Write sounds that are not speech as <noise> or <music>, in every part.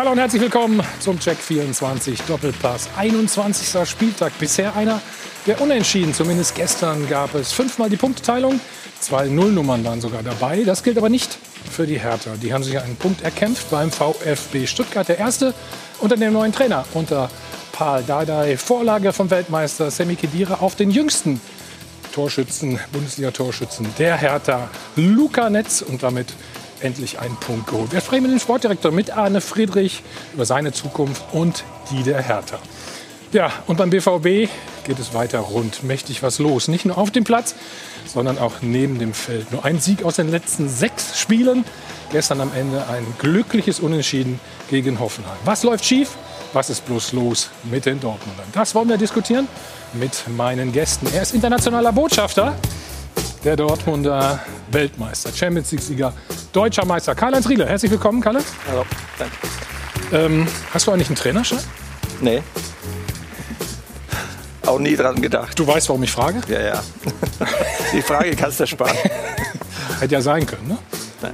Hallo und herzlich willkommen zum Check 24 Doppelpass. 21. Spieltag. Bisher einer der Unentschieden. Zumindest gestern gab es fünfmal die Punkteteilung. Zwei Nullnummern waren sogar dabei. Das gilt aber nicht für die Hertha. Die haben sich einen Punkt erkämpft beim VfB Stuttgart. Der erste unter dem neuen Trainer, unter Paul Dardai. Vorlage vom Weltmeister Semi Khedira auf den jüngsten Torschützen, Bundesliga-Torschützen der Hertha, Luca Netz. Und damit endlich einen Punkt geholt. Wir sprechen mit dem Sportdirektor, mit Arne Friedrich, über seine Zukunft und die der Hertha. Ja, und beim BVB geht es weiter rund. Mächtig was los. Nicht nur auf dem Platz, sondern auch neben dem Feld. Nur ein Sieg aus den letzten sechs Spielen. Gestern am Ende ein glückliches Unentschieden gegen Hoffenheim. Was läuft schief? Was ist bloß los mit den Dortmundern? Das wollen wir diskutieren mit meinen Gästen. Er ist internationaler Botschafter der Dortmunder Weltmeister, Champions League-Sieger, deutscher Meister. Karl-Heinz Riele, herzlich willkommen, Kalle. Hallo, danke. Ähm, hast du eigentlich einen Trainerschein? Nee. Auch nie dran gedacht. Du weißt, warum ich frage? Ja, ja. Die Frage kannst du sparen. <laughs> Hätte ja sein können, ne?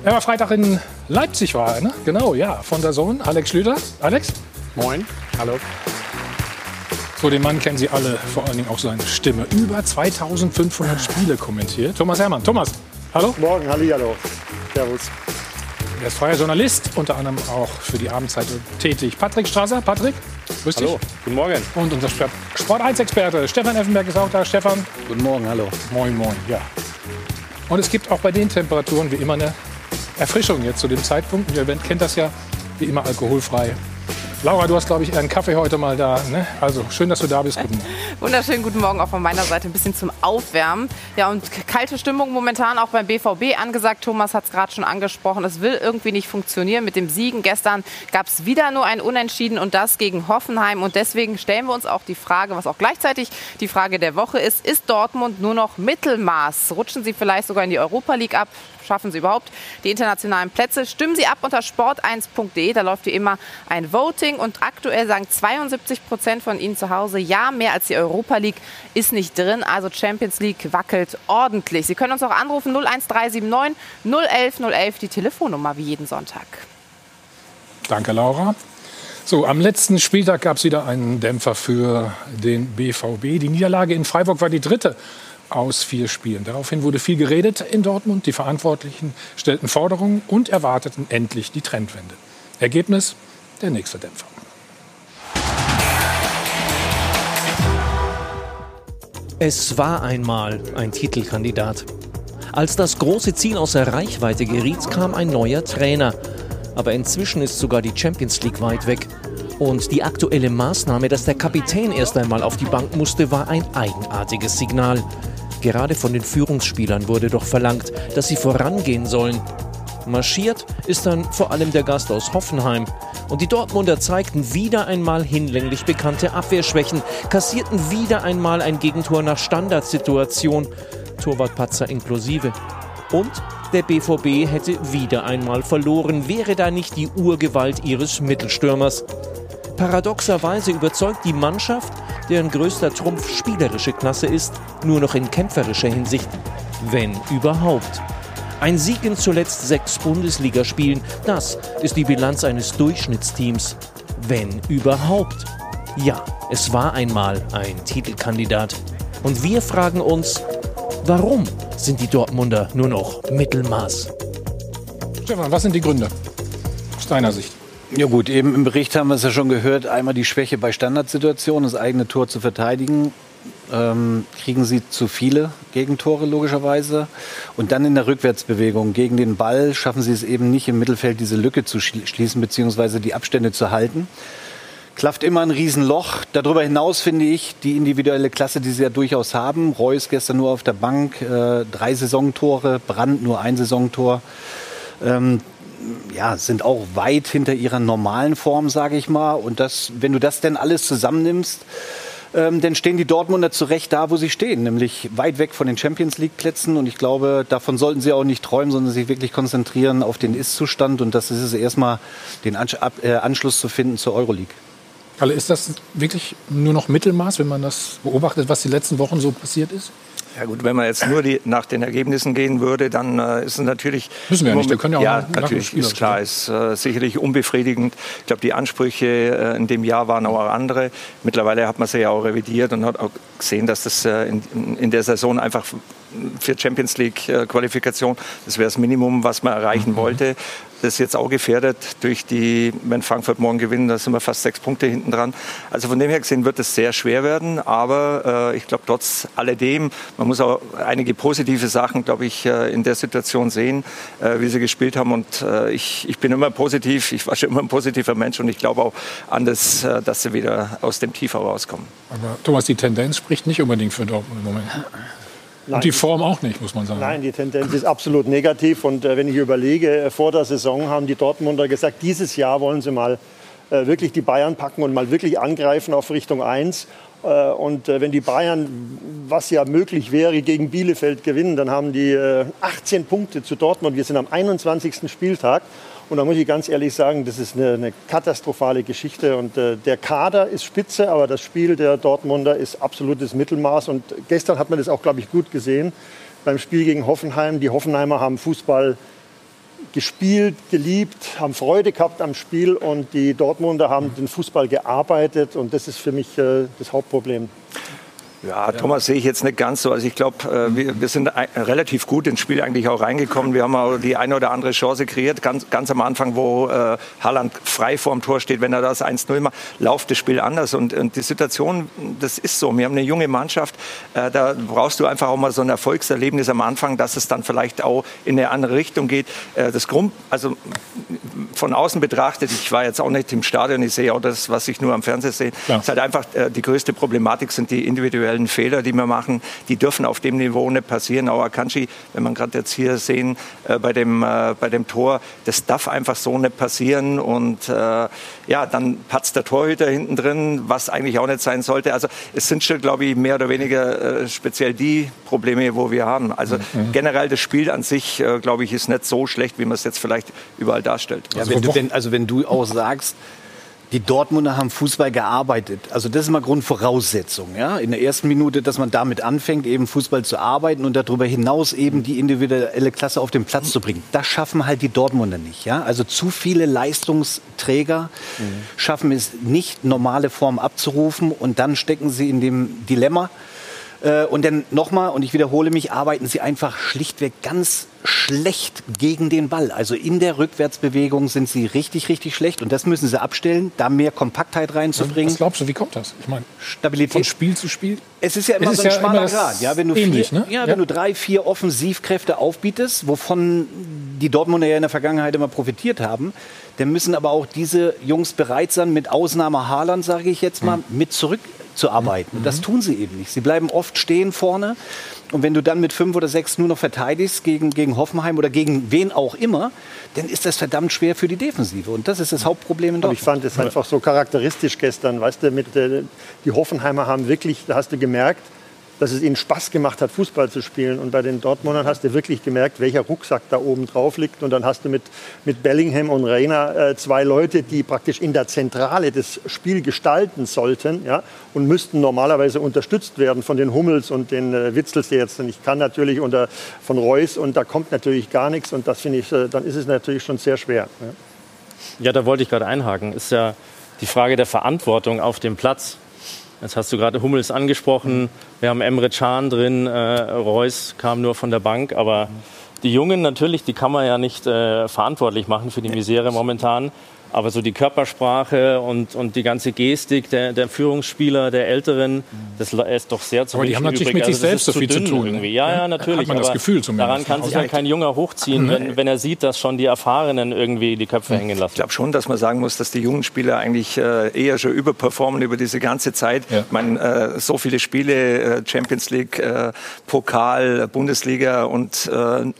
Er war Freitag in Leipzig, war er, ne? Genau, ja. Von der Sohn, Alex Schlüter. Alex? Moin. Hallo. So, den Mann kennen Sie alle, vor allen Dingen auch seine Stimme. Über 2500 Spiele kommentiert. Thomas Hermann. Thomas, hallo. Morgen, hallo. Servus. Er ist freier Journalist, unter anderem auch für die Abendzeitung tätig. Patrick Strasser. Patrick, grüß dich. Hallo, guten Morgen. Und unser Sport 1-Experte Stefan Effenberg ist auch da. Stefan. Guten Morgen, hallo. Moin, moin, ja. Und es gibt auch bei den Temperaturen wie immer eine Erfrischung jetzt zu dem Zeitpunkt. Ihr kennt das ja, wie immer alkoholfrei. Laura, du hast, glaube ich, einen Kaffee heute mal da. Ne? Also schön, dass du da bist. Guten Morgen. <laughs> Wunderschönen guten Morgen auch von meiner Seite. Ein bisschen zum Aufwärmen. Ja, und kalte Stimmung momentan auch beim BVB angesagt. Thomas hat es gerade schon angesprochen. Es will irgendwie nicht funktionieren mit dem Siegen. Gestern gab es wieder nur ein Unentschieden und das gegen Hoffenheim. Und deswegen stellen wir uns auch die Frage, was auch gleichzeitig die Frage der Woche ist, ist Dortmund nur noch Mittelmaß? Rutschen sie vielleicht sogar in die Europa League ab? Schaffen sie überhaupt die internationalen Plätze. Stimmen Sie ab unter sport1.de, da läuft wie immer ein Voting und aktuell sagen 72 Prozent von Ihnen zu Hause, ja, mehr als die Europa League ist nicht drin, also Champions League wackelt ordentlich. Sie können uns auch anrufen 01379 011 011, die Telefonnummer wie jeden Sonntag. Danke, Laura. So, am letzten Spieltag gab es wieder einen Dämpfer für den BVB. Die Niederlage in Freiburg war die dritte aus vier Spielen. Daraufhin wurde viel geredet in Dortmund. Die Verantwortlichen stellten Forderungen und erwarteten endlich die Trendwende. Ergebnis der nächste Dämpfer. Es war einmal ein Titelkandidat. Als das große Ziel außer Reichweite geriet, kam ein neuer Trainer. Aber inzwischen ist sogar die Champions League weit weg. Und die aktuelle Maßnahme, dass der Kapitän erst einmal auf die Bank musste, war ein eigenartiges Signal. Gerade von den Führungsspielern wurde doch verlangt, dass sie vorangehen sollen. Marschiert ist dann vor allem der Gast aus Hoffenheim. Und die Dortmunder zeigten wieder einmal hinlänglich bekannte Abwehrschwächen, kassierten wieder einmal ein Gegentor nach Standardsituation, Torwartpatzer inklusive. Und der BVB hätte wieder einmal verloren, wäre da nicht die Urgewalt ihres Mittelstürmers. Paradoxerweise überzeugt die Mannschaft, deren größter Trumpf spielerische Klasse ist, nur noch in kämpferischer Hinsicht, wenn überhaupt. Ein Sieg in zuletzt sechs Bundesligaspielen, das ist die Bilanz eines Durchschnittsteams, wenn überhaupt. Ja, es war einmal ein Titelkandidat. Und wir fragen uns, warum sind die Dortmunder nur noch Mittelmaß? Stefan, was sind die Gründe aus deiner Sicht? Ja gut, eben im Bericht haben wir es ja schon gehört, einmal die Schwäche bei Standardsituationen, das eigene Tor zu verteidigen. Ähm, kriegen sie zu viele Gegentore logischerweise. Und dann in der Rückwärtsbewegung gegen den Ball schaffen sie es eben nicht im Mittelfeld diese Lücke zu schließen bzw. die Abstände zu halten. Klafft immer ein Riesenloch. Darüber hinaus finde ich die individuelle Klasse, die sie ja durchaus haben. Reus gestern nur auf der Bank, äh, drei Saisontore, Brand nur ein Saisontor. Ähm, ja, sind auch weit hinter ihrer normalen Form, sage ich mal. Und das, wenn du das denn alles zusammennimmst, ähm, dann stehen die Dortmunder zu Recht da, wo sie stehen, nämlich weit weg von den Champions League Plätzen. Und ich glaube, davon sollten sie auch nicht träumen, sondern sich wirklich konzentrieren auf den Ist-Zustand. Und das ist es erstmal, den äh, Anschluss zu finden zur Euroleague. Also ist das wirklich nur noch Mittelmaß, wenn man das beobachtet, was die letzten Wochen so passiert ist? Ja gut, wenn man jetzt nur die, nach den Ergebnissen gehen würde, dann äh, ist es natürlich... Müssen wir ja nicht, wir können ja auch Ja, nach- natürlich, ist klar, ist äh, sicherlich unbefriedigend. Ich glaube, die Ansprüche äh, in dem Jahr waren auch andere. Mittlerweile hat man sie ja auch revidiert und hat auch gesehen, dass das äh, in, in der Saison einfach für Champions League äh, Qualifikation, das wäre das Minimum, was man erreichen wollte. Das ist jetzt auch gefährdet durch die, wenn Frankfurt morgen gewinnt, da sind wir fast sechs Punkte hinten dran. Also von dem her gesehen wird es sehr schwer werden, aber äh, ich glaube trotz alledem, man muss auch einige positive Sachen, glaube ich, äh, in der Situation sehen, äh, wie sie gespielt haben und äh, ich, ich bin immer positiv, ich war schon immer ein positiver Mensch und ich glaube auch an das, äh, dass sie wieder aus dem Tief herauskommen. Aber Thomas, die Tendenz spricht nicht unbedingt für Dortmund im Moment. Und die Form auch nicht, muss man sagen. Nein, die Tendenz ist absolut negativ. Und äh, wenn ich überlege, äh, vor der Saison haben die Dortmunder gesagt, dieses Jahr wollen sie mal äh, wirklich die Bayern packen und mal wirklich angreifen auf Richtung 1. Äh, und äh, wenn die Bayern, was ja möglich wäre, gegen Bielefeld gewinnen, dann haben die äh, 18 Punkte zu Dortmund. Wir sind am 21. Spieltag. Und da muss ich ganz ehrlich sagen, das ist eine, eine katastrophale Geschichte. Und äh, der Kader ist spitze, aber das Spiel der Dortmunder ist absolutes Mittelmaß. Und gestern hat man das auch, glaube ich, gut gesehen beim Spiel gegen Hoffenheim. Die Hoffenheimer haben Fußball gespielt, geliebt, haben Freude gehabt am Spiel und die Dortmunder haben den Fußball gearbeitet und das ist für mich äh, das Hauptproblem. Ja, Thomas sehe ich jetzt nicht ganz so. Also ich glaube, äh, wir, wir sind relativ gut ins Spiel eigentlich auch reingekommen. Wir haben auch die eine oder andere Chance kreiert. Ganz, ganz am Anfang, wo äh, Haaland frei vorm Tor steht, wenn er das 1-0 macht, läuft das Spiel anders. Und, und die Situation, das ist so. Wir haben eine junge Mannschaft. Äh, da brauchst du einfach auch mal so ein Erfolgserlebnis am Anfang, dass es dann vielleicht auch in eine andere Richtung geht. Äh, das Grund, also von außen betrachtet, ich war jetzt auch nicht im Stadion, ich sehe auch das, was ich nur am Fernsehen sehe. Klar. Es ist halt einfach äh, die größte Problematik sind die individuellen Fehler, die wir machen. Die dürfen auf dem Niveau nicht passieren. Auch Akanji, wenn man gerade jetzt hier sehen äh, bei, dem, äh, bei dem Tor, das darf einfach so nicht passieren. Und äh, ja, dann patzt der Torhüter hinten drin, was eigentlich auch nicht sein sollte. Also es sind schon, glaube ich, mehr oder weniger äh, speziell die Probleme, wo wir haben. Also generell das Spiel an sich, äh, glaube ich, ist nicht so schlecht, wie man es jetzt vielleicht überall darstellt. Ja, wenn du, wenn, also wenn du auch sagst, die Dortmunder haben Fußball gearbeitet. Also das ist mal Grundvoraussetzung. Ja? In der ersten Minute, dass man damit anfängt, eben Fußball zu arbeiten und darüber hinaus eben die individuelle Klasse auf den Platz zu bringen. Das schaffen halt die Dortmunder nicht. Ja? Also zu viele Leistungsträger schaffen es nicht, normale Form abzurufen und dann stecken sie in dem Dilemma, und dann nochmal, und ich wiederhole mich, arbeiten sie einfach schlichtweg ganz schlecht gegen den Ball. Also in der Rückwärtsbewegung sind sie richtig, richtig schlecht. Und das müssen sie abstellen, da mehr Kompaktheit reinzubringen. Was glaubst du, wie kommt das? Ich meine, von Stabilität. Spiel zu Spiel? Es ist ja immer Es so ein ja schmaler Grad. Ja, wenn du, ähnlich, vier, ne? ja, Ja. wenn du drei, vier Offensivkräfte aufbietest, wovon die Dortmunder ja in der Vergangenheit immer profitiert haben, dann müssen aber auch diese Jungs bereit sein, mit Ausnahme Haaland, sage ich jetzt mal, mit zurückzuarbeiten. Und das tun sie eben nicht. Sie bleiben oft stehen vorne. Und wenn du dann mit fünf oder sechs nur noch verteidigst gegen, gegen Hoffenheim oder gegen wen auch immer, dann ist das verdammt schwer für die Defensive. Und das ist das Hauptproblem in Aber ich Dortmund. fand es einfach so charakteristisch gestern. Weißt du, mit, äh, die Hoffenheimer haben wirklich, da hast du gemerkt, dass es ihnen Spaß gemacht hat, Fußball zu spielen. Und bei den Dortmundern hast du wirklich gemerkt, welcher Rucksack da oben drauf liegt. Und dann hast du mit, mit Bellingham und Reina äh, zwei Leute, die praktisch in der Zentrale das Spiel gestalten sollten ja, und müssten normalerweise unterstützt werden von den Hummels und den äh, Witzels, die jetzt nicht kann natürlich, unter, von Reus. Und da kommt natürlich gar nichts. Und das finde ich, äh, dann ist es natürlich schon sehr schwer. Ja. Ja, da wollte ich gerade einhaken. Ist ja die Frage der Verantwortung auf dem Platz. Jetzt hast du gerade Hummels angesprochen. Wir haben Emre Can drin. Äh, Reus kam nur von der Bank. Aber die Jungen natürlich, die kann man ja nicht äh, verantwortlich machen für die Misere momentan. Aber so die Körpersprache und, und die ganze Gestik der, der Führungsspieler, der Älteren, das ist doch sehr zu Aber die haben natürlich übrig. mit sich Also selbst so viel zu tun, Irgendwie. ne? Ja, Ja, ja, natürlich. hat man das Gefühl zumindest. Daran kann sich ja kein Junger hochziehen, wenn, wenn er sieht, dass schon die Erfahrenen irgendwie die Köpfe hängen lassen. Ich glaube schon, dass man sagen muss, dass die jungen Spieler eigentlich äh, eher schon überperformen über diese ganze Zeit. Ja. Ich meine, äh, so viele Spiele, äh, Champions League, äh, Pokal, Bundesliga und äh,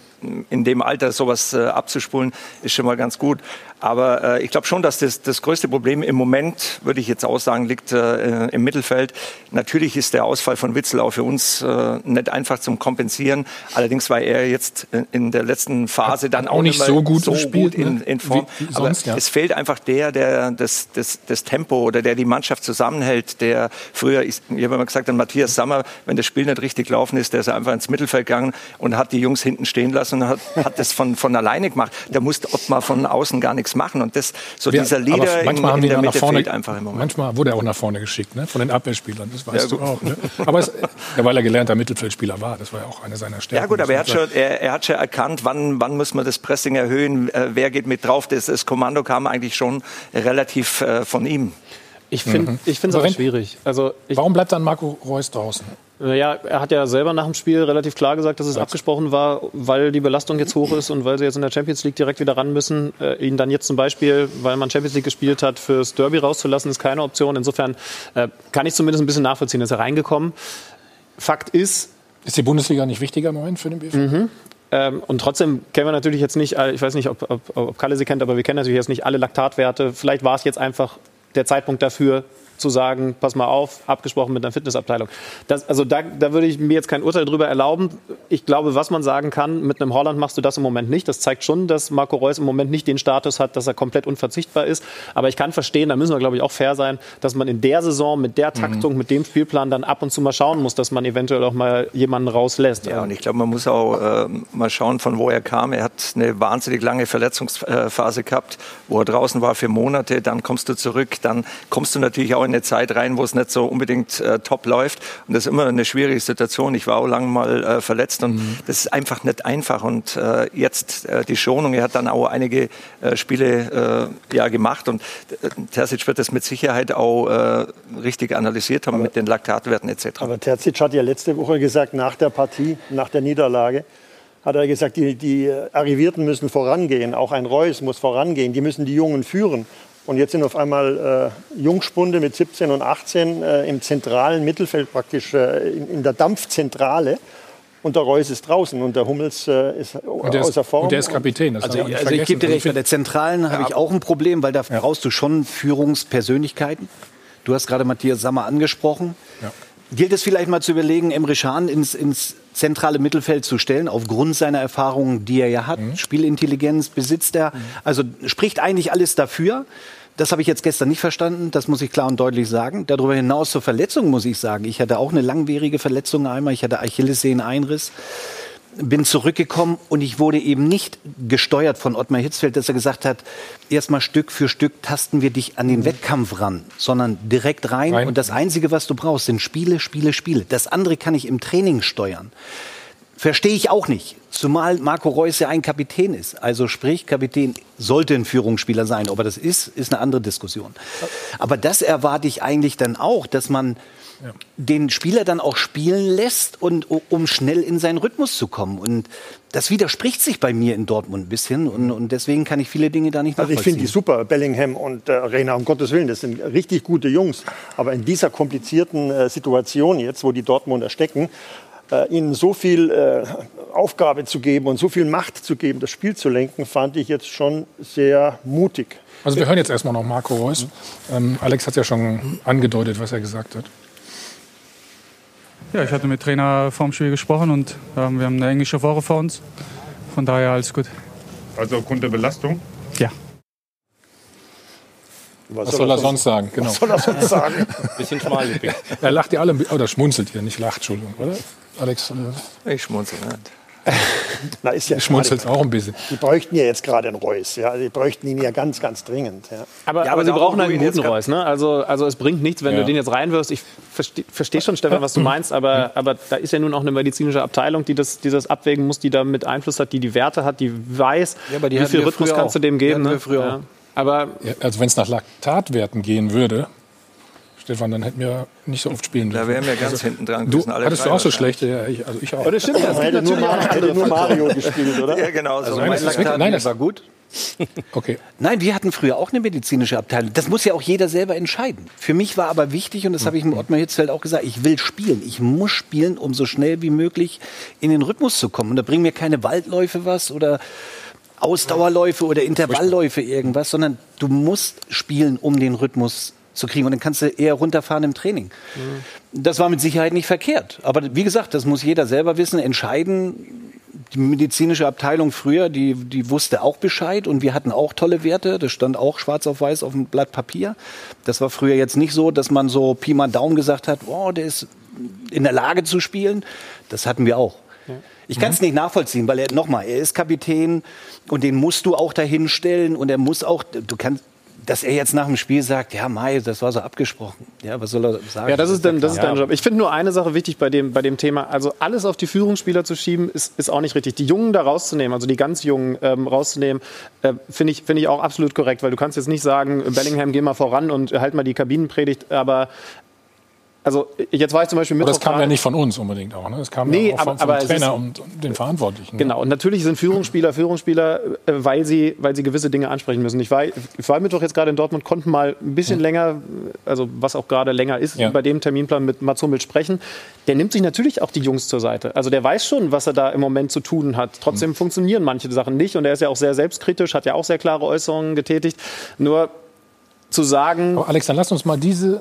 in dem Alter sowas äh, abzuspulen, ist schon mal ganz gut. Aber äh, ich glaube schon, dass das, das größte Problem im Moment, würde ich jetzt auch sagen, liegt äh, im Mittelfeld. Natürlich ist der Ausfall von Witzel auch für uns äh, nicht einfach zum Kompensieren. Allerdings war er jetzt in der letzten Phase dann auch nicht so gut, so gespielt, gut in, in, Form. Wie, wie sonst, ja. es fehlt einfach der, der das, das, das Tempo oder der die Mannschaft zusammenhält, der früher, ich, ich habe immer gesagt, an Matthias Sammer, wenn das Spiel nicht richtig gelaufen ist, der ist einfach ins Mittelfeld gegangen und hat die Jungs hinten stehen lassen und hat, hat das von, von alleine gemacht. Da musste Ottmar von außen gar nichts machen. Und das, so Wir, dieser Leader manchmal in, in der Mitte vorne, fehlt einfach im Moment. Manchmal wurde er auch nach vorne geschickt, ne? von den Abwehrspielern, das weißt ja, du auch. Ne? Aber es, ja, weil er gelernter Mittelfeldspieler war, das war ja auch eine seiner Stärken. Ja gut, aber er hat, schon, er, er, hat schon erkannt, wann, wann muss man das Pressing erhöhen, äh, wer geht mit drauf. Das, das Kommando kam eigentlich schon relativ äh, von ihm. Ich finde mhm. es aber schwierig. Also Warum bleibt dann Marco Reus draußen? Naja, er hat ja selber nach dem Spiel relativ klar gesagt, dass es abgesprochen war, weil die Belastung jetzt hoch ist und weil sie jetzt in der Champions League direkt wieder ran müssen. Äh, ihn dann jetzt zum Beispiel, weil man Champions League gespielt hat, fürs Derby rauszulassen, ist keine Option. Insofern äh, kann ich zumindest ein bisschen nachvollziehen, ist er reingekommen. Fakt ist. Ist die Bundesliga nicht wichtiger im Moment für den BV? Mhm. Ähm, und trotzdem kennen wir natürlich jetzt nicht, ich weiß nicht, ob, ob, ob Kalle sie kennt, aber wir kennen natürlich jetzt nicht alle Laktatwerte. Vielleicht war es jetzt einfach der Zeitpunkt dafür, zu sagen, pass mal auf, abgesprochen mit einer Fitnessabteilung. Das, also da, da würde ich mir jetzt kein Urteil drüber erlauben. Ich glaube, was man sagen kann, mit einem Holland machst du das im Moment nicht. Das zeigt schon, dass Marco Reus im Moment nicht den Status hat, dass er komplett unverzichtbar ist. Aber ich kann verstehen, da müssen wir, glaube ich, auch fair sein, dass man in der Saison mit der Taktung, mhm. mit dem Spielplan dann ab und zu mal schauen muss, dass man eventuell auch mal jemanden rauslässt. Ja, und ich glaube, man muss auch äh, mal schauen, von wo er kam. Er hat eine wahnsinnig lange Verletzungsphase gehabt, wo er draußen war für Monate. Dann kommst du zurück, dann kommst du natürlich auch in eine Zeit rein, wo es nicht so unbedingt äh, top läuft. Und das ist immer eine schwierige Situation. Ich war auch lange mal äh, verletzt und mhm. das ist einfach nicht einfach. Und äh, jetzt äh, die Schonung, er hat dann auch einige äh, Spiele äh, ja, gemacht und Terzic wird das mit Sicherheit auch richtig analysiert haben aber, mit den Laktatwerten etc. Aber Terzic hat ja letzte Woche gesagt, nach der Partie, nach der Niederlage, hat er gesagt, die, die Arrivierten müssen vorangehen, auch ein Reus muss vorangehen, die müssen die Jungen führen. Und jetzt sind auf einmal äh, Jungspunde mit 17 und 18 äh, im zentralen Mittelfeld praktisch äh, in, in, der Dampfzentrale. Und der Reus ist draußen und der Hummels äh, ist außer Form. Und der ist Kapitän. also, ich, also ich gebe dir recht, bei der Zentralen ja. habe ich auch ein Problem, weil da ja. brauchst du schon Führungspersönlichkeiten. Du hast gerade Matthias Sammer angesprochen. Ja. Gilt es vielleicht mal zu überlegen, Emre Can ins, ins zentrale Mittelfeld zu stellen, aufgrund seiner Erfahrungen, die er ja hat. Mhm. Spielintelligenz besitzt er. Mhm. Also spricht eigentlich alles dafür. Das habe ich jetzt gestern nicht verstanden, das muss ich klar und deutlich sagen. Darüber hinaus zur Verletzung muss ich sagen, ich hatte auch eine langwierige Verletzung einmal, ich hatte Achillessehneneinriss bin zurückgekommen und ich wurde eben nicht gesteuert von Ottmar Hitzfeld, dass er gesagt hat, erstmal Stück für Stück tasten wir dich an den mhm. Wettkampf ran, sondern direkt rein. rein. Und das Einzige, was du brauchst, sind Spiele, Spiele, Spiele. Das andere kann ich im Training steuern. Verstehe ich auch nicht. Zumal Marco Reus ja ein Kapitän ist. Also sprich, Kapitän sollte ein Führungsspieler sein. Ob er das ist, ist eine andere Diskussion. Aber das erwarte ich eigentlich dann auch, dass man ja. den Spieler dann auch spielen lässt und um schnell in seinen Rhythmus zu kommen. Und das widerspricht sich bei mir in Dortmund ein bisschen und, und deswegen kann ich viele Dinge da nicht Also ich finde die super, Bellingham und äh, Reina, um Gottes Willen, das sind richtig gute Jungs. Aber in dieser komplizierten äh, Situation jetzt, wo die Dortmunder stecken, äh, ihnen so viel äh, Aufgabe zu geben und so viel Macht zu geben, das Spiel zu lenken, fand ich jetzt schon sehr mutig. Also wir hören jetzt erstmal noch Marco Reus. Ähm, Alex hat ja schon angedeutet, was er gesagt hat. Ja, ich hatte mit Trainer vorm Spiel gesprochen und ähm, wir haben eine englische Woche vor uns. Von daher alles gut. Also aufgrund der Belastung? Ja. Was, was soll, er sonst sagen? Genau. Was soll er sonst sagen? <laughs> Bisschen schmallippig. Er lacht ja alle, oder schmunzelt hier, nicht lacht, Entschuldigung, oder? Alex? Ich schmunzel nicht. <laughs> Na, ist ja schmunzelt auch ein bisschen. Die bräuchten ja jetzt gerade einen Reus. Ja? Die bräuchten ihn ja ganz, ganz dringend. Ja. Aber, ja, aber, aber sie brauchen einen guten Reus. Ne? Also, also es bringt nichts, wenn ja. du den jetzt reinwirfst. Ich verstehe versteh schon, Stefan, was du meinst. Aber, aber da ist ja nun auch eine medizinische Abteilung, die das, die das abwägen muss, die da mit Einfluss hat, die die Werte hat, die weiß, die wie viel Rhythmus kannst du dem geben. Ne? Aber also wenn es nach Laktatwerten gehen würde, Stefan, dann hätten wir nicht so oft spielen dürfen. Da wären wir ganz also, hinten dran gewesen. Du, hattest du auch so schlechte? Ja, ich, also ich auch. Aber das stimmt, das hätte nur, Mario, hätte nur Mario gespielt, oder? <laughs> Ja, genau. Also nein, das, nein, das war gut. Okay. Nein, wir hatten früher auch eine medizinische Abteilung. Das muss ja auch jeder selber entscheiden. Für mich war aber wichtig, und das habe ich dem Ottmar Hitzfeld auch gesagt, ich will spielen. Ich muss spielen, um so schnell wie möglich in den Rhythmus zu kommen. Und da bringen mir keine Waldläufe was oder Ausdauerläufe oder Intervallläufe irgendwas, sondern du musst spielen, um den Rhythmus zu kriegen. Und dann kannst du eher runterfahren im Training. Das war mit Sicherheit nicht verkehrt. Aber wie gesagt, das muss jeder selber wissen, entscheiden. Die medizinische Abteilung früher, die, die wusste auch Bescheid und wir hatten auch tolle Werte. Das stand auch schwarz auf weiß auf dem Blatt Papier. Das war früher jetzt nicht so, dass man so Pi mal Daumen gesagt hat, oh, der ist in der Lage zu spielen. Das hatten wir auch. Ich kann es nicht nachvollziehen, weil er nochmal, er ist Kapitän und den musst du auch dahin stellen und er muss auch, du kannst, dass er jetzt nach dem Spiel sagt, ja, Mai, das war so abgesprochen. Ja, was soll er sagen? Ja, das ist, dann, das ist dein Job. Ich finde nur eine Sache wichtig bei dem, bei dem Thema. Also alles auf die Führungsspieler zu schieben, ist, ist auch nicht richtig. Die Jungen da rauszunehmen, also die ganz Jungen ähm, rauszunehmen, äh, finde ich, finde ich auch absolut korrekt. Weil du kannst jetzt nicht sagen, Bellingham, geh mal voran und halt mal die Kabinenpredigt. Aber also jetzt war ich zum Beispiel Aber das kam ja nicht von uns unbedingt auch. Ne? Das kam Nee, ja auch vom, aber- vom aber Trainer und, und den Verantwortlichen. Genau, und natürlich sind Führungsspieler Führungsspieler, äh, weil sie, weil sie gewisse Dinge ansprechen müssen. Ich war, ich war Mittwoch jetzt gerade in Dortmund, konnten mal ein bisschen länger, also was auch gerade länger ist, Ja. bei dem Terminplan mit Mats Hummels sprechen. Der nimmt sich natürlich auch die Jungs zur Seite. Also der weiß schon, was er da im Moment zu tun hat. Trotzdem funktionieren manche Sachen nicht und er ist ja auch sehr selbstkritisch, hat ja auch sehr klare Äußerungen getätigt. Nur zu sagen, Aber Alex, dann lass uns mal diese,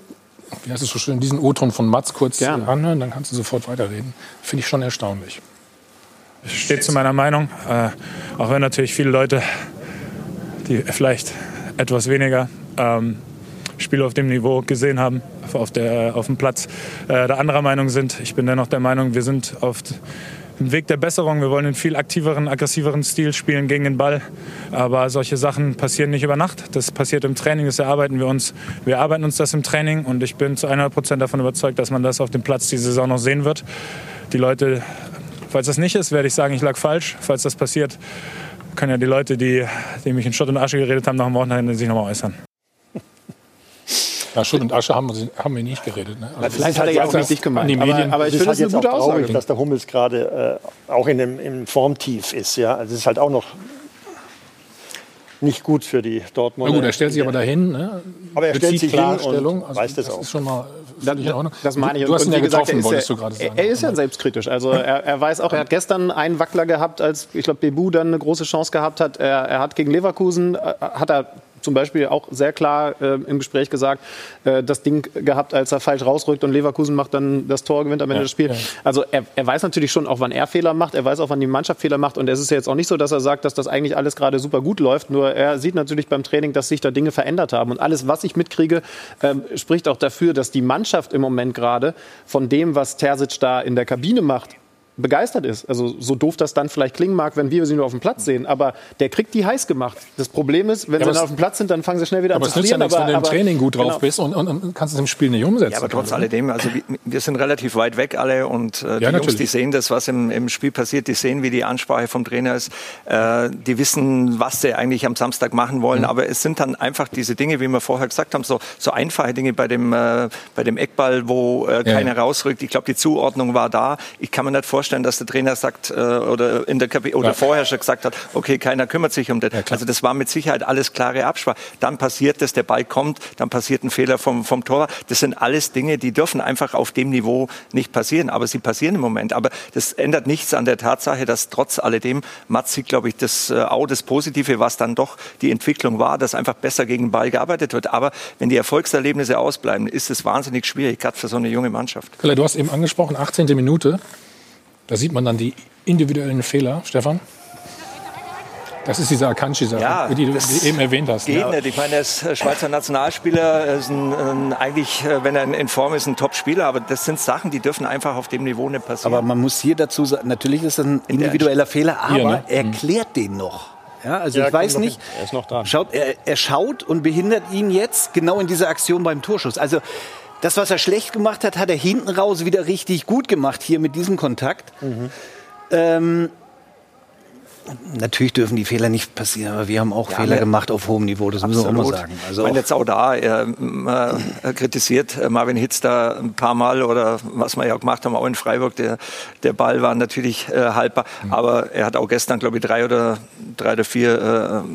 wie heißt es so schön, diesen O-Ton von Mats kurz Gerne. anhören, dann kannst du sofort weiterreden. Finde ich schon erstaunlich. Ich stehe zu meiner Meinung, äh, auch wenn natürlich viele Leute, die vielleicht etwas weniger ähm, Spiele auf dem Niveau gesehen haben, auf, der, auf dem Platz, äh, der anderer Meinung sind. Ich bin dennoch der Meinung, wir sind auf dem Weg der Besserung. Wir wollen einen viel aktiveren, aggressiveren Stil spielen gegen den Ball. Aber solche Sachen passieren nicht über Nacht. Das passiert im Training, das erarbeiten wir uns. Wir erarbeiten uns das im Training und ich bin zu 100 Prozent davon überzeugt, dass man das auf dem Platz diese Saison noch sehen wird. Die Leute Falls das nicht ist, werde ich sagen, ich lag falsch. Falls das passiert, können ja die Leute, die, die mich in Schutt und Asche geredet haben, nach dem Wochenende sich nochmal äußern. Ja, Schutt und Asche haben wir, haben wir nicht geredet. Ne? Also vielleicht hat er ja auch nicht dich gemeint. die Medien- aber, aber ich es ist finde halt das eine jetzt auch gute traurig, Aussage. dass der Hummels gerade äh, auch in einem im Formtief ist. Ja, also es ist halt auch noch nicht gut für die Na Dortmunder. gut, er stellt sich aber dahin. Ne? Aber er stellt Bezieht sich hin und Klarstellung. Also weiß das auch. ist schon mal Ordnung. Das meine ich. Du, du hast ihn ja gesagt, getroffen, er ist wolltest ja, du gerade sagen. Er, er ist ja selbstkritisch. Also er, er weiß auch, er hat gestern einen Wackler gehabt, als ich glaube Bebu dann eine große Chance gehabt hat. Er, er hat gegen Leverkusen äh, hat er zum Beispiel auch sehr klar äh, im Gespräch gesagt, äh, das Ding gehabt, als er falsch rausrückt und Leverkusen macht dann das Tor, gewinnt am Ende Ja, das Spiel. ja. Also er, er weiß natürlich schon auch, wann er Fehler macht. Er weiß auch, wann die Mannschaft Fehler macht. Und es ist ja jetzt auch nicht so, dass er sagt, dass das eigentlich alles gerade super gut läuft. Nur er sieht natürlich beim Training, dass sich da Dinge verändert haben. Und alles, was ich mitkriege, ähm, spricht auch dafür, dass die Mannschaft im Moment gerade von dem, was Terzic da in der Kabine macht, begeistert ist. Also so doof das dann vielleicht klingen mag, wenn wir sie nur auf dem Platz sehen. Aber der kriegt die heiß gemacht. Das Problem ist, wenn Ja, sie aber dann auf dem Platz sind, dann fangen sie schnell wieder aber an zu nützt ja verlieren. nichts, wenn du im aber- Training gut drauf genau. bist und, und, und kannst es im Spiel nicht umsetzen. Ja, aber trotz alledem, also wir, sind relativ weit weg alle und äh, die Ja, Jungs, die sehen das, was im, im Spiel passiert, die sehen, wie die Ansprache vom Trainer ist, äh, die wissen, was sie eigentlich am Samstag machen wollen, Mhm. aber es sind dann einfach diese Dinge, wie wir vorher gesagt haben, so, so einfache Dinge bei dem, äh, bei dem Eckball, wo äh, keiner rausrückt. Ich glaube, die Zuordnung war da. Ich kann mir nicht vorstellen, dass der Trainer sagt äh, oder in der Kabi oder Ja. vorher schon gesagt hat, okay, keiner kümmert sich um das. also das war mit Sicherheit alles klare Absprache. Dann passiert das, der Ball kommt, dann passiert ein Fehler vom, vom Torwart. Das sind alles Dinge, die dürfen einfach auf dem Niveau nicht passieren. Aber sie passieren im Moment. Aber das ändert nichts an der Tatsache, dass trotz alledem Mats sieht, glaube ich, das äh, auch das Positive, was dann doch die Entwicklung war, dass einfach besser gegen den Ball gearbeitet wird. Aber wenn die Erfolgserlebnisse ausbleiben, ist es wahnsinnig schwierig, gerade für so eine junge Mannschaft. Du hast eben angesprochen, 18. Minute. Da sieht man dann die individuellen Fehler, Stefan. Das ist diese Akanji-Sache, Ja, die du eben erwähnt hast. Geht ne? nicht. Ich meine, er ist Schweizer Nationalspieler, er ist ein, ein, eigentlich, äh, wenn er in- Form ist, ein Top-Spieler. Aber das sind Sachen, die dürfen einfach auf dem Niveau nicht passieren. Aber man muss hier dazu sagen, natürlich ist das ein individueller Fehler, aber Hier, ne? er klärt den noch. Ja, also Ja, ich weiß nicht. Er ist noch dran. Schaut, er, er schaut und behindert ihn jetzt genau in dieser Aktion beim Torschuss. Also das, was er schlecht gemacht hat, hat er hinten raus wieder richtig gut gemacht hier mit diesem Kontakt. Ähm, natürlich dürfen die Fehler nicht passieren, aber wir haben auch Fehler ne. gemacht auf hohem Niveau, das müssen wir auch mal Absolut. sagen. Also ich meine auch, jetzt auch da, er, äh, er kritisiert Marvin Hitz da ein paar Mal oder was wir ja auch gemacht haben, auch in Freiburg, der, der Ball war natürlich äh, haltbar, Mhm. aber er hat auch gestern, glaube ich, drei oder, drei oder vier,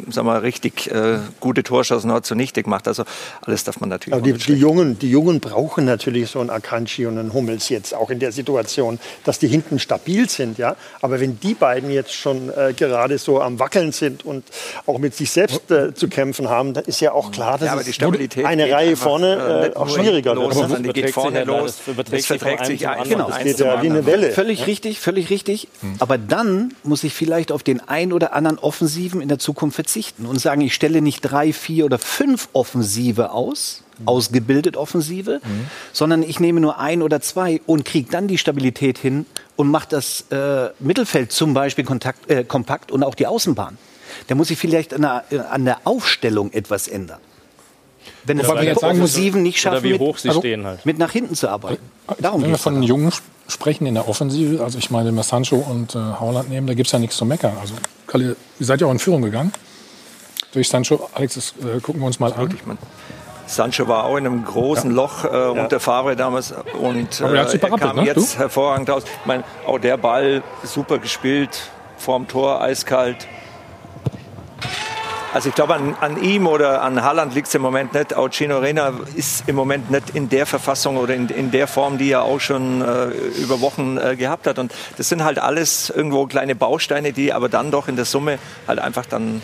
äh, sagen wir, richtig äh, gute Torschancen noch zunichte gemacht. Also alles darf man natürlich Aber auch die, nicht die, Jungen, die Jungen brauchen natürlich so einen Akanji und einen Hummels jetzt auch in der Situation, dass die hinten stabil sind. Ja? Aber wenn die beiden jetzt schon äh, gerade so am Wackeln sind und auch mit sich selbst äh, zu kämpfen haben, da ist ja auch klar, dass Ja, aber es die Stabilität eine Reihe vorne äh, äh, auch schwieriger los, wird. ne? die geht vorne sich los. das überträgt Das sich verträgt sich einem ein Geht zum ja wie eine. Welle. Völlig richtig, völlig richtig. Aber dann muss ich vielleicht auf den ein oder anderen Offensiven in der Zukunft verzichten und sagen, ich stelle nicht drei, vier oder fünf Offensive aus, ausgebildet Offensive, sondern ich nehme nur ein oder zwei und kriege dann die Stabilität hin und mache das äh, Mittelfeld zum Beispiel kontakt, äh, kompakt und auch die Außenbahn. Da muss ich vielleicht an der, äh, an der Aufstellung etwas ändern. Wenn es die jetzt sagen müssen- Offensiven nicht schaffen, wie mit, hoch sie Also- stehen halt. mit nach hinten zu arbeiten. Darum Wenn wir von Jungen sp- sprechen in der Offensive, also ich meine, wenn wir Sancho und äh, Haaland nehmen, da gibt es ja nichts zu meckern. Also, Kalle, ihr seid ja auch in Führung gegangen. Durch Sancho, Alex, das äh, gucken wir uns mal an. Wirklich, man. Sancho war auch in einem großen Loch äh, unter Favre damals und äh, er kam ne? jetzt Du? hervorragend raus. Ich meine, auch der Ball super gespielt, vorm Tor, eiskalt. Also ich glaube, an, an ihm oder an Haaland liegt es im Moment nicht. Auch Gino Reyna ist im Moment nicht in der Verfassung oder in, in der Form, die er auch schon äh, über Wochen äh, gehabt hat. Und das sind halt alles irgendwo kleine Bausteine, die aber dann doch in der Summe halt einfach dann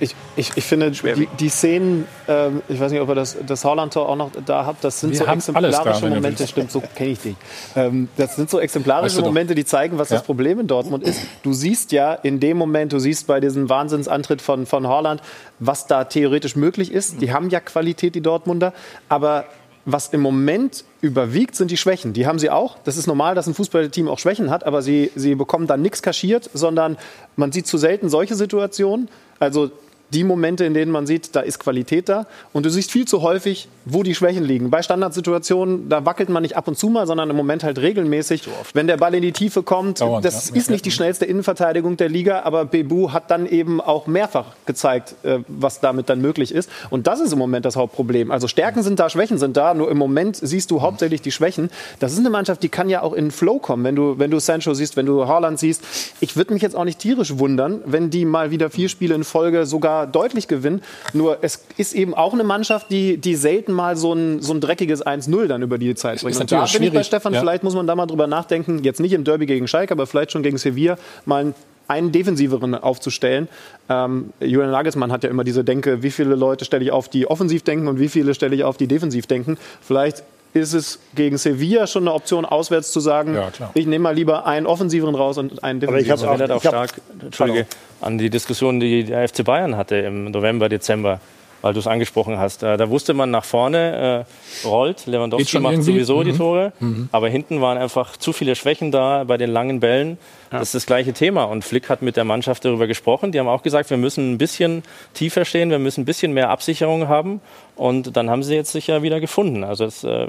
Ich, ich, ich finde, die, die Szenen, ähm, ich weiß nicht, ob ihr das, das Haaland-Tor auch noch da habt, das sind Wir so da, exemplarische du Momente, stimmt, so kenne ich dich. Ähm, das sind so exemplarische Weißt. Momente, die zeigen, was Ja. das Problem in Dortmund ist. Du siehst ja in dem Moment, du siehst bei diesem Wahnsinnsantritt von, von Haaland, was da theoretisch möglich ist. Die haben ja Qualität, die Dortmunder, aber was im Moment überwiegt, sind die Schwächen. Die haben sie auch. Das ist normal, dass ein Fußballteam auch Schwächen hat, aber sie, sie bekommen dann nichts kaschiert, sondern man sieht zu selten solche Situationen. Also die Momente, in denen man sieht, da ist Qualität da. Und du siehst viel zu häufig, wo die Schwächen liegen. Bei Standardsituationen, da wackelt man nicht ab und zu mal, sondern im Moment halt regelmäßig. Wenn der Ball in die Tiefe kommt, Dauernd, das ja. ist nicht die schnellste Innenverteidigung der Liga, aber Bebu hat dann eben auch mehrfach gezeigt, äh, was damit dann möglich ist. Und das ist im Moment das Hauptproblem. Also Stärken sind da, Schwächen sind da, nur im Moment siehst du hauptsächlich die Schwächen. Das ist eine Mannschaft, die kann ja auch in den Flow kommen, wenn du, wenn du Sancho siehst, wenn du Haaland siehst. Ich würde mich jetzt auch nicht tierisch wundern, wenn die mal wieder vier Spiele in Folge sogar deutlich gewinnen. Nur es ist eben auch eine Mannschaft, die, die selten mal so ein, so ein dreckiges 1-0 dann über die Zeit bringt. ist Und da natürlich bin ich bei Stefan, ja. vielleicht muss man da mal drüber nachdenken, jetzt nicht im Derby gegen Schalke, aber vielleicht schon gegen Sevilla, mal einen, einen defensiveren aufzustellen. Ähm, Julian Nagelsmann hat ja immer diese Denke, wie viele Leute stelle ich auf, die offensiv denken und wie viele stelle ich auf, die defensiv denken. Vielleicht ist es gegen Sevilla schon eine Option, auswärts zu sagen, Ja, ich nehme mal lieber einen offensiveren raus und einen Aber ich defensiveren. habe erinnert auch ich hab- stark Entschuldige, an die Diskussion, die der FC Bayern hatte im November, Dezember, weil du es angesprochen hast. Äh, Da wusste man nach vorne, äh, rollt, Lewandowski macht irgendwie. sowieso die Mhm. Tore, aber hinten waren einfach zu viele Schwächen da bei den langen Bällen. Das ist das gleiche Thema und Flick hat mit der Mannschaft darüber gesprochen. Die haben auch gesagt, wir müssen ein bisschen tiefer stehen, wir müssen ein bisschen mehr Absicherung haben und dann haben sie jetzt sich ja wieder gefunden. Also das äh,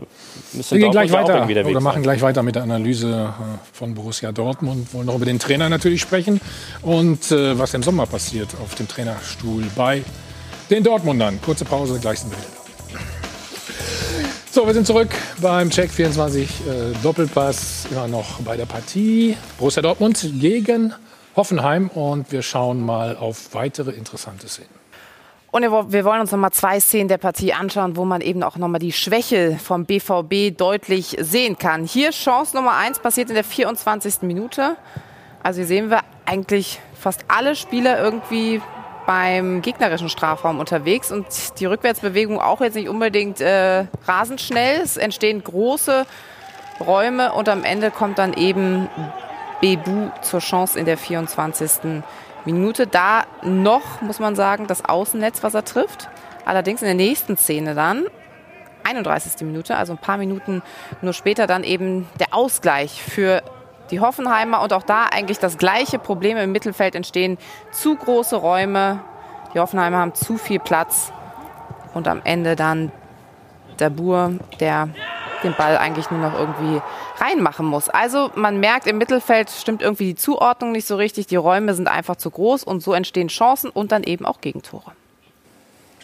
müssen Wir gehen gleich weiter oder machen sein. gleich weiter mit der Analyse äh, von Borussia Dortmund. Wollen noch über den Trainer natürlich sprechen und äh, was im Sommer passiert auf dem Trainerstuhl bei den Dortmundern. Kurze Pause, gleich sind wir wieder da. So, wir sind zurück beim Check 24 äh, Doppelpass. Immer noch bei der Partie Borussia Dortmund gegen Hoffenheim und wir schauen mal auf weitere interessante Szenen. Und wir wollen uns noch mal zwei Szenen der Partie anschauen, wo man eben auch noch mal die Schwäche vom BVB deutlich sehen kann. Hier Chance Nummer eins passiert in der 24. Minute. Also hier sehen wir eigentlich fast alle Spieler irgendwie beim gegnerischen Strafraum unterwegs und die Rückwärtsbewegung auch jetzt nicht unbedingt äh, rasend schnell. Es entstehen große Räume und am Ende kommt dann eben Bebu zur Chance in der 24. Minute. Da noch, muss man sagen, das Außennetz, was er trifft. Allerdings in der nächsten Szene dann, 31. Minute, also ein paar Minuten nur später, dann eben der Ausgleich für die Hoffenheimer. Und auch da eigentlich das gleiche Problem im Mittelfeld entstehen. Zu große Räume. Die Hoffenheimer haben zu viel Platz. Und am Ende dann der Bur, der den Ball eigentlich nur noch irgendwie reinmachen muss. Also man merkt, im Mittelfeld stimmt irgendwie die Zuordnung nicht so richtig. Die Räume sind einfach zu groß und so entstehen Chancen und dann eben auch Gegentore.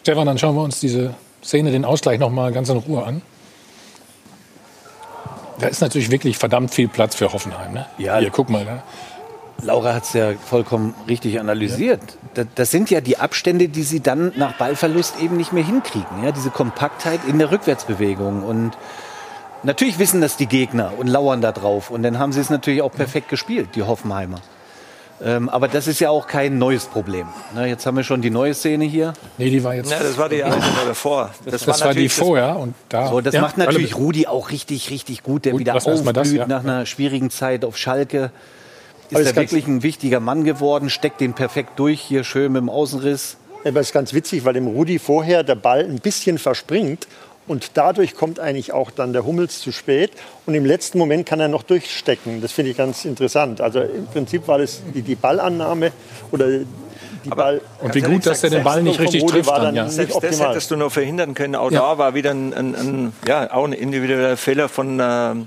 Stefan, dann schauen wir uns diese Szene, den Ausgleich noch mal ganz in Ruhe an. Da ist natürlich wirklich verdammt viel Platz für Hoffenheim. Ne? Ja. Hier, guck mal. Ne? Laura hat es ja vollkommen richtig analysiert. Das, das sind ja die Abstände, die sie dann nach Ballverlust eben nicht mehr hinkriegen. Ja? Diese Kompaktheit in der Rückwärtsbewegung. Und natürlich wissen das die Gegner und lauern da drauf. Und dann haben sie es natürlich auch perfekt gespielt, die Hoffenheimer. Ähm, aber das ist ja auch kein neues Problem. Na, jetzt haben wir schon die neue Szene hier. Nee, die war jetzt. Ja, das war die alte war davor. <laughs> Das, war, die natürlich vorher. Und da, So, das Ja, macht natürlich Rudi auch richtig, richtig gut, der Gut, wieder aufblüht das, ja. nach einer schwierigen Zeit auf Schalke. Ist Aber er wirklich ein wichtiger Mann geworden, steckt den perfekt durch, hier schön mit dem Außenriss. Aber es ist ganz witzig, weil dem Rudi vorher der Ball ein bisschen verspringt und dadurch kommt eigentlich auch dann der Hummels zu spät und im letzten Moment kann er noch durchstecken. Das finde ich ganz interessant. Also im Prinzip war das die, die Ballannahme oder die Ball. Und wie gut, dass er den Ball nicht richtig trifft war dann, ja. nicht Selbst das optimal. hättest du noch verhindern können. Auch Ja. da war wieder ein, ein, ein, ja, auch ein individueller Fehler von, ähm,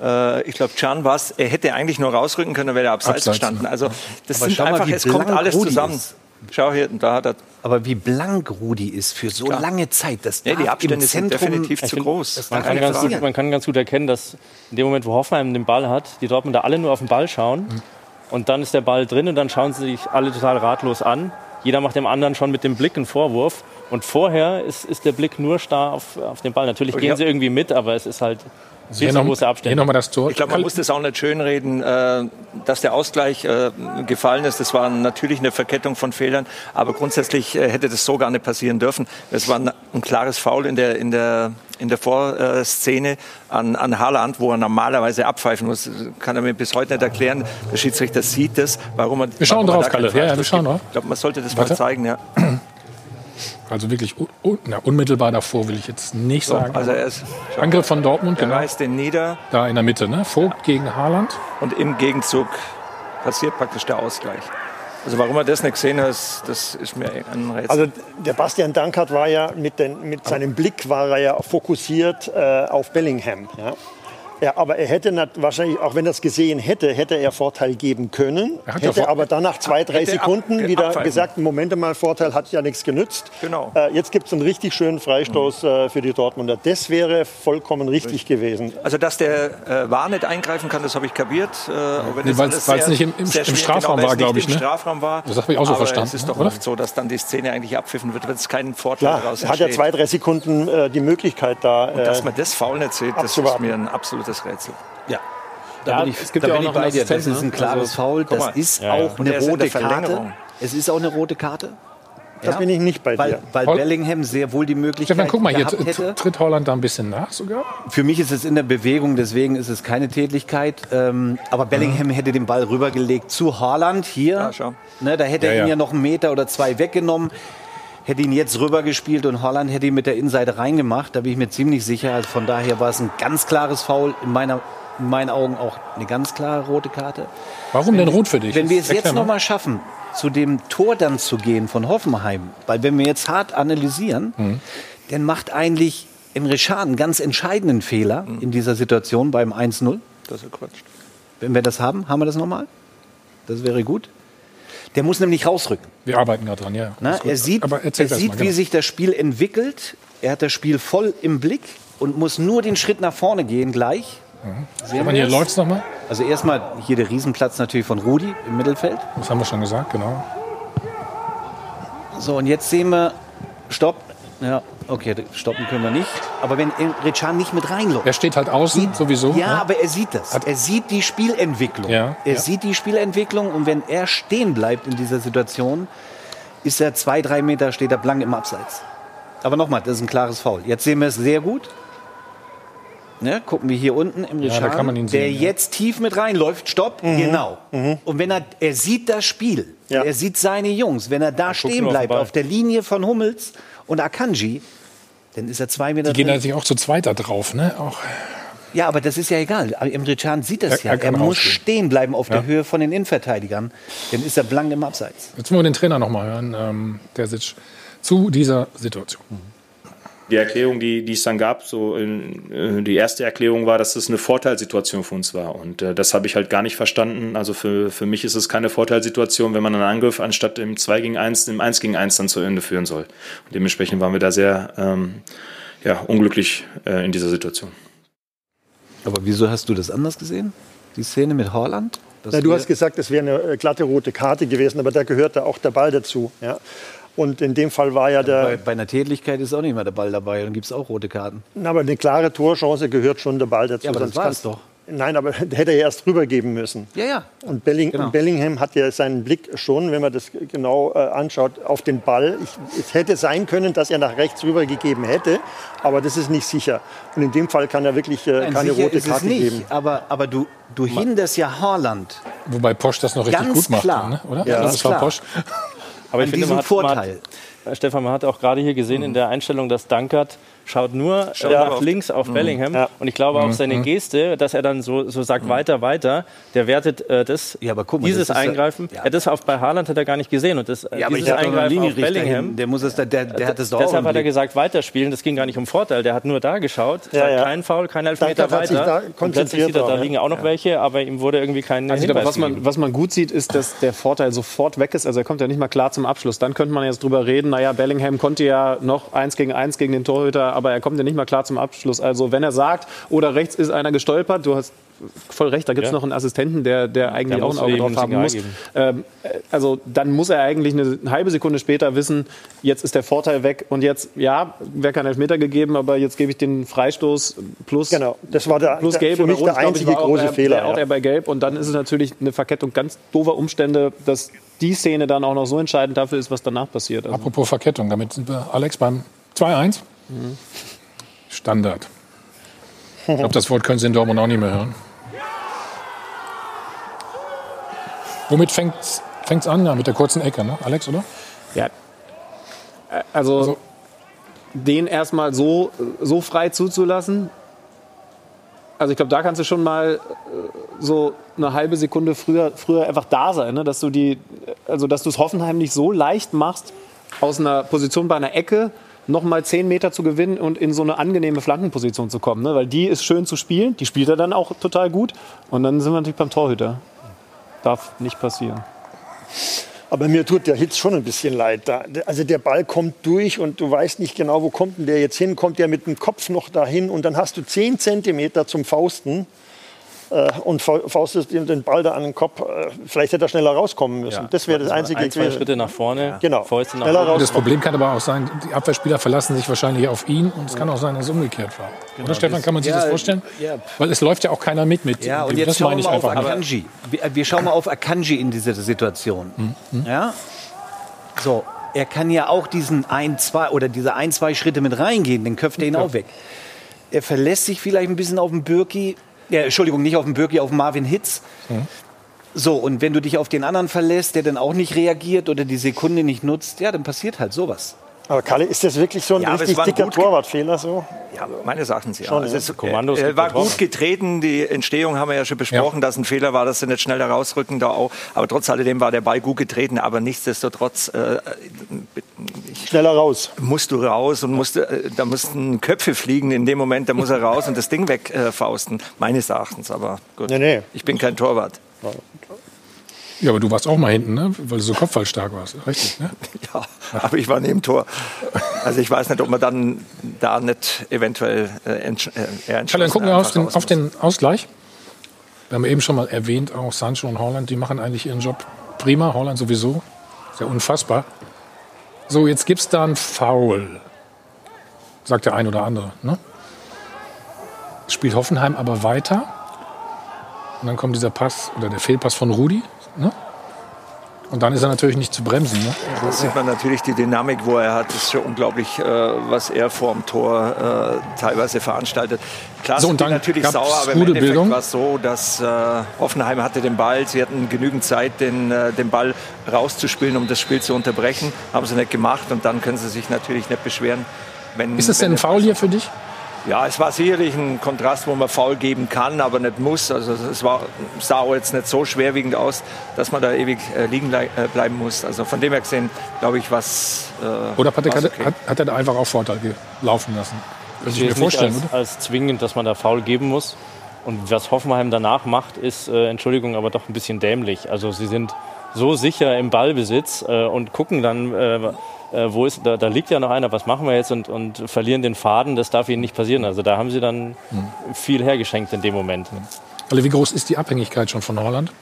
äh, ich glaube, Can war es. Er hätte eigentlich nur rausrücken können, dann wäre er abseits, Abseits, gestanden. Also das Aber sind mal, einfach, wie es kommt alles Rudi zusammen. ist. Schau hier, da hat er. Aber wie blank Rudi ist für so Klar. lange Zeit. Das Ja, die Abstände im sind definitiv zu find, groß. Man kann, ganz gut, man kann ganz gut erkennen, dass in dem Moment, wo Hoffenheim den Ball hat, die Dortmunder alle nur auf den Ball schauen. Und dann ist der Ball drin und dann schauen sie sich alle total ratlos an. Jeder macht dem anderen schon mit dem Blick einen Vorwurf. Und vorher ist, ist der Blick nur starr auf, auf den Ball. Natürlich gehen ja. sie irgendwie mit, aber es ist halt viel Hier zu noch, große hier Abstände. noch mal das Tor. Ich glaube, man muss das auch nicht schönreden, äh, dass der Ausgleich äh, gefallen ist. Das war natürlich eine Verkettung von Fehlern, aber grundsätzlich äh, hätte das so gar nicht passieren dürfen. Es war ein, ein klares Foul in der, in der, in der Vorszene an, an Haaland, wo er normalerweise abpfeifen muss. Kann er mir bis heute nicht erklären. Der Schiedsrichter sieht das. Warum er, Wir schauen warum drauf, Kalle. Ja, ja, wir schauen drauf. Ich glaube, man sollte das Warte. mal zeigen. Ja. Also wirklich un, na, unmittelbar davor will ich jetzt nicht sagen. Also er ist, Angriff von Dortmund, er genau. reißt den nieder Da in der Mitte, ne? Vogt gegen Haaland. und im Gegenzug passiert praktisch der Ausgleich. Also warum er das nicht gesehen hat, das- das ist mir ein Rätsel. Also der Bastian Dankert war ja mit, den, mit seinem Blick war er ja fokussiert äh, auf Bellingham. Ja. Ja, aber er hätte wahrscheinlich, auch wenn er es gesehen hätte, hätte er Vorteil geben können. Er hat ja hätte vor- aber dann nach zwei, drei Sekunden ab- wieder abpfeifen. gesagt, Moment mal, Vorteil hat ja nichts genützt. Genau. Äh, jetzt gibt es einen richtig schönen Freistoß äh, für die Dortmunder. Das wäre vollkommen richtig gewesen. Also, dass der äh, War nicht eingreifen kann, das habe ich kapiert. Äh, Nee, weil's sehr- nicht im- im- im Strafraum genau, war, weil's glaub nicht ich, Im ne? Strafraum war. Das habe ich auch so Aber verstanden, Es ist doch Oder? oft so, dass dann die Szene eigentlich abpfiffen wird, wenn es keinen Vorteil Klar, daraus er hat ja entsteht. zwei, drei Sekunden äh, die Möglichkeit da. Äh, Dass man das Foul nicht sieht, das ist mir ein absolutes Rätsel. Ja. Da Ja, bin ich, es gibt da ja bin auch ich noch bei dir. Das ist ein klares Also, Foul. Das ist Ja, ja. auch eine rote Karte. Es ist auch eine rote Karte. das bin ich nicht bei Weil, dir. weil Hol- Bellingham sehr wohl die Möglichkeit Stefan, guck mal, hier hätte. tritt Holland da ein bisschen nach sogar. Für mich ist es in der Bewegung, deswegen ist es keine Tätlichkeit. Ähm, aber Bellingham hätte den Ball rübergelegt zu Haaland hier. Ja. Ne, da hätte Ja, er ihn ja. ja noch einen Meter oder zwei weggenommen. Hätte ihn jetzt rübergespielt und Haaland hätte ihn mit der Innenseite reingemacht. Da bin ich mir ziemlich sicher. Also von daher war es ein ganz klares Foul. In, meiner, in meinen Augen auch eine ganz klare rote Karte. Warum denn rot für dich? Wenn wir es jetzt mal. noch mal schaffen, zu dem Tor dann zu gehen von Hoffenheim, weil wenn wir jetzt hart analysieren, Mhm. dann macht eigentlich Emre Can einen ganz entscheidenden Fehler Mhm. in dieser Situation beim 1-0. Das ist Quatsch. Wenn wir das haben, haben wir das nochmal? Das wäre gut. Der muss nämlich rausrücken. Wir arbeiten gerade dran, ja. Na, er sieht, Aber er sieht mal, wie genau. sich das Spiel entwickelt. Er hat das Spiel voll im Blick und muss nur den Schritt nach vorne gehen gleich. Aber wir hier läuft es nochmal. Also erstmal hier der Riesenplatz natürlich von Rudi im Mittelfeld. Das haben wir schon gesagt, genau. So, und jetzt sehen wir, stopp. Ja, okay, stoppen können wir nicht. Aber wenn Rechan nicht mit reinläuft. Er steht halt außen sowieso. Ja, ne? aber er sieht das. Er sieht die Spielentwicklung. Ja, er ja. sieht die Spielentwicklung und wenn er stehen bleibt in dieser Situation, ist er zwei, drei Meter, steht er blank im Abseits. Aber nochmal, das ist ein klares Foul. Jetzt sehen wir es sehr gut. Ne, gucken wir hier unten im Ja, da Richard, kann man ihn der sehen, ja. jetzt tief mit reinläuft. Stopp, genau. Und wenn er, er sieht das Spiel, Ja. er sieht seine Jungs, wenn er da stehen auf den bleibt auf der Linie von Hummels und Akanji, dann ist er zwei Meter Die gehen natürlich auch zu zweit da drauf, ne? Auch. Ja, aber das ist ja egal. Emre Can sieht das Er- ja. er Er, muss rausgehen. stehen bleiben auf Ja. der Höhe von den Innenverteidigern. Dann ist er blank im Abseits. Jetzt wollen wir den Trainer noch mal hören, ähm, der sitzt zu dieser Situation. Die Erklärung, die, die es dann gab, so in, äh, die erste Erklärung war, dass es eine Vorteilssituation für uns war. Und äh, das habe ich halt gar nicht verstanden. Also für, für mich ist es keine Vorteilssituation, wenn man einen Angriff anstatt im 2 gegen 1, im 1 gegen 1 dann zu Ende führen soll. Und dementsprechend waren wir da sehr ähm, ja, unglücklich äh, in dieser Situation. Aber wieso hast du das anders gesehen? Die Szene mit Holland? Na, du hast gesagt, es wäre eine äh, glatte rote Karte gewesen, aber da gehörte auch der Ball dazu. Ja. Und in dem Fall war ja bei, der, bei einer Tätlichkeit ist auch nicht mehr der Ball dabei. Dann gibt es auch rote Karten. Na, aber eine klare Torchance gehört schon der Ball dazu. Ja, aber das war es doch. Nein, aber <laughs> hätte er erst rübergeben müssen. Ja, ja. Und, Belling, Genau. und Bellingham hat ja seinen Blick schon, wenn man das genau äh, anschaut, auf den Ball. Ich, es hätte sein können, dass er nach rechts rübergegeben hätte, aber das ist nicht sicher. Und in dem Fall kann er wirklich äh, Nein, keine rote ist es Karte nicht. geben. Aber, aber du, du hinderst ja Haaland. Wobei Posch das noch richtig Ganz gut macht, klar. ne? oder? Ja, das war klar. Posch. Aber ich An finde, diesem man hat, man Vorteil. hat, äh, Stefan, man hat auch gerade hier gesehen in der Einstellung, dass Dankert schaut nur äh, Ja. nach links auf Bellingham. Ja. Und ich glaube auch seine Geste, dass er dann so, so sagt, weiter, weiter, der wertet äh, das, Ja, aber guck mal, dieses das Eingreifen. ja. Ja. das auf, bei Haaland hat er gar nicht gesehen. Und das, äh, Ja, aber dieses ich Eingreifen auf Bellingham, hin. Der, muss es, da- der, der hat es doch auch Deshalb hat er gesagt, weiterspielen. Das ging gar nicht um Vorteil. Der hat nur da geschaut. Ja, ja. Kein Foul, kein Elfmeter weiter. da Und plötzlich konzentriert sieht er, da liegen auch noch welche, aber ihm wurde irgendwie kein Also Hinweis was man, was man gut sieht, ist, dass der Vorteil sofort weg ist. Also er kommt ja nicht mal klar zum Abschluss. Dann könnte man jetzt drüber reden, naja, Bellingham konnte ja noch eins gegen eins gegen den Torhüter, aber er kommt ja nicht mal klar zum Abschluss. Also wenn er sagt, oder rechts ist einer gestolpert, du hast voll recht, da gibt es Ja. noch einen Assistenten, der, der eigentlich Der auch ein Auge drauf haben muss. Ähm, äh, also dann muss er eigentlich eine halbe Sekunde später wissen, jetzt ist der Vorteil weg und jetzt, ja, wäre kein Elfmeter gegeben, aber jetzt gebe ich den Freistoß plus Genau, das war der, plus der, Gelb für mich Rot, der glaub ich, einzige war auch große er, Fehler. der Auch ja. er bei Gelb. Und dann ist es natürlich eine Verkettung ganz doofer Umstände, dass die Szene dann auch noch so entscheidend dafür ist, was danach passiert. Also, Apropos Verkettung, damit sind wir, Alex, beim 2-1. Standard. Ich glaube, das Wort können Sie in Dortmund auch nicht mehr hören. Womit fängt es an? Ja, mit der kurzen Ecke, ne? Alex, oder? ja. Also, Also- den erstmal so, so frei zuzulassen. Also ich glaube, da kannst du schon mal äh, so eine halbe Sekunde früher, früher einfach da sein, ne? dass du die, also dass du es Hoffenheim nicht so leicht machst, aus einer Position bei einer Ecke noch mal zehn Meter zu gewinnen und in so eine angenehme Flankenposition zu kommen, ne? weil die ist schön zu spielen, die spielt er dann auch total gut und dann sind wir natürlich beim Torhüter. Darf nicht passieren. Aber mir tut der Hitz schon ein bisschen leid. Da, also der Ball kommt durch und du weißt nicht genau, wo kommt denn der jetzt hin? Kommt der mit dem Kopf noch dahin? Und dann hast du 10 Zentimeter zum Fausten und fa- faustest ihm den Ball da an den Kopf. Äh, vielleicht hätte er schneller rauskommen müssen. das wäre das Einzige Ein, zwei gewesen. Schritte nach vorne, Genau. Fäuste nach Schneller raus. Das Problem kann aber auch sein, die Abwehrspieler verlassen sich wahrscheinlich auf ihn und es kann auch sein, dass es umgekehrt war. Oder Stefan, kann man sich Ja, das vorstellen? ja. Weil es läuft ja auch keiner mit mit. Ja, und dem. jetzt das schauen meine wir ich mal auf. Akanji. Wir, wir schauen mal auf Akanji in dieser Situation. Ja? So, er kann ja auch diesen ein, zwei oder diese ein, zwei Schritte mit reingehen, den köpft er ihn auch weg. Er verlässt sich vielleicht ein bisschen auf den Birki, ja, Entschuldigung, nicht auf den Birki, auf Marvin Hitz. So, und wenn du dich auf den anderen verlässt, der dann auch nicht reagiert oder die Sekunde nicht nutzt, ja, dann passiert halt sowas. Aber Kalle, ist das wirklich so ein Ja, richtig war dicker Torwartfehler so? Ja, meines Erachtens ja. Schon, also ja. es, Kommandos äh, war getroffen. gut getreten. Die Entstehung haben wir ja schon besprochen, dass ein Fehler war, dass sie nicht schnell herausrücken da auch. Aber trotz alledem war der Ball gut getreten. Aber nichtsdestotrotz äh, Schneller raus. musst du raus und musst, äh, da mussten Köpfe fliegen in dem Moment. Da muss er raus und das Ding wegfausten. Äh, meines Erachtens. Aber gut. Nee, nee. Ich bin kein Torwart. Ja, aber du warst auch mal hinten, ne? weil du so kopfballstark warst. Richtig, ne? <laughs> Ja, aber ich war neben Tor. Also ich weiß nicht, ob man dann da nicht eventuell äh, entsch äh, dann gucken wir auf den, auf den Ausgleich. Wir haben eben schon mal erwähnt, auch Sancho und Holland, die machen eigentlich ihren Job prima. Holland sowieso. Ist ja unfassbar. So, jetzt gibt es da einen Foul. Sagt der ein oder andere. Ne? Spielt Hoffenheim aber weiter. Und dann kommt dieser Pass oder der Fehlpass von Rudi. Ne? Und dann ist er natürlich nicht zu bremsen. Ne? Da sieht man natürlich die Dynamik, wo er hat. Das ist schon unglaublich, äh, was er vorm Tor äh, teilweise veranstaltet. Klar So, und dann natürlich sauer, aber im. Endeffekt war es so, dass äh, Hoffenheim hatte den Ball. Sie hatten genügend Zeit, den, äh, den Ball rauszuspielen, um das Spiel zu unterbrechen. Haben sie nicht gemacht und dann können sie sich natürlich nicht beschweren. Wenn, Ist wenn denn ein Foul hier für dich? Ja, es war sicherlich ein Kontrast, wo man faul geben kann, aber nicht muss. Also es war, sah auch jetzt nicht so schwerwiegend aus, dass man da ewig äh, liegen äh, bleiben muss. Also von dem her gesehen, glaube ich, was. Äh, Oder Patrick, okay. hat, hat er da einfach auch Vorteil laufen lassen? Könnte ich sehe mir vorstellen, als, oder? als zwingend, dass man da faul geben muss. Und was Hoffenheim danach macht, ist, äh, Entschuldigung, aber doch ein bisschen dämlich. Also sie sind so sicher im Ballbesitz äh, und gucken dann, äh, äh, wo ist, da, da liegt ja noch einer, was machen wir jetzt und, und verlieren den Faden, das darf ihnen nicht passieren. Also da haben sie dann viel hergeschenkt in dem Moment. Also wie groß ist die Abhängigkeit schon von Holland?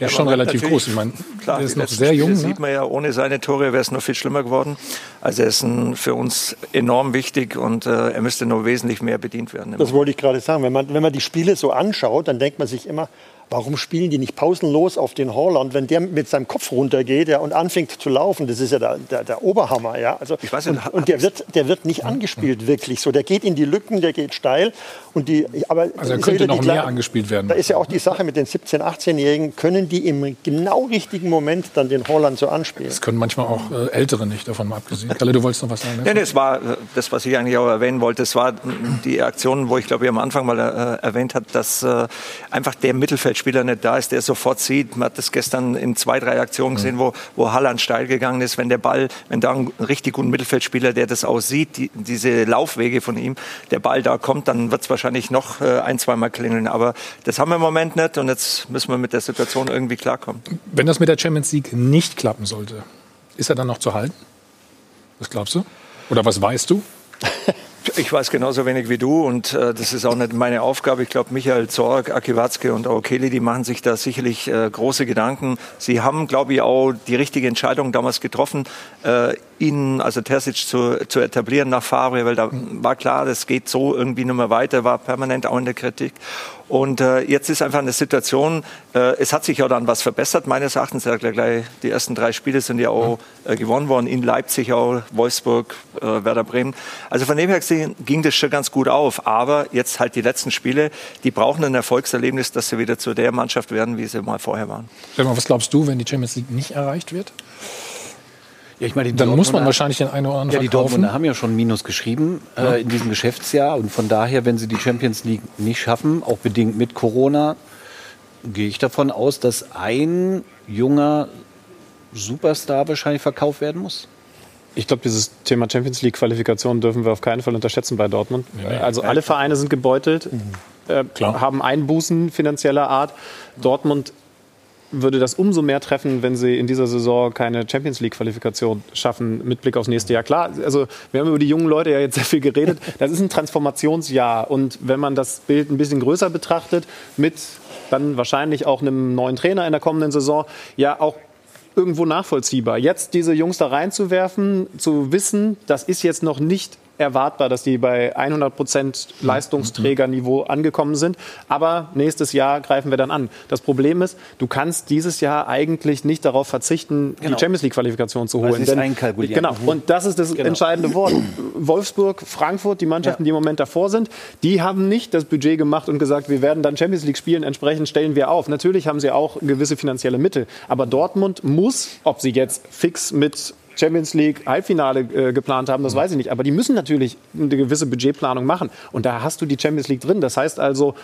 Der ist schon relativ groß. Ich meine, Klar, der ist noch sehr jung. Spiele Ne? sieht man ja, ohne seine Tore wäre es noch viel schlimmer geworden. Also er ist ein, für uns enorm wichtig und äh, er müsste noch wesentlich mehr bedient werden. Das wollte ich gerade sagen. Wenn man, wenn man die Spiele so anschaut, dann denkt man sich immer, warum spielen die nicht pausenlos auf den Holland, wenn der mit seinem Kopf runtergeht ja, und anfängt zu laufen? Das ist ja der, der, der Oberhammer. Ja? Also, Ich weiß nicht, und, und der, wird, der wird nicht angespielt, wirklich so. Der geht in die Lücken, der geht steil. Und die, aber Also er ja könnte wieder noch mehr angespielt werden. Da ist ja auch die Sache mit den 17-, 18-Jährigen, können die im genau richtigen Moment dann den Holland so anspielen? Das können manchmal auch äh, Ältere nicht, davon mal abgesehen. Kalle, du wolltest noch was sagen? Ja, das war äh, das, was ich eigentlich auch erwähnen wollte. Das war die Aktion, wo ich glaube, ich am Anfang mal äh, erwähnt hat, dass äh, einfach der Mittelfeldspieler nicht da ist, der sofort sieht. Man hat das gestern in zwei, drei Aktionen gesehen, wo, wo Halland steil gegangen ist. Wenn der Ball, wenn da ein richtig guter Mittelfeldspieler, der das aussieht, die, diese Laufwege von ihm, der Ball da kommt, dann wird es wahrscheinlich noch äh, ein, zweimal klingeln. Aber das haben wir im Moment nicht und jetzt müssen wir mit der Situation irgendwie klarkommen. Wenn das mit der Champions League nicht klappen sollte, ist er dann noch zu halten? Was glaubst du? Oder was weißt du? <laughs> Ich weiß genauso wenig wie du und äh, das ist auch nicht meine Aufgabe. Ich glaube, Michael Zorg, Aki Watzke und Kelly, die machen sich da sicherlich äh, große Gedanken. Sie haben, glaube ich, auch die richtige Entscheidung damals getroffen, äh, ihn, also Terzic zu, zu etablieren nach Favre, weil da war klar, das geht so irgendwie nicht mehr weiter, war permanent auch in der Kritik. Und äh, jetzt ist einfach eine Situation, äh, es hat sich ja dann was verbessert, meines Erachtens. Die ersten drei Spiele sind ja auch äh, gewonnen worden, in Leipzig auch, Wolfsburg, äh, Werder Bremen. Also von dem her ging das schon ganz gut auf. Aber jetzt halt die letzten Spiele, die brauchen ein Erfolgserlebnis, dass sie wieder zu der Mannschaft werden, wie sie mal vorher waren. Stefan, was glaubst du, wenn die Champions League nicht erreicht wird? Ja, ich meine, die Dann muss man Dortmunder- wahrscheinlich den einen oder anderen Ja, die verkaufen. Dortmunder haben ja schon Minus geschrieben äh, in diesem Geschäftsjahr. Und von daher, wenn sie die Champions League nicht schaffen, auch bedingt mit Corona, gehe ich davon aus, dass ein junger Superstar wahrscheinlich verkauft werden muss. Ich glaube, dieses Thema Champions League Qualifikation dürfen wir auf keinen Fall unterschätzen bei Dortmund. Also alle Vereine sind gebeutelt, äh, haben Einbußen finanzieller Art. Dortmund würde das umso mehr treffen, wenn sie in dieser Saison keine Champions League Qualifikation schaffen mit Blick aufs nächste Jahr. Klar, also wir haben über die jungen Leute ja jetzt <laughs> sehr viel geredet. Das ist ein Transformationsjahr und wenn man das Bild ein bisschen größer betrachtet mit dann wahrscheinlich auch einem neuen Trainer in der kommenden Saison, ja auch irgendwo nachvollziehbar. Jetzt diese Jungs da reinzuwerfen, zu wissen, das ist jetzt noch nicht erwartbar, dass die bei 100 Prozent Leistungsträgerniveau angekommen sind. Aber nächstes Jahr greifen wir dann an. Das Problem ist, du kannst dieses Jahr eigentlich nicht darauf verzichten, Genau. die Champions League Qualifikation zu holen. sie es einkalkulieren. Genau. Mhm. Und das ist das Genau. entscheidende Wort. Wolfsburg, Frankfurt, die Mannschaften, die im Moment davor sind, die haben nicht das Budget gemacht und gesagt, wir werden dann Champions League spielen, entsprechend stellen wir auf. Natürlich haben sie auch gewisse finanzielle Mittel. Aber Dortmund muss, ob sie jetzt fix mit Champions League Halbfinale äh, geplant haben, das weiß ich nicht. Aber die müssen natürlich eine gewisse Budgetplanung machen. Und da hast du die Champions League drin. Das heißt also,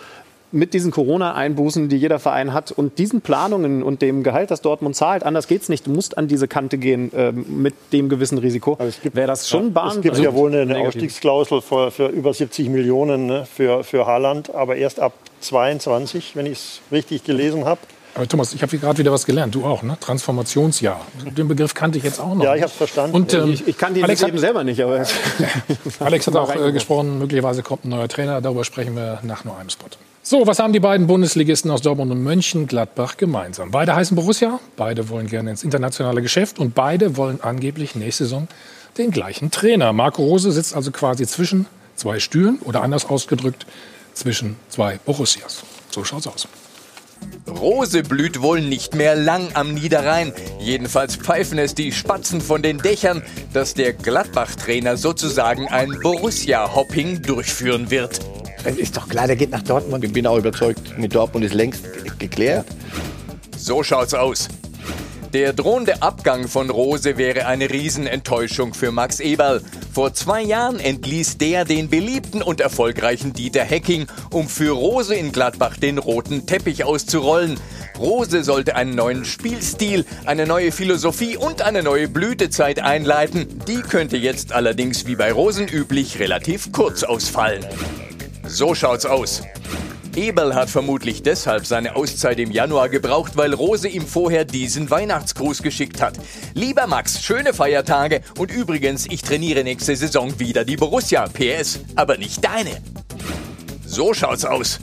mit diesen Corona-Einbußen, die jeder Verein hat und diesen Planungen und dem Gehalt, das Dortmund zahlt, anders geht's nicht. Du musst an diese Kante gehen ähm, mit dem gewissen Risiko. Wäre das schon Bahn. Es gibt ja wohl eine, eine. Ausstiegsklausel für, für über 70 Millionen ne, für, für Haaland, aber erst ab 22, wenn ich es richtig gelesen habe. Aber Thomas, ich habe gerade wieder was gelernt. Du auch, ne? Transformationsjahr. Den Begriff kannte ich jetzt auch noch. Ja, ich habe es verstanden. Und ähm, Ich, ich kann die Alex, eben selber nicht, aber <laughs> Alex hat auch äh, gesprochen, möglicherweise kommt ein neuer Trainer. Darüber sprechen wir nach nur einem Spot. So, was haben die beiden Bundesligisten aus Dortmund und Mönchengladbach gemeinsam? Beide heißen Borussia, beide wollen gerne ins internationale Geschäft und beide wollen angeblich nächste Saison den gleichen Trainer. Marco Rose sitzt also quasi zwischen zwei Stühlen oder anders ausgedrückt zwischen zwei Borussias. So schaut's aus. Rose blüht wohl nicht mehr lang am Niederrhein. Jedenfalls pfeifen es die Spatzen von den Dächern, dass der Gladbach-Trainer sozusagen ein Borussia-Hopping durchführen wird. Es ist doch klar, der geht nach Dortmund. Ich bin auch überzeugt, mit Dortmund ist längst geklärt. So schaut's aus. Der drohende Abgang von Rose wäre eine Riesenenttäuschung für Max Eberl. Vor zwei Jahren entließ der den beliebten und erfolgreichen Dieter Hecking, um für Rose in Gladbach den roten Teppich auszurollen. Rose sollte einen neuen Spielstil, eine neue Philosophie und eine neue Blütezeit einleiten. Die könnte jetzt allerdings wie bei Rosen üblich relativ kurz ausfallen. So schaut's aus. Eberl hat vermutlich deshalb seine Auszeit im Januar gebraucht, weil Rose ihm vorher diesen Weihnachtsgruß geschickt hat. Lieber Max, schöne Feiertage und übrigens, ich trainiere nächste Saison wieder die Borussia PS, aber nicht deine. So schaut's aus.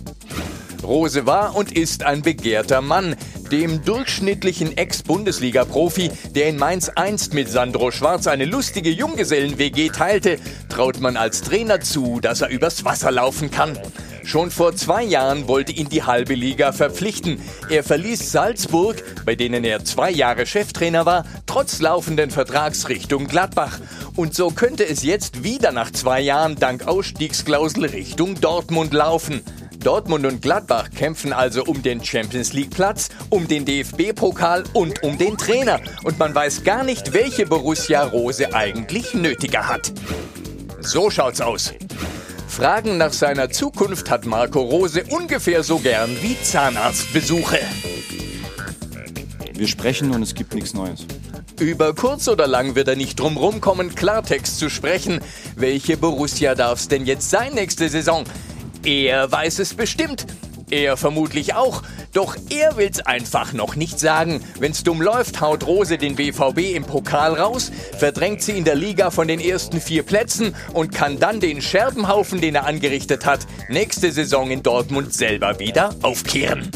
Rose war und ist ein begehrter Mann. Dem durchschnittlichen Ex-Bundesliga-Profi, der in Mainz einst mit Sandro Schwarz eine lustige Junggesellen-WG teilte, traut man als Trainer zu, dass er übers Wasser laufen kann. Schon vor zwei Jahren wollte ihn die halbe Liga verpflichten. Er verließ Salzburg, bei denen er zwei Jahre Cheftrainer war, trotz laufenden Vertrags Richtung Gladbach. Und so könnte es jetzt wieder nach zwei Jahren dank Ausstiegsklausel Richtung Dortmund laufen. Dortmund und Gladbach kämpfen also um den Champions League Platz, um den DFB-Pokal und um den Trainer. Und man weiß gar nicht, welche Borussia Rose eigentlich nötiger hat. So schaut's aus. Fragen nach seiner Zukunft hat Marco Rose ungefähr so gern wie Zahnarztbesuche. Wir sprechen und es gibt nichts Neues. Über kurz oder lang wird er nicht drumrum kommen, Klartext zu sprechen. Welche Borussia darf's denn jetzt sein nächste Saison? Er weiß es bestimmt. Er vermutlich auch. Doch er will's einfach noch nicht sagen. Wenn's dumm läuft, haut Rose den BVB im Pokal raus, verdrängt sie in der Liga von den ersten vier Plätzen und kann dann den Scherbenhaufen, den er angerichtet hat, nächste Saison in Dortmund selber wieder aufkehren.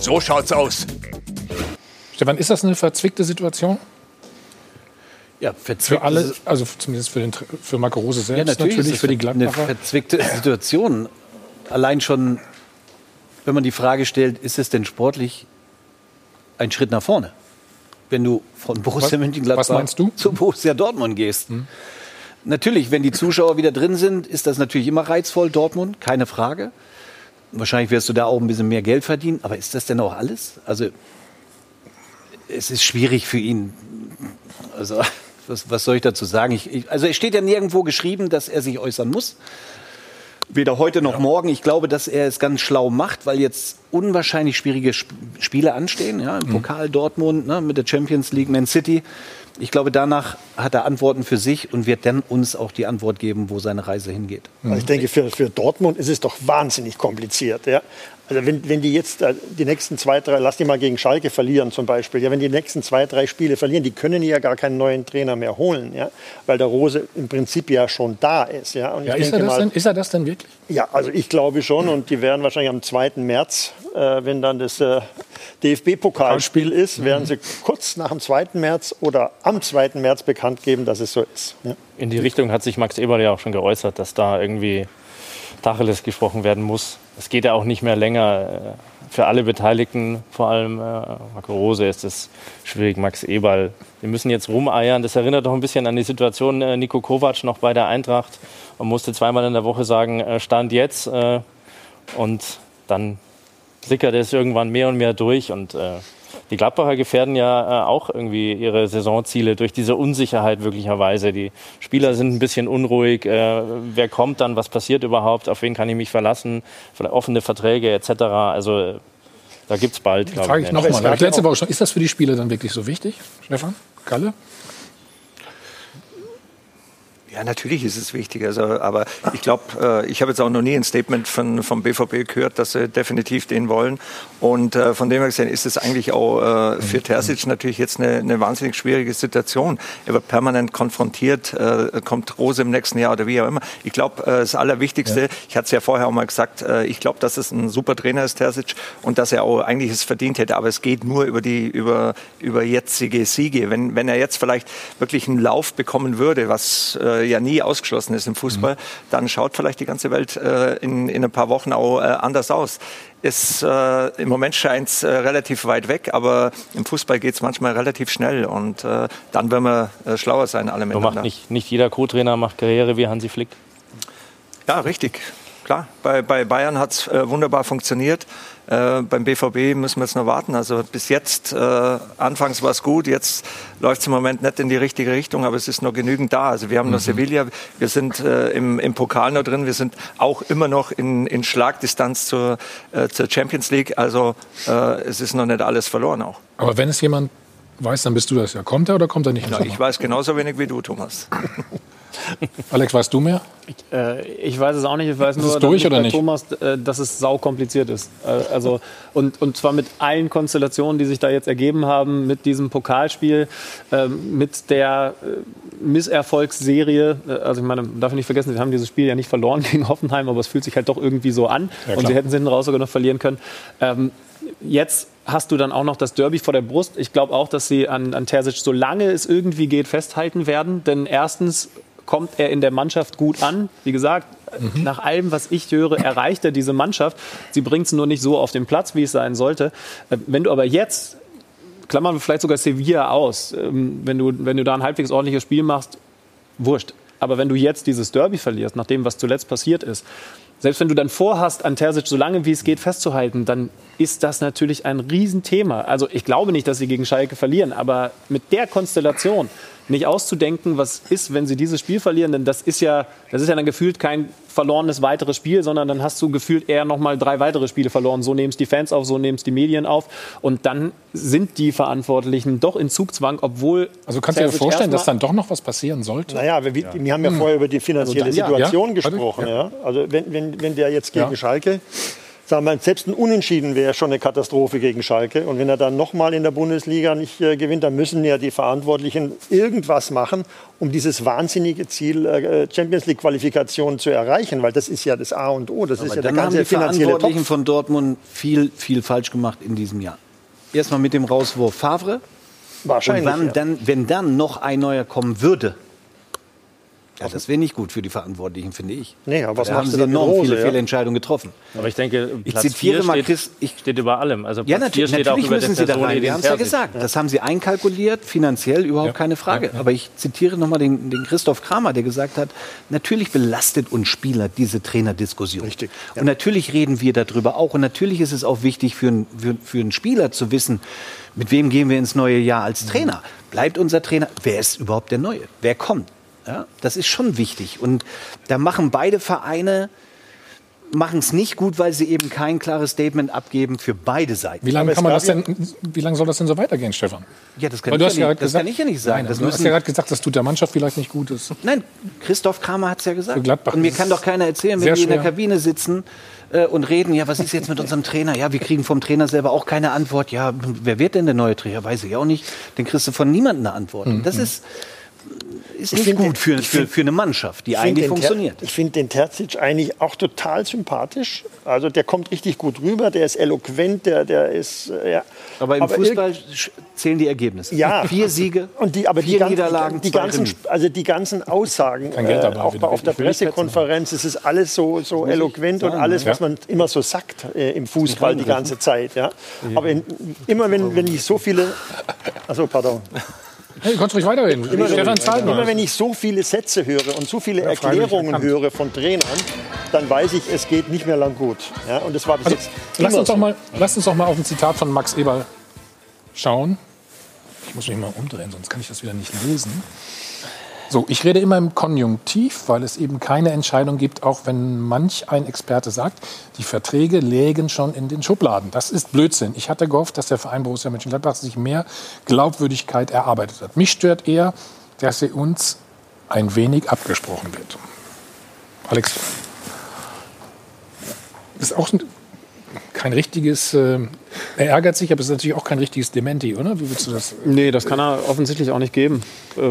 So schaut's aus. Stefan, ist das eine verzwickte Situation? Ja, Für alle, also zumindest für, den, für Marco Rose selbst, Ja, natürlich, natürlich, ist es für die eine Gladbacher. verzwickte Situation. Allein schon, wenn man die Frage stellt, ist es denn sportlich ein Schritt nach vorne? Wenn du von Borussia Was- Mönchengladbach zu Borussia Dortmund gehst. Natürlich, wenn die Zuschauer wieder drin sind, ist das natürlich immer reizvoll, Dortmund, keine Frage. Wahrscheinlich wirst du da auch ein bisschen mehr Geld verdienen. Aber ist das denn auch alles? Also, es ist schwierig für ihn. Also, <laughs> was, was soll ich dazu sagen? Ich, ich, also, es steht ja nirgendwo geschrieben, dass er sich äußern muss. Weder heute noch morgen. Ich glaube, dass er es ganz schlau macht, weil jetzt unwahrscheinlich schwierige Sp Spiele anstehen. Ja, Im Pokal Dortmund, ne, mit der Champions League, Man City. Ich glaube, danach hat er Antworten für sich und wird dann uns auch die Antwort geben, wo seine Reise hingeht. Also ich denke, für, für Dortmund ist es doch wahnsinnig kompliziert. Ja? Also wenn, wenn die jetzt äh, die nächsten zwei, drei, lass die mal gegen Schalke verlieren zum Beispiel, ja, wenn die nächsten zwei, drei Spiele verlieren, die können ja gar keinen neuen Trainer mehr holen, ja? weil der Rose im Prinzip ja schon da ist. Ja, und Ja, ich ist, er das mal- denn, ist er das denn wirklich? Ja, also ich glaube schon und die werden wahrscheinlich am 2. März, äh, wenn dann das äh, DFB-Pokalspiel ist, werden sie kurz nach dem 2. März oder am 2. März bekannt geben, dass es so ist. Ja. In die Richtung hat sich Max Eberl ja auch schon geäußert, dass da irgendwie Tacheles gesprochen werden muss. Es geht ja auch nicht mehr länger. äh, Für alle Beteiligten, vor allem äh, Marco Rose, ist es schwierig. Max Eberl, wir müssen jetzt rumeiern. Das erinnert doch ein bisschen an die Situation äh, Nico Kovac noch bei der Eintracht. Man musste zweimal in der Woche sagen, äh, Stand jetzt. Äh, und dann sickert es irgendwann mehr und mehr durch. Und äh, die Gladbacher gefährden ja äh, auch irgendwie ihre Saisonziele durch diese Unsicherheit möglicherweise. Die Spieler sind ein bisschen unruhig. Äh, wer kommt dann? Was passiert überhaupt? Auf wen kann ich mich verlassen? Vielleicht offene Verträge etc. Also äh, da gibt es bald, glaube Frage ich. ich nochmal. Letzte Woche schon. Ist das für die Spieler dann wirklich so wichtig, Stefan? Kalle? Ja, natürlich ist es wichtig. Also, aber ich glaube, äh, ich habe jetzt auch noch nie ein Statement von, vom BVB gehört, dass sie definitiv den wollen. Und äh, von dem her gesehen ist es eigentlich auch äh, für Terzic natürlich jetzt eine, eine wahnsinnig schwierige Situation. Er wird permanent konfrontiert, äh, kommt Rose im nächsten Jahr oder wie auch immer. Ich glaube, äh, das Allerwichtigste, ich hatte es ja vorher auch mal gesagt, äh, ich glaube, dass es ein super Trainer ist, Terzic, und dass er auch eigentlich es verdient hätte. Aber es geht nur über die über über jetzige Siege. Wenn wenn er jetzt vielleicht wirklich einen Lauf bekommen würde, was äh, ja nie ausgeschlossen ist im Fußball, dann schaut vielleicht die ganze Welt äh, in, in ein paar Wochen auch äh, anders aus. Es, äh, Im Moment scheint es äh, relativ weit weg, aber im Fußball geht es manchmal relativ schnell und äh, dann werden wir äh, schlauer sein, alle miteinander. macht nicht, nicht jeder Co-Trainer macht Karriere wie Hansi Flick. Ja, richtig. Klar, bei, bei Bayern hat es äh, wunderbar funktioniert. Äh, beim BVB müssen wir jetzt noch warten. Also bis jetzt, äh, anfangs war es gut, jetzt läuft es im Moment nicht in die richtige Richtung, aber es ist noch genügend da. Also wir haben noch Sevilla, wir sind äh, im, im Pokal noch drin, wir sind auch immer noch in, in Schlagdistanz zur, äh, zur Champions League. Also äh, es ist noch nicht alles verloren auch. Aber wenn es jemand weiß, dann bist du das ja. Kommt er oder kommt er nicht? Sommer? ich weiß genauso wenig wie du, Thomas. <laughs> Alex, weißt du mehr? Ich, äh, ich weiß es auch nicht. Ich weiß Ist nur, es durch dass oder nicht? Thomas, äh, dass es sau kompliziert ist. Äh, also und, und zwar mit allen Konstellationen, die sich da jetzt ergeben haben, mit diesem Pokalspiel, ähm, mit der äh, Misserfolgsserie. Äh, Also ich meine, darf nicht vergessen, sie haben dieses Spiel ja nicht verloren <laughs> gegen Hoffenheim, aber es fühlt sich halt doch irgendwie so an. Ja, und sie hätten es hinten raus sogar noch verlieren können. Ähm, jetzt hast du dann auch noch das Derby vor der Brust. Ich glaube auch, dass sie an, an Terzic, solange es irgendwie geht, festhalten werden. Denn erstens kommt er in der Mannschaft gut an. Wie gesagt, nach allem, was ich höre, erreicht er diese Mannschaft. Sie bringt es nur nicht so auf den Platz, wie es sein sollte. Äh, Wenn du aber jetzt, klammern wir vielleicht sogar Sevilla aus, ähm, wenn du, wenn du da ein halbwegs ordentliches Spiel machst, wurscht. Aber wenn du jetzt dieses Derby verlierst, nach dem, was zuletzt passiert ist, selbst wenn du dann vorhast, an Terzic so lange wie es geht festzuhalten, dann ist das natürlich ein Riesenthema. Also ich glaube nicht, dass sie gegen Schalke verlieren, aber mit der Konstellation nicht auszudenken, was ist, wenn sie dieses Spiel verlieren, denn das ist ja, das ist ja dann gefühlt kein verlorenes weiteres Spiel, sondern dann hast du gefühlt eher noch mal drei weitere Spiele verloren. So nehmen es die Fans auf, so nehmen es die Medien auf und dann sind die Verantwortlichen doch in Zugzwang, obwohl Also kannst du dir vorstellen, dass dann doch noch was passieren sollte? Naja, wir, wir haben ja vorher über die finanzielle Also dann, ja. Situation Ja, gesprochen. Ja. Also wenn, wenn, wenn der jetzt gegen Ja. Schalke, sagen wir, selbst ein Unentschieden wäre schon eine Katastrophe gegen Schalke. Und wenn er dann nochmal in der Bundesliga nicht äh, gewinnt, dann müssen ja die Verantwortlichen irgendwas machen, um dieses wahnsinnige Ziel äh, Champions League Qualifikation zu erreichen, weil das ist ja das A und O. Das ist Aber ja der dann haben ganze die finanzielle Verantwortlichen Topf. von Dortmund viel, viel falsch gemacht in diesem Jahr. Erstmal mit dem Rauswurf Favre. Wahrscheinlich, Und wann ja. dann, wenn dann noch ein neuer kommen würde, ja, das wäre nicht gut für die Verantwortlichen, finde ich. Nee, aber was da haben sie enorm Rose, viele ja? Fehlentscheidungen getroffen. Aber ich denke, Ich Platz zitiere vier mal steht, Chris- ich- steht über allem. Also Ja, Platz vier natürlich, steht auch natürlich über müssen Sie da rein. Wir haben es ja gesagt. Das haben Sie einkalkuliert, finanziell überhaupt keine Frage. Aber ich zitiere nochmal den, den Christoph Kramer, der gesagt hat, natürlich belastet uns Spieler diese Trainerdiskussion. Richtig. Und natürlich reden wir darüber auch. Und natürlich ist es auch wichtig für, für, für einen Spieler zu wissen, mit wem gehen wir ins neue Jahr als Trainer. Bleibt unser Trainer? Wer ist überhaupt der Neue? Wer kommt? Ja, das ist schon wichtig. Und da machen beide Vereine machen es nicht gut, weil sie eben kein klares Statement abgeben für beide Seiten. Wie lange kann man das denn, wie lange soll das denn so weitergehen, Stefan? Ja, das kann, ich ja, hast ja nicht, das gesagt- kann ich ja nicht sagen. Nein, das du hast müssen, ja gerade gesagt, das tut der Mannschaft vielleicht nicht gut. Ist. nein, Christoph Kramer hat es ja gesagt. Für Gladbach Und mir kann doch keiner erzählen, wenn die in der. Kabine sitzen äh, und reden, ja, was ist jetzt mit <laughs> unserem Trainer? Ja, wir kriegen vom Trainer selber auch keine Antwort. Ja, wer wird denn der neue Trainer? Weiß ich auch nicht. Dann kriegst du von niemandem eine Antwort. Und Das ist, ist Ich nicht gut den- für, ich für, für eine Mannschaft, die eigentlich den Ter- funktioniert. Ich finde den Terzic eigentlich auch total sympathisch. Also der kommt richtig gut rüber, der ist eloquent, der, der ist... äh, Ja. Aber im irg- Fußball zählen die Ergebnisse. Ja. Vier Siege, und die, aber vier die, ganzen, Niederlagen, die, zwei ganzen, also die ganzen Aussagen, äh, auch wieder. auf der Pressekonferenz, es ist alles so, so eloquent und sagen, alles, ja. was man immer so sagt äh, im Fußball die ganze Zeit. Ja. Aber in, immer wenn, wenn ich so viele... Also pardon. Hey, du kannst ruhig weiterreden. Immer, Stefan wenn, immer wenn ich so viele Sätze höre und so viele Ja, Erklärungen höre von Trainern, dann weiß ich, es geht nicht mehr lang gut. Ja, und das war bis Also, jetzt lass, uns doch so. mal, lass uns doch mal auf ein Zitat von Max Eberl schauen. Ich muss mich mal umdrehen, sonst kann ich das wieder nicht lesen. So, ich rede immer im Konjunktiv, weil es eben keine Entscheidung gibt, auch wenn manch ein Experte sagt, die Verträge lägen schon in den Schubladen. Das ist Blödsinn. Ich hatte gehofft, dass der Verein Borussia Mönchengladbach sich mehr Glaubwürdigkeit erarbeitet hat. Mich stört eher, dass sie uns ein wenig abgesprochen wird. Alex, ist auch ein- kein richtiges, äh, er ärgert sich, aber es ist natürlich auch kein richtiges Dementi, oder? Wie würdest du das? Nee, das kann er offensichtlich auch nicht geben. Äh,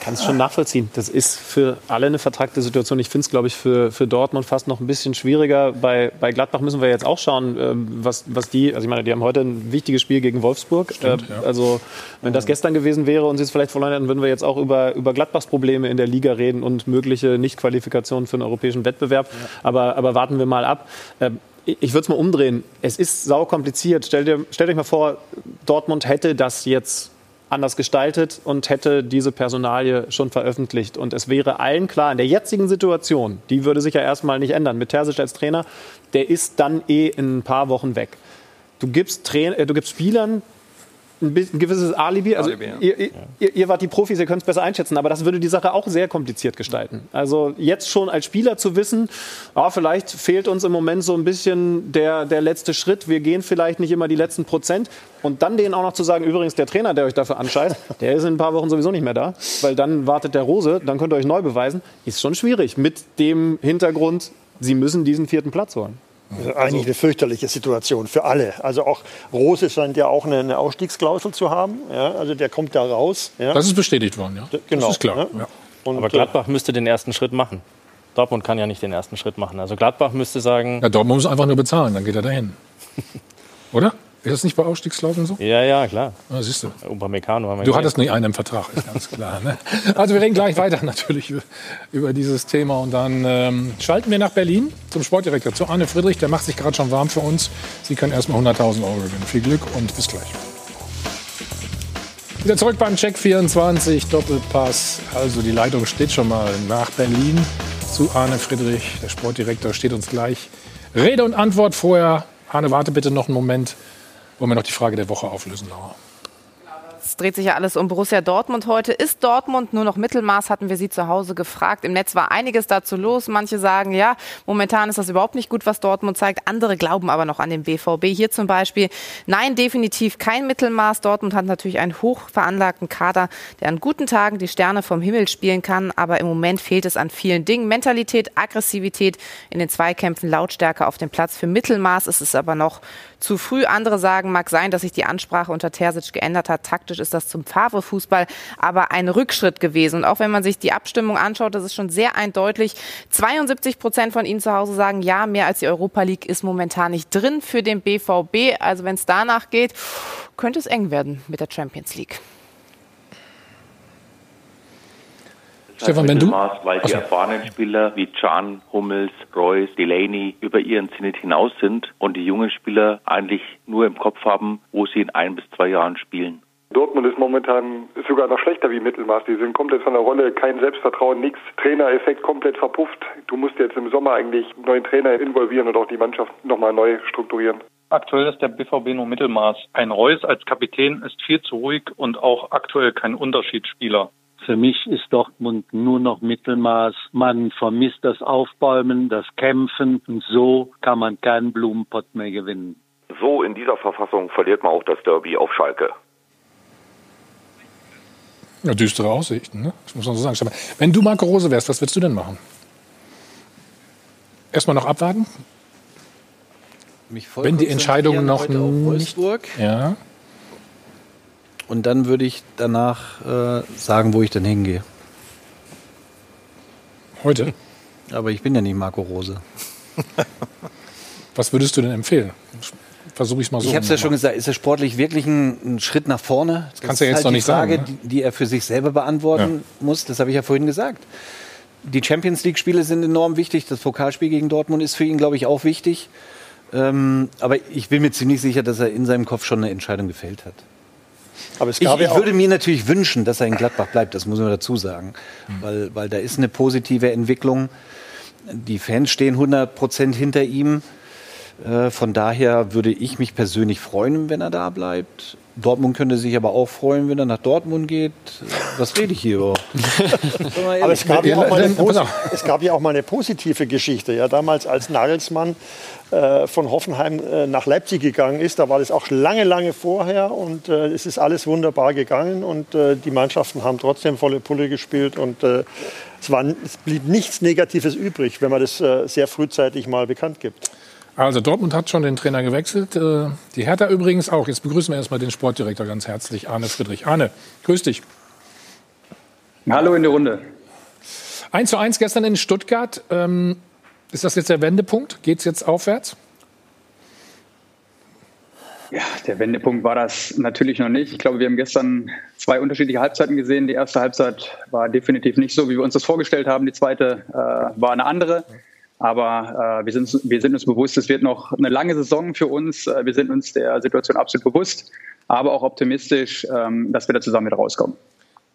Ich kann es schon nachvollziehen. Das ist für alle eine vertragte Situation. Ich finde es, glaube ich, für, für Dortmund fast noch ein bisschen schwieriger. Bei, bei Gladbach müssen wir jetzt auch schauen, ähm, was, was die, also ich meine, die haben heute ein wichtiges Spiel gegen Wolfsburg. Stimmt, Äh, ja. Also wenn das gestern gewesen wäre und sie es vielleicht verloren hätten, würden wir jetzt auch über, über Gladbachs Probleme in der Liga reden und mögliche Nichtqualifikationen für einen europäischen Wettbewerb. Aber, aber warten wir mal ab. Ähm, ich würde es mal umdrehen. Es ist sau kompliziert. Stellt euch mal vor, Dortmund hätte das jetzt anders gestaltet und hätte diese Personalie schon veröffentlicht. Und es wäre allen klar, in der jetzigen Situation, die würde sich ja erstmal nicht ändern, mit Terzic als Trainer, der ist dann eh in ein paar Wochen weg. Du gibst, Train äh, du gibst Spielern ein, bisschen, ein gewisses Alibi. Also Alibi, ja. ihr, ihr, ihr wart die Profis, ihr könnt es besser einschätzen, aber das würde die Sache auch sehr kompliziert gestalten. Also jetzt schon als Spieler zu wissen, ah, vielleicht fehlt uns im Moment so ein bisschen der, der letzte Schritt, wir gehen vielleicht nicht immer die letzten Prozent. Und dann denen auch noch zu sagen, übrigens, der Trainer, der euch dafür anscheißt, <laughs> der ist in ein paar Wochen sowieso nicht mehr da, weil dann wartet der Rose, dann könnt ihr euch neu beweisen, ist schon schwierig mit dem Hintergrund, sie müssen diesen vierten Platz holen. Das ist eigentlich eine fürchterliche Situation für alle. Also auch Rose scheint ja auch eine, eine Ausstiegsklausel zu haben. Ja, also der kommt da raus. Ja. Das ist bestätigt worden, ja. Genau. Das ist klar. Ja. Ja. Und, Aber äh, Gladbach müsste den ersten Schritt machen. Dortmund kann ja nicht den ersten Schritt machen. Also Gladbach müsste sagen, Ja, Dortmund muss einfach nur bezahlen, dann geht er dahin. <laughs> Oder? Ist das nicht bei Ausstiegsklauseln so? ja, ja, klar. Ah, siehst du. Upamecano haben wir Du hattest nicht einen im Vertrag, ist ganz klar. Ne? Also wir reden gleich weiter <laughs> natürlich über- über dieses Thema und dann ähm, schalten wir nach Berlin zum Sportdirektor, zu Arne Friedrich. Der macht sich gerade schon warm für uns. Sie können erstmal 100.000 Euro gewinnen. Viel Glück und bis gleich. Wieder zurück beim Check 24 Doppelpass. Also die Leitung steht schon mal nach Berlin zu Arne Friedrich. Der Sportdirektor steht uns gleich Rede und Antwort vorher. Arne, warte bitte noch einen Moment. Wollen wir noch die Frage der Woche auflösen, Laura? Es dreht sich ja alles um Borussia Dortmund heute. Ist Dortmund nur noch Mittelmaß, hatten wir Sie zu Hause gefragt. Im Netz war einiges dazu los. Manche sagen, ja, momentan ist das überhaupt nicht gut, was Dortmund zeigt. Andere glauben aber noch an den BVB. Hier zum Beispiel, nein, definitiv kein Mittelmaß. Dortmund hat natürlich einen hoch veranlagten Kader, der an guten Tagen die Sterne vom Himmel spielen kann. Aber im Moment fehlt es an vielen Dingen. Mentalität, Aggressivität in den Zweikämpfen, Lautstärke auf dem Platz. Für Mittelmaß ist es aber noch zu früh. Andere sagen, mag sein, dass sich die Ansprache unter Terzic geändert hat. Taktisch ist das zum Favre-Fußball aber ein Rückschritt gewesen. Und auch wenn man sich die Abstimmung anschaut, das ist schon sehr eindeutig. 72 Prozent von Ihnen zu Hause sagen, ja, mehr als die Europa League ist momentan nicht drin für den BVB. Also wenn es danach geht, könnte es eng werden mit der Champions League. Stefan, wenn du- Mittelmaß, Weil die erfahrenen Spieler wie Can, Hummels, Reus, Delaney über ihren Zenit hinaus sind und die jungen Spieler eigentlich nur im Kopf haben, wo sie in ein bis zwei Jahren spielen. Dortmund ist momentan sogar noch schlechter wie Mittelmaß. Die sind komplett von der Rolle, kein Selbstvertrauen, nichts. Trainereffekt komplett verpufft. Du musst jetzt im Sommer eigentlich einen neuen Trainer involvieren und auch die Mannschaft nochmal neu strukturieren. Aktuell ist der BVB nur Mittelmaß. Ein Reus als Kapitän ist viel zu ruhig und auch aktuell kein Unterschiedsspieler. Für mich ist Dortmund nur noch Mittelmaß. Man vermisst das Aufbäumen, das Kämpfen und so kann man keinen Blumenpott mehr gewinnen. So in dieser Verfassung verliert man auch das Derby auf Schalke. Ja, düstere Aussichten, ne? Das muss man so sagen. Stefan, Wenn du Marco Rose wärst, was würdest du denn machen? Erstmal noch abwarten? Mich voll Wenn die Entscheidung noch nicht-. Ja. Und dann würde ich danach äh, sagen, wo ich dann hingehe. Heute? Aber ich bin ja nicht Marco Rose. <laughs> Was würdest du denn empfehlen? Versuche ich es mal so. ich habe es ja schon gesagt, ist er sportlich wirklich ein, ein Schritt nach vorne? Das kannst du ja jetzt halt noch nicht Frage, sagen, ne? die, die er für sich selber beantworten muss. Das habe ich ja vorhin gesagt. Die Champions League-Spiele sind enorm wichtig. Das Pokalspiel gegen Dortmund ist für ihn, glaube ich, auch wichtig. Ähm, aber ich bin mir ziemlich sicher, dass er in seinem Kopf schon eine Entscheidung gefällt hat. Aber es Ich, gab ja ich würde mir natürlich wünschen, dass er in Gladbach bleibt, das muss man dazu sagen. Mhm. Weil, weil da ist eine positive Entwicklung. Die Fans stehen 100 Prozent hinter ihm. Äh, Von daher würde ich mich persönlich freuen, wenn er da bleibt. Dortmund könnte sich aber auch freuen, wenn er nach Dortmund geht. Was rede ich hier über? <laughs> Aber es gab, ja auch mal eine, es gab ja auch mal eine positive Geschichte. Ja, damals, als Nagelsmann äh, von Hoffenheim äh, nach Leipzig gegangen ist, da war das auch lange, lange vorher und äh, es ist alles wunderbar gegangen und äh, die Mannschaften haben trotzdem volle Pulle gespielt und äh, es, war, es blieb nichts Negatives übrig, wenn man das äh, sehr frühzeitig mal bekannt gibt. Also Dortmund hat schon den Trainer gewechselt. äh, Die Hertha übrigens auch. Jetzt begrüßen wir erstmal den Sportdirektor ganz herzlich, Arne Friedrich. Arne, grüß dich. Hallo in die Runde. 1 zu 1 gestern in Stuttgart. Ähm, ist das jetzt der Wendepunkt? Geht es jetzt aufwärts? Ja, der Wendepunkt war das natürlich noch nicht. Ich glaube, wir haben gestern zwei unterschiedliche Halbzeiten gesehen. Die erste Halbzeit war definitiv nicht so, wie wir uns das vorgestellt haben. Die zweite äh, war eine andere. Aber äh, wir, sind, wir sind uns bewusst, es wird noch eine lange Saison für uns. Äh, Wir sind uns der Situation absolut bewusst, aber auch optimistisch, ähm, dass wir da zusammen wieder rauskommen.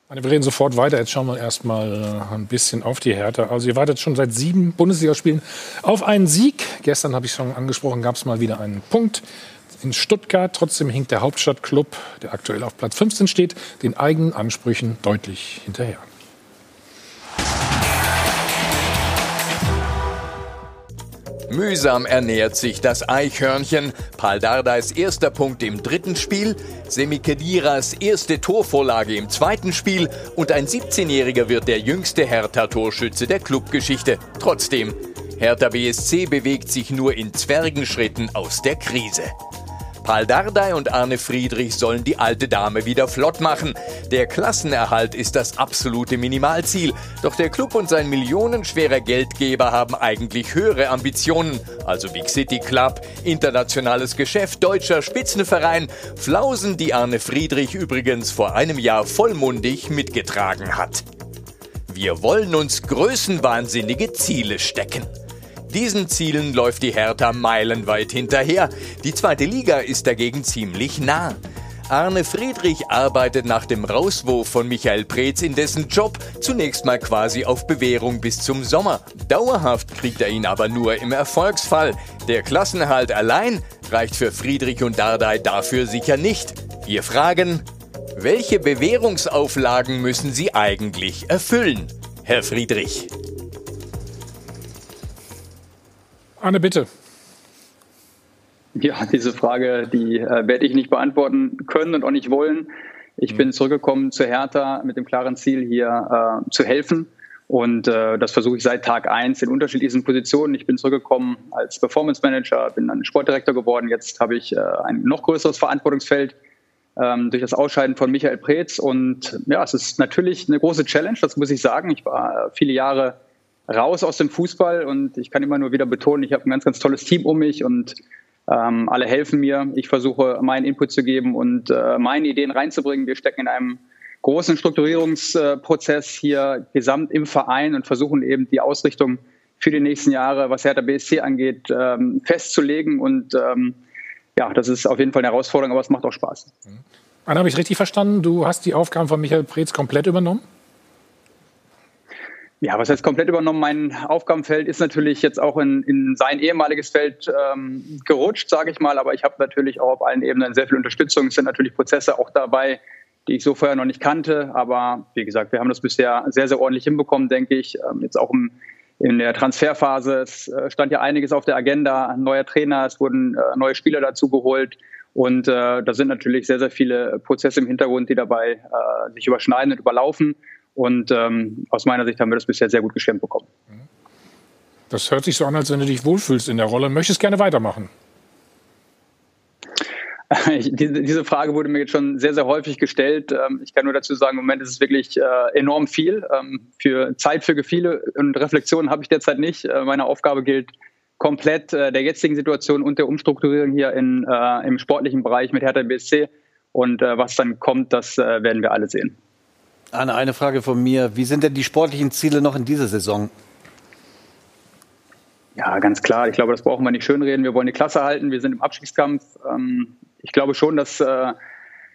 Wir reden sofort weiter. Jetzt schauen wir erstmal äh, ein bisschen auf die Hertha. Also ihr wartet schon seit sieben Bundesligaspielen auf einen Sieg. Gestern habe ich schon angesprochen, gab es mal wieder einen Punkt in Stuttgart. Trotzdem hinkt der Hauptstadtklub, der aktuell auf Platz 15 steht, den eigenen Ansprüchen deutlich hinterher. Mühsam ernährt sich das Eichhörnchen. Paul Dardais erster Punkt im dritten Spiel, Semi Khediras erste Torvorlage im zweiten Spiel und ein 17-Jähriger wird der jüngste Hertha-Torschütze der Clubgeschichte. Trotzdem, Hertha BSC bewegt sich nur in Zwergenschritten aus der Krise. Paul Dardai und Arne Friedrich sollen die alte Dame wieder flott machen. Der Klassenerhalt ist das absolute Minimalziel. Doch der Club und sein millionenschwerer Geldgeber haben eigentlich höhere Ambitionen. Also Big City Club, internationales Geschäft, deutscher Spitzenverein. Flausen, die Arne Friedrich übrigens vor einem Jahr vollmundig mitgetragen hat. Wir wollen uns größenwahnsinnige Ziele stecken. Diesen Zielen läuft die Hertha meilenweit hinterher. Die zweite Liga ist dagegen ziemlich nah. Arne Friedrich arbeitet nach dem Rauswurf von Michael Preetz in dessen Job zunächst mal quasi auf Bewährung bis zum Sommer. Dauerhaft kriegt er ihn aber nur im Erfolgsfall. Der Klassenerhalt allein reicht für Friedrich und Dardai dafür sicher nicht. Wir fragen, welche Bewährungsauflagen müssen Sie eigentlich erfüllen, Herr Friedrich? Anne, bitte. Ja, diese Frage, die äh, werde ich nicht beantworten können und auch nicht wollen. Ich mhm. bin zurückgekommen zu Hertha mit dem klaren Ziel, hier äh, zu helfen. Und äh, das versuche ich seit Tag eins in unterschiedlichsten Positionen. Ich bin zurückgekommen als Performance Manager, bin dann Sportdirektor geworden. Jetzt habe ich äh, ein noch größeres Verantwortungsfeld ähm, durch das Ausscheiden von Michael Preetz. Und ja, es ist natürlich eine große Challenge, das muss ich sagen. Ich war äh, viele Jahre raus aus dem Fußball und ich kann immer nur wieder betonen, ich habe ein ganz, ganz tolles Team um mich und ähm, alle helfen mir. Ich versuche meinen Input zu geben und äh, meine Ideen reinzubringen. Wir stecken in einem großen Strukturierungsprozess hier gesamt im Verein und versuchen eben die Ausrichtung für die nächsten Jahre, was Hertha BSC angeht, ähm, festzulegen. Und ähm, ja, das ist auf jeden Fall eine Herausforderung, aber es macht auch Spaß. Anna, habe ich richtig verstanden? Du hast die Aufgaben von Michael Preetz komplett übernommen? Ja, was heißt komplett übernommen? Mein Aufgabenfeld ist natürlich jetzt auch in, in sein ehemaliges Feld ähm, gerutscht, sage ich mal. Aber ich habe natürlich auch auf allen Ebenen sehr viel Unterstützung. Es sind natürlich Prozesse auch dabei, die ich so vorher noch nicht kannte. Aber wie gesagt, wir haben das bisher sehr, sehr ordentlich hinbekommen, denke ich. Ähm, jetzt auch im, in der Transferphase. Es äh, stand ja einiges auf der Agenda. Ein neuer Trainer, es wurden äh, neue Spieler dazu geholt. Und äh, da sind natürlich sehr, sehr viele Prozesse im Hintergrund, die dabei äh, sich überschneiden und überlaufen. Und ähm, aus meiner Sicht haben wir das bisher sehr gut gestemmt bekommen. Das hört sich so an, als wenn du dich wohlfühlst in der Rolle. Möchtest gerne weitermachen? <laughs> diese Frage wurde mir jetzt schon sehr, sehr häufig gestellt. Ähm, ich kann nur dazu sagen, im Moment ist es wirklich äh, enorm viel. Ähm, für Zeit für Gefühle und Reflexionen habe ich derzeit nicht. Äh, meine Aufgabe gilt komplett äh, der jetzigen Situation und der Umstrukturierung hier in, im sportlichen Bereich mit Hertha BSC. Und was dann kommt, das werden wir alle sehen. Anne, eine Frage von mir. Wie sind denn die sportlichen Ziele noch in dieser Saison? Ja, ganz klar. Ich glaube, das brauchen wir nicht schönreden. Wir wollen die Klasse halten. Wir sind im Abstiegskampf. Ähm, ich glaube schon, dass, äh,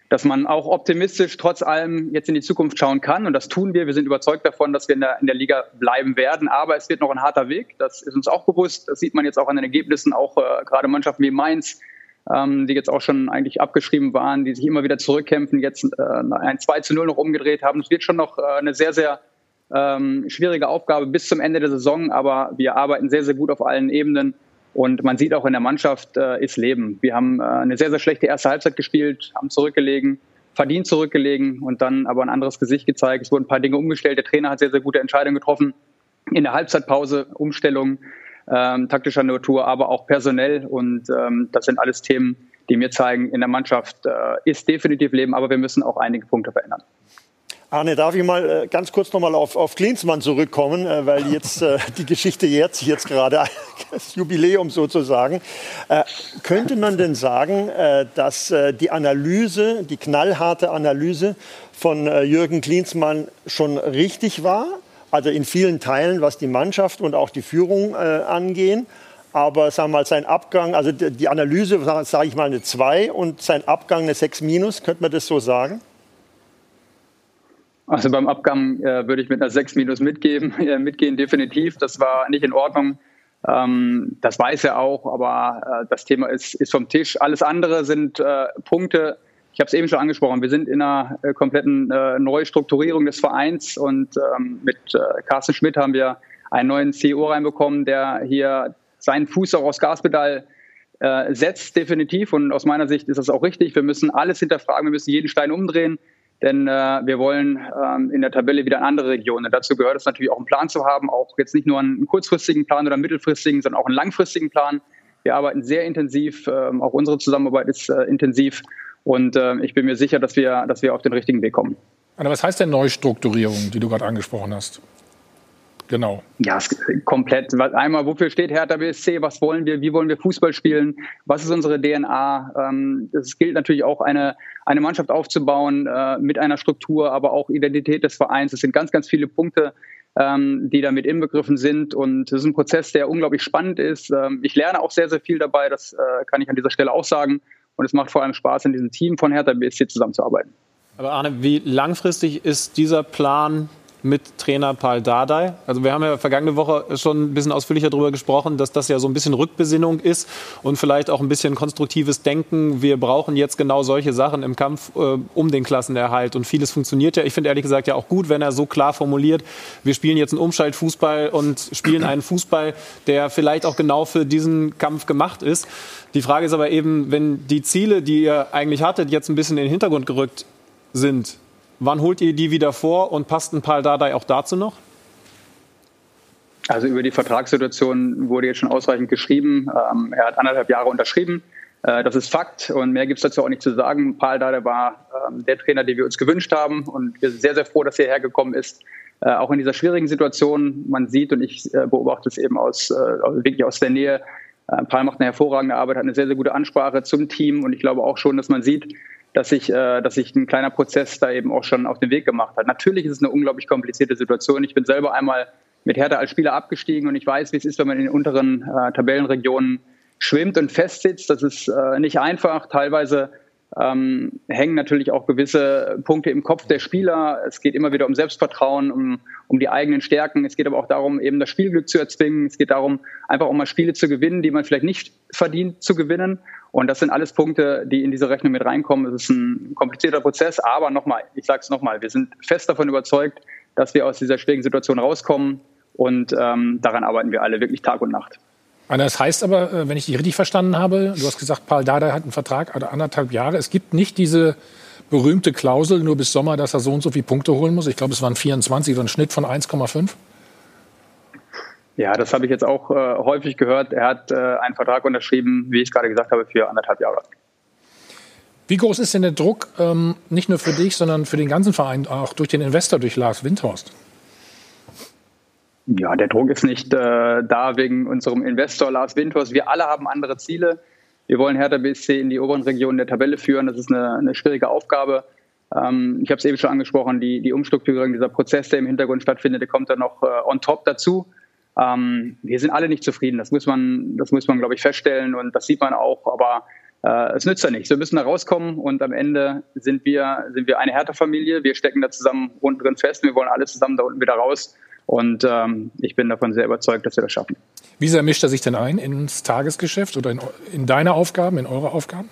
dass man auch optimistisch trotz allem jetzt in die Zukunft schauen kann. Und das tun wir. Wir sind überzeugt davon, dass wir in der, in der Liga bleiben werden. Aber es wird noch ein harter Weg. Das ist uns auch bewusst. Das sieht man jetzt auch an den Ergebnissen. Auch äh, gerade Mannschaften wie Mainz ähm, die jetzt auch schon eigentlich abgeschrieben waren, die sich immer wieder zurückkämpfen, jetzt äh, ein 2 zu 0 noch umgedreht haben. Es wird schon noch äh, eine sehr, sehr ähm, schwierige Aufgabe bis zum Ende der Saison, aber wir arbeiten sehr, sehr gut auf allen Ebenen. Und man sieht auch in der Mannschaft äh, ist Leben. Wir haben äh, eine sehr, sehr schlechte erste Halbzeit gespielt, haben zurückgelegen, verdient zurückgelegen und dann aber ein anderes Gesicht gezeigt. Es wurden ein paar Dinge umgestellt. Der Trainer hat sehr, sehr gute Entscheidungen getroffen. In der Halbzeitpause Umstellung ähm, taktischer Natur, aber auch personell. Und ähm, das sind alles Themen, die mir zeigen, in der Mannschaft äh, ist definitiv Leben, aber wir müssen auch einige Punkte verändern. Arne, darf ich mal äh, ganz kurz noch mal auf, auf Klinsmann zurückkommen, äh, weil jetzt äh, <laughs> die Geschichte jährt sich jetzt gerade, <laughs> das Jubiläum sozusagen. Könnte man denn sagen, dass die Analyse, die knallharte Analyse von Jürgen Klinsmann schon richtig war? Also in vielen Teilen, was die Mannschaft und auch die Führung äh, angehen. Aber sagen wir mal, sein Abgang, also die Analyse, sage ich mal, eine 2 und sein Abgang eine 6 minus, könnte man das so sagen? Also beim Abgang äh, würde ich mit einer 6 minus mitgeben, <laughs> äh, mitgehen, definitiv. Das war nicht in Ordnung. Ähm, das weiß er auch, aber äh, das Thema ist, ist vom Tisch. Alles andere sind äh, Punkte, ich habe es eben schon angesprochen, wir sind in einer äh, kompletten äh, Neustrukturierung des Vereins und ähm, mit äh, Carsten Schmidt haben wir einen neuen CEO reinbekommen, der hier seinen Fuß auch aus Gaspedal äh, setzt, definitiv. Und aus meiner Sicht ist das auch richtig. Wir müssen alles hinterfragen, wir müssen jeden Stein umdrehen, denn äh, wir wollen ähm, in der Tabelle wieder in andere Regionen. dazu gehört es natürlich auch einen Plan zu haben, auch jetzt nicht nur einen kurzfristigen Plan oder einen mittelfristigen, sondern auch einen langfristigen Plan. Wir arbeiten sehr intensiv, ähm, auch unsere Zusammenarbeit ist intensiv. Und äh, ich bin mir sicher, dass wir, dass wir auf den richtigen Weg kommen. Aber was heißt denn Neustrukturierung, die du gerade angesprochen hast? Genau. Ja, komplett. Einmal, wofür steht Hertha BSC? Was wollen wir? Wie wollen wir Fußball spielen? Was ist unsere DNA? Ähm, es gilt natürlich auch, eine, eine Mannschaft aufzubauen äh, mit einer Struktur, aber auch Identität des Vereins. Es sind ganz, ganz viele Punkte, ähm, die damit inbegriffen sind. Und es ist ein Prozess, der unglaublich spannend ist. Ähm, ich lerne auch sehr, sehr viel dabei. Das äh, kann ich an dieser Stelle auch sagen. Und es macht vor allem Spaß, in diesem Team von Hertha BSC zusammenzuarbeiten. Aber Arne, wie langfristig ist dieser Plan mit Trainer Paul Dardai. Also wir haben ja vergangene Woche schon ein bisschen ausführlicher darüber gesprochen, dass das ja so ein bisschen Rückbesinnung ist und vielleicht auch ein bisschen konstruktives Denken. Wir brauchen jetzt genau solche Sachen im Kampf äh, um den Klassenerhalt und vieles funktioniert ja. Ich finde ehrlich gesagt ja auch gut, wenn er so klar formuliert, wir spielen jetzt einen Umschaltfußball und spielen einen Fußball, der vielleicht auch genau für diesen Kampf gemacht ist. Die Frage ist aber eben, wenn die Ziele, die ihr eigentlich hattet, jetzt ein bisschen in den Hintergrund gerückt sind, Wann holt ihr die wieder vor und passt ein Paul Dardai auch dazu noch? Also über die Vertragssituation wurde jetzt schon ausreichend geschrieben. Ähm, er hat anderthalb Jahre unterschrieben. Äh, das ist Fakt und mehr gibt es dazu auch nicht zu sagen. Paul Dardai war ähm, der Trainer, den wir uns gewünscht haben und wir sind sehr, sehr froh, dass er hergekommen ist. Äh, auch in dieser schwierigen Situation, man sieht und ich äh, beobachte es eben aus, äh, wirklich aus der Nähe, äh, Paul macht eine hervorragende Arbeit, hat eine sehr, sehr gute Ansprache zum Team und ich glaube auch schon, dass man sieht, dass sich, äh, dass sich ein kleiner Prozess da eben auch schon auf den Weg gemacht hat. Natürlich ist es eine unglaublich komplizierte Situation. Ich bin selber einmal mit Hertha als Spieler abgestiegen und ich weiß, wie es ist, wenn man in den unteren äh, Tabellenregionen schwimmt und festsitzt. Das ist äh, nicht einfach. Teilweise ähm, hängen natürlich auch gewisse Punkte im Kopf der Spieler. Es geht immer wieder um Selbstvertrauen, um, um die eigenen Stärken. Es geht aber auch darum, eben das Spielglück zu erzwingen. Es geht darum, einfach auch mal Spiele zu gewinnen, die man vielleicht nicht verdient zu gewinnen. Und das sind alles Punkte, die in diese Rechnung mit reinkommen. Es ist ein komplizierter Prozess, aber nochmal, ich sage es nochmal, wir sind fest davon überzeugt, dass wir aus dieser schwierigen Situation rauskommen und ähm, daran arbeiten wir alle wirklich Tag und Nacht. Das heißt aber, äh, wenn ich dich richtig verstanden habe, du hast gesagt, Paul Dada hat einen Vertrag also anderthalb Jahre. Es gibt nicht diese berühmte Klausel nur bis Sommer, dass er so und so viele Punkte holen muss. Ich glaube, es waren 24, so ein Schnitt von 1,5. Ja, das habe ich jetzt auch äh, häufig gehört. Er hat äh, einen Vertrag unterschrieben, wie ich gerade gesagt habe, für anderthalb Jahre. Wie groß ist denn der Druck, ähm, nicht nur für dich, sondern für den ganzen Verein, auch durch den Investor, durch Lars Windhorst? Ja, der Druck ist nicht äh, da wegen unserem Investor Lars Windhorst. Wir alle haben andere Ziele. Wir wollen Hertha BSC in die oberen Regionen der Tabelle führen. Das ist eine, eine schwierige Aufgabe. Ähm, ich habe es eben schon angesprochen, die, die Umstrukturierung, dieser Prozess, der im Hintergrund stattfindet, der kommt dann noch äh, on top dazu. Ähm, wir sind alle nicht zufrieden, das muss man, das muss man, glaube ich, feststellen und das sieht man auch, aber äh, es nützt ja nichts. Wir müssen da rauskommen und am Ende sind wir, sind wir eine Härtefamilie. Wir stecken da zusammen unten drin fest. Wir wollen alle zusammen da unten wieder raus. Und ähm, ich bin davon sehr überzeugt, dass wir das schaffen. Wie sehr mischt er sich denn ein ins Tagesgeschäft oder in, in deine Aufgaben, in eure Aufgaben?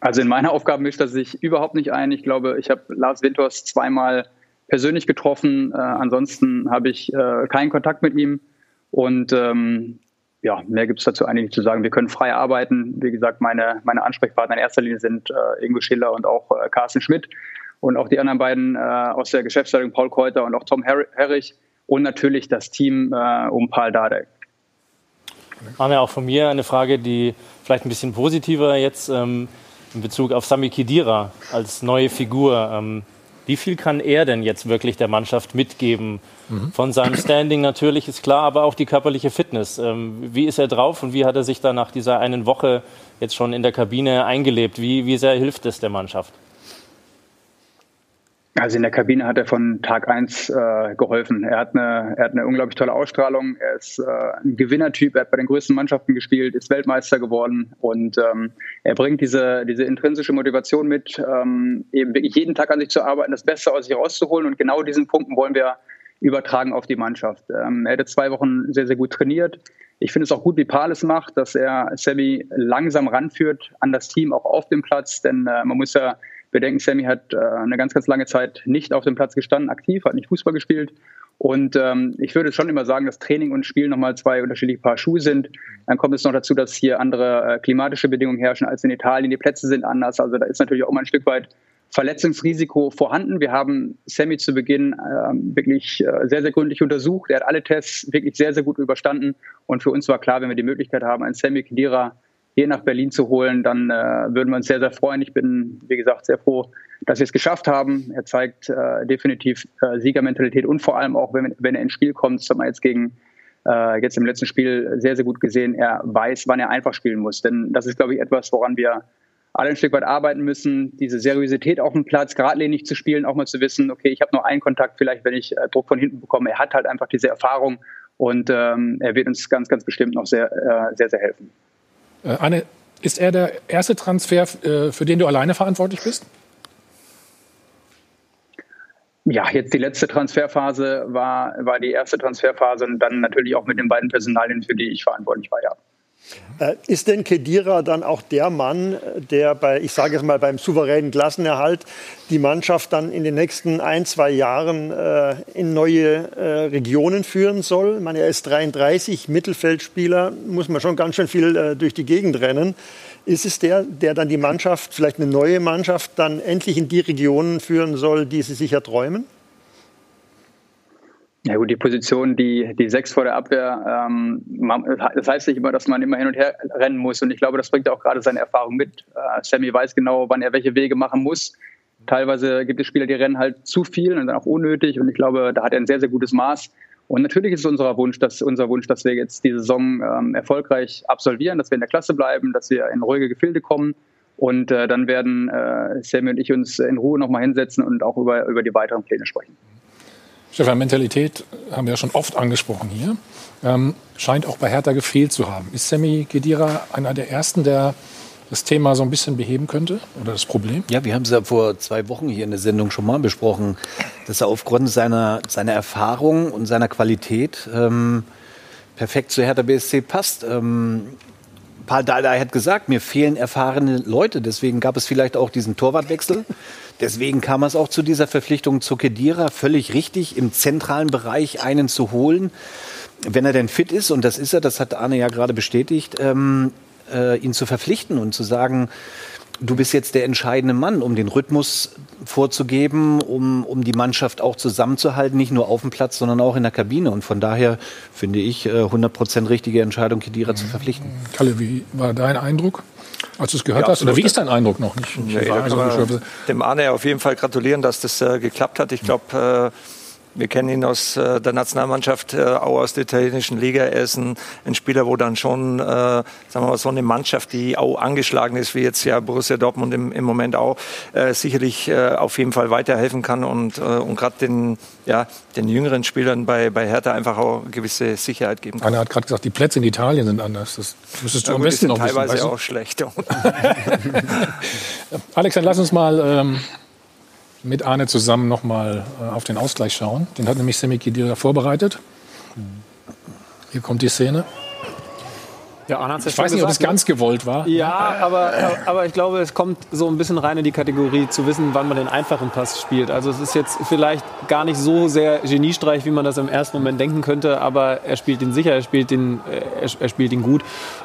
Also in meine Aufgaben mischt er sich überhaupt nicht ein. Ich glaube, ich habe Lars Winters zweimal persönlich getroffen. Äh, ansonsten habe ich äh, keinen Kontakt mit ihm. Und ähm, ja, mehr gibt es dazu eigentlich nicht zu sagen. Wir können frei arbeiten. Wie gesagt, meine, meine Ansprechpartner in erster Linie sind äh, Ingo Schiller und auch äh, Carsten Schmidt. Und auch die anderen beiden äh, aus der Geschäftsleitung, Paul Keuter und auch Tom Herrich. Und natürlich das Team äh, um Paul Dardek. Arne, auch von mir eine Frage, die vielleicht ein bisschen positiver jetzt ähm, in Bezug auf Sami Khedira als neue Figur. Ähm, wie viel kann er denn jetzt wirklich der Mannschaft mitgeben? Mhm. Von seinem Standing natürlich ist klar, aber auch die körperliche Fitness. Ähm, wie ist er drauf und wie hat er sich da nach dieser einen Woche jetzt schon in der Kabine eingelebt? Wie, wie sehr hilft es der Mannschaft? Also in der Kabine hat er von Tag eins äh, geholfen. Er hat, eine, er hat eine unglaublich tolle Ausstrahlung. Er ist äh, ein Gewinnertyp. Er hat bei den größten Mannschaften gespielt, ist Weltmeister geworden und ähm, er bringt diese, diese intrinsische Motivation mit, ähm, eben wirklich jeden Tag an sich zu arbeiten, das Beste aus sich rauszuholen. Und genau diesen Punkten wollen wir übertragen auf die Mannschaft. Ähm, er hätte zwei Wochen sehr, sehr gut trainiert. Ich finde es auch gut, wie Paul es macht, dass er Sammy langsam ranführt an das Team, auch auf dem Platz. Denn äh, man muss ja bedenken, Sammy hat äh, eine ganz, ganz lange Zeit nicht auf dem Platz gestanden, aktiv, hat nicht Fußball gespielt. Und ähm, ich würde schon immer sagen, dass Training und Spiel nochmal zwei unterschiedliche Paar Schuhe sind. Dann kommt es noch dazu, dass hier andere äh, klimatische Bedingungen herrschen als in Italien. Die Plätze sind anders. Also da ist natürlich auch mal ein Stück weit Verletzungsrisiko vorhanden. Wir haben Sammy zu Beginn äh, wirklich äh, sehr, sehr gründlich untersucht. Er hat alle Tests wirklich sehr, sehr gut überstanden. Und für uns war klar, wenn wir die Möglichkeit haben, einen Sammy Kedira hier nach Berlin zu holen, dann äh, würden wir uns sehr, sehr freuen. Ich bin, wie gesagt, sehr froh, dass wir es geschafft haben. Er zeigt äh, definitiv äh, Siegermentalität und vor allem auch, wenn, wenn er ins Spiel kommt, das haben wir jetzt gegen äh, jetzt im letzten Spiel sehr, sehr gut gesehen, er weiß, wann er einfach spielen muss. Denn das ist, glaube ich, etwas, woran wir alle ein Stück weit arbeiten müssen, diese Seriosität auf dem Platz, geradlinig zu spielen, auch mal zu wissen, okay, ich habe nur einen Kontakt, vielleicht wenn ich äh, Druck von hinten bekomme. Er hat halt einfach diese Erfahrung und ähm, er wird uns ganz, ganz bestimmt noch sehr, äh, sehr, sehr helfen. Äh, Anne, ist er der erste Transfer, äh, für den du alleine verantwortlich bist? Ja, jetzt die letzte Transferphase war, war die erste Transferphase und dann natürlich auch mit den beiden Personalien, für die ich verantwortlich war, ja. Äh, ist denn Kedira dann auch der Mann, der bei, ich sage es mal, beim souveränen Klassenerhalt die Mannschaft dann in den nächsten ein, zwei Jahren äh, in neue äh, Regionen führen soll? Ich meine, er ist 33, Mittelfeldspieler, muss man schon ganz schön viel äh, durch die Gegend rennen. Ist es der, der dann die Mannschaft, vielleicht eine neue Mannschaft, dann endlich in die Regionen führen soll, die sie sich erträumen? Ja gut, die Position, die, die sechs vor der Abwehr, ähm, man, das heißt nicht immer, dass man immer hin und her rennen muss. Und ich glaube, das bringt auch gerade seine Erfahrung mit. Äh, Sammy weiß genau, wann er welche Wege machen muss. Teilweise gibt es Spieler, die rennen halt zu viel und dann auch unnötig. Und ich glaube, da hat er ein sehr, sehr gutes Maß. Und natürlich ist unser Wunsch, dass, unser Wunsch, dass wir jetzt die Saison ähm, erfolgreich absolvieren, dass wir in der Klasse bleiben, dass wir in ruhige Gefilde kommen. Und äh, dann werden äh, Sammy und ich uns in Ruhe nochmal hinsetzen und auch über, über die weiteren Pläne sprechen. Stefan, Mentalität haben wir ja schon oft angesprochen hier. Ähm, scheint auch bei Hertha gefehlt zu haben. Ist Sammy Gedira einer der Ersten, der das Thema so ein bisschen beheben könnte oder das Problem? Ja, wir haben es ja vor zwei Wochen hier in der Sendung schon mal besprochen, dass er aufgrund seiner, seiner Erfahrung und seiner Qualität ähm, perfekt zu Hertha BSC passt. Ähm, Paul Dardai hat gesagt, mir fehlen erfahrene Leute, deswegen gab es vielleicht auch diesen Torwartwechsel. Deswegen kam es auch zu dieser Verpflichtung zu Kedira. Völlig richtig, im zentralen Bereich einen zu holen, wenn er denn fit ist. Und das ist er, das hat Arne ja gerade bestätigt, ähm, äh, ihn zu verpflichten und zu sagen, du bist jetzt der entscheidende Mann, um den Rhythmus vorzugeben, um, um die Mannschaft auch zusammenzuhalten, nicht nur auf dem Platz, sondern auch in der Kabine. Und von daher finde ich äh, 100% richtige Entscheidung, Kedira zu verpflichten. Kalle, wie war dein Eindruck? Als du es gehört ja, hast, oder wie ist dein Eindruck noch nicht? Nee, also, dem Arne auf jeden Fall gratulieren, dass das äh, geklappt hat. Ich glaube, äh, wir kennen ihn aus äh, der Nationalmannschaft, äh, auch aus der italienischen Liga. Er ist ein, ein Spieler, wo dann schon, äh, sagen wir mal, so eine Mannschaft, die auch angeschlagen ist, wie jetzt ja Borussia Dortmund im, im Moment auch, äh, sicherlich äh, auf jeden Fall weiterhelfen kann und, äh, und gerade den, ja, den jüngeren Spielern bei, bei Hertha einfach auch gewisse Sicherheit geben kann. Einer hat gerade gesagt, die Plätze in Italien sind anders. Das müsstest du ja, am besten noch teilweise wissen, auch schlecht. <laughs> Alex, dann lass uns mal ähm, mit Arne zusammen nochmal äh, auf den Ausgleich schauen. Den hat nämlich Semi Khedira vorbereitet. Hier kommt die Szene. Ja, Arne hat's ja Ich weiß nicht, ob es ganz gewollt war. Ja, aber, aber ich glaube, es kommt so ein bisschen rein in die Kategorie zu wissen, wann man den einfachen Pass spielt. Also es ist jetzt vielleicht gar nicht so sehr Geniestreich, wie man das im ersten Moment denken könnte, aber er spielt ihn sicher, er spielt ihn, er, er spielt ihn gut.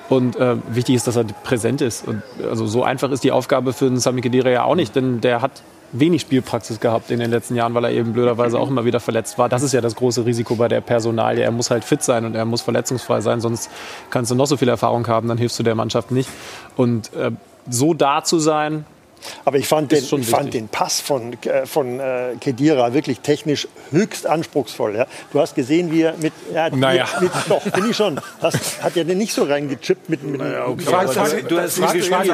Und äh, wichtig ist, dass er präsent ist. Und also so einfach ist die Aufgabe für einen Sami Khedira ja auch nicht, denn der hat wenig Spielpraxis gehabt in den letzten Jahren, weil er eben blöderweise auch immer wieder verletzt war. Das ist ja das große Risiko bei der Personalie. Er muss halt fit sein und er muss verletzungsfrei sein, sonst kannst du noch so viel Erfahrung haben, dann hilfst du der Mannschaft nicht. Und äh, so da zu sein, aber ich fand, den, ich fand den Pass von, äh, von äh, Kedira wirklich technisch höchst anspruchsvoll. Ja. Du hast gesehen, wie er mit. Ja, naja. mit, mit doch, bin ich schon. Hast, hat er den nicht so reingechippt mit. mit naja, okay. Frage, Frage, du hast nicht gespielt. <laughs>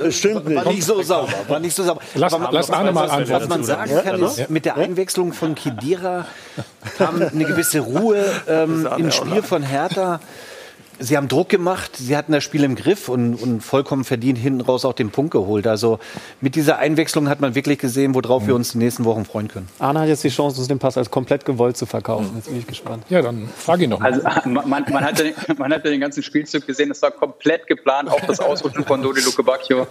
Das stimmt nicht. War nicht so sauber. War nicht so sauber. Lass, aber, lass Arne mal antworten. Was man sagen kann, ist, mit der Einwechslung von Kedira kam eine gewisse Ruhe <laughs> ähm, im Spiel von Hertha. Sie haben Druck gemacht, sie hatten das Spiel im Griff und, und, vollkommen verdient hinten raus auch den Punkt geholt. Also mit dieser Einwechslung hat man wirklich gesehen, worauf mhm. wir uns die nächsten Wochen freuen können. Arne hat jetzt die Chance, uns den Pass als komplett gewollt zu verkaufen. Jetzt bin ich gespannt. Ja, dann frage ihn noch mal. Also, man, man, hat den, man hat den ganzen Spielzug gesehen, es war komplett geplant, auch das Ausrutschen von Dodi Luke Bacchio.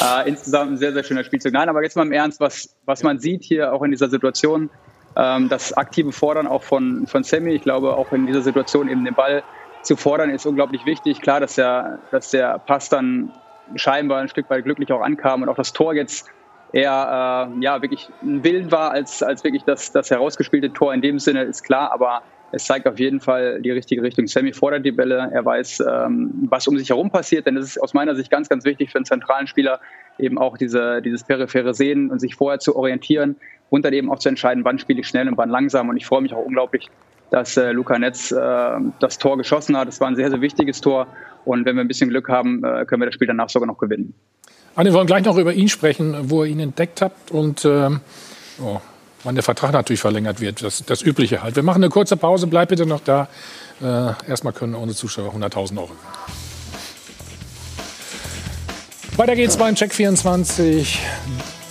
Äh, insgesamt ein sehr, sehr schöner Spielzug. Nein, aber jetzt mal im Ernst, was, was man sieht hier auch in dieser Situation, ähm, das aktive Fordern auch von, von Sammy, ich glaube auch in dieser Situation eben den Ball zu fordern, ist unglaublich wichtig. Klar, dass der, dass der Pass dann scheinbar ein Stück weit glücklich auch ankam und auch das Tor jetzt eher äh, ja, wirklich ein Willen war als, als wirklich das, das herausgespielte Tor in dem Sinne, ist klar, aber es zeigt auf jeden Fall die richtige Richtung. Sammy fordert die Bälle, er weiß, ähm, was um sich herum passiert, denn es ist aus meiner Sicht ganz, ganz wichtig für einen zentralen Spieler, eben auch diese, dieses periphere Sehen und sich vorher zu orientieren und dann eben auch zu entscheiden, wann spiele ich schnell und wann langsam. Und ich freue mich auch unglaublich, dass äh, Luca Netz äh, das Tor geschossen hat. Es war ein sehr, sehr wichtiges Tor. Und wenn wir ein bisschen Glück haben, äh, können wir das Spiel danach sogar noch gewinnen. Anne, wir wollen gleich noch über ihn sprechen, wo ihr ihn entdeckt habt und ähm, oh, wann der Vertrag natürlich verlängert wird. Das, das Übliche halt. Wir machen eine kurze Pause. Bleib bitte noch da. Äh, erstmal können unsere Zuschauer 100.000 Euro. Weiter geht's beim Check 24.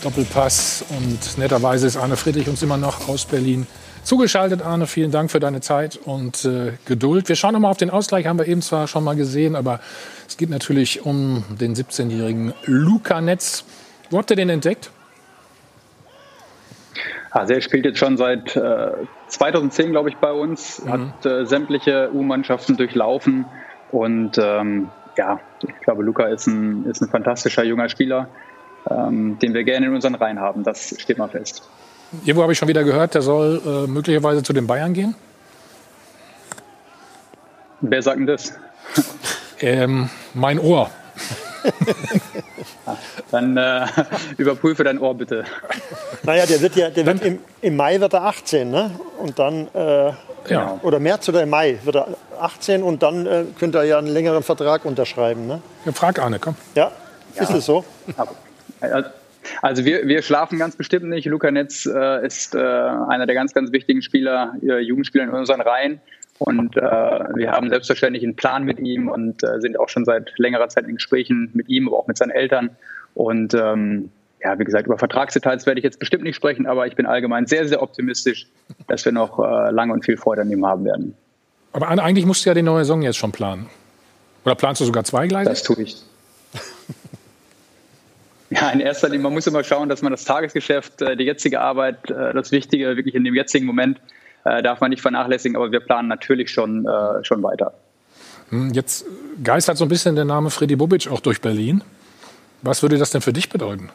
Doppelpass. Und netterweise ist Arne Friedrich uns immer noch aus Berlin zugeschaltet, Arne. Vielen Dank für deine Zeit und äh, Geduld. Wir schauen noch mal auf den Ausgleich, haben wir eben zwar schon mal gesehen, aber es geht natürlich um den 17-jährigen Luca Netz. Wo habt ihr den entdeckt? Also er spielt jetzt schon seit äh, 2010, glaube ich, bei uns, mhm. hat äh, sämtliche U-Mannschaften durchlaufen und ähm, ja, ich glaube, Luca ist ein, ist ein fantastischer junger Spieler, ähm, den wir gerne in unseren Reihen haben. Das steht mal fest. Irgendwo habe ich schon wieder gehört, der soll äh, möglicherweise zu den Bayern gehen. Wer sagt denn das? ähm, mein Ohr. Dann äh, <laughs> überprüfe dein Ohr bitte. Naja, der wird ja, der wird im, im Mai wird er 18, ne? Und dann, äh, ja. oder März oder im Mai wird er 18 und dann äh, könnte er ja einen längeren Vertrag unterschreiben, ne? Ja, frag Arne, komm. Ja, ja. ist es so? Aber, also wir, wir schlafen ganz bestimmt nicht. Luca Netz äh, ist äh, einer der ganz, ganz wichtigen Spieler, äh, Jugendspieler in unseren Reihen. Und äh, wir haben selbstverständlich einen Plan mit ihm und äh, sind auch schon seit längerer Zeit in Gesprächen mit ihm, aber auch mit seinen Eltern. Und ähm, ja, wie gesagt, über Vertragsdetails werde ich jetzt bestimmt nicht sprechen, aber ich bin allgemein sehr, sehr optimistisch, dass wir noch äh, lange und viel Freude an ihm haben werden. Aber eigentlich musst du ja die neue Saison jetzt schon planen. Oder planst du sogar zwei Gleise? Das tue ich. Ja, in erster Linie, man muss immer schauen, dass man das Tagesgeschäft, äh, die jetzige Arbeit, äh, das Wichtige wirklich in dem jetzigen Moment äh, darf man nicht vernachlässigen, aber wir planen natürlich schon, schon weiter. Hm, jetzt geistert so ein bisschen der Name Freddy Bubic auch durch Berlin. Was würde das denn für dich bedeuten?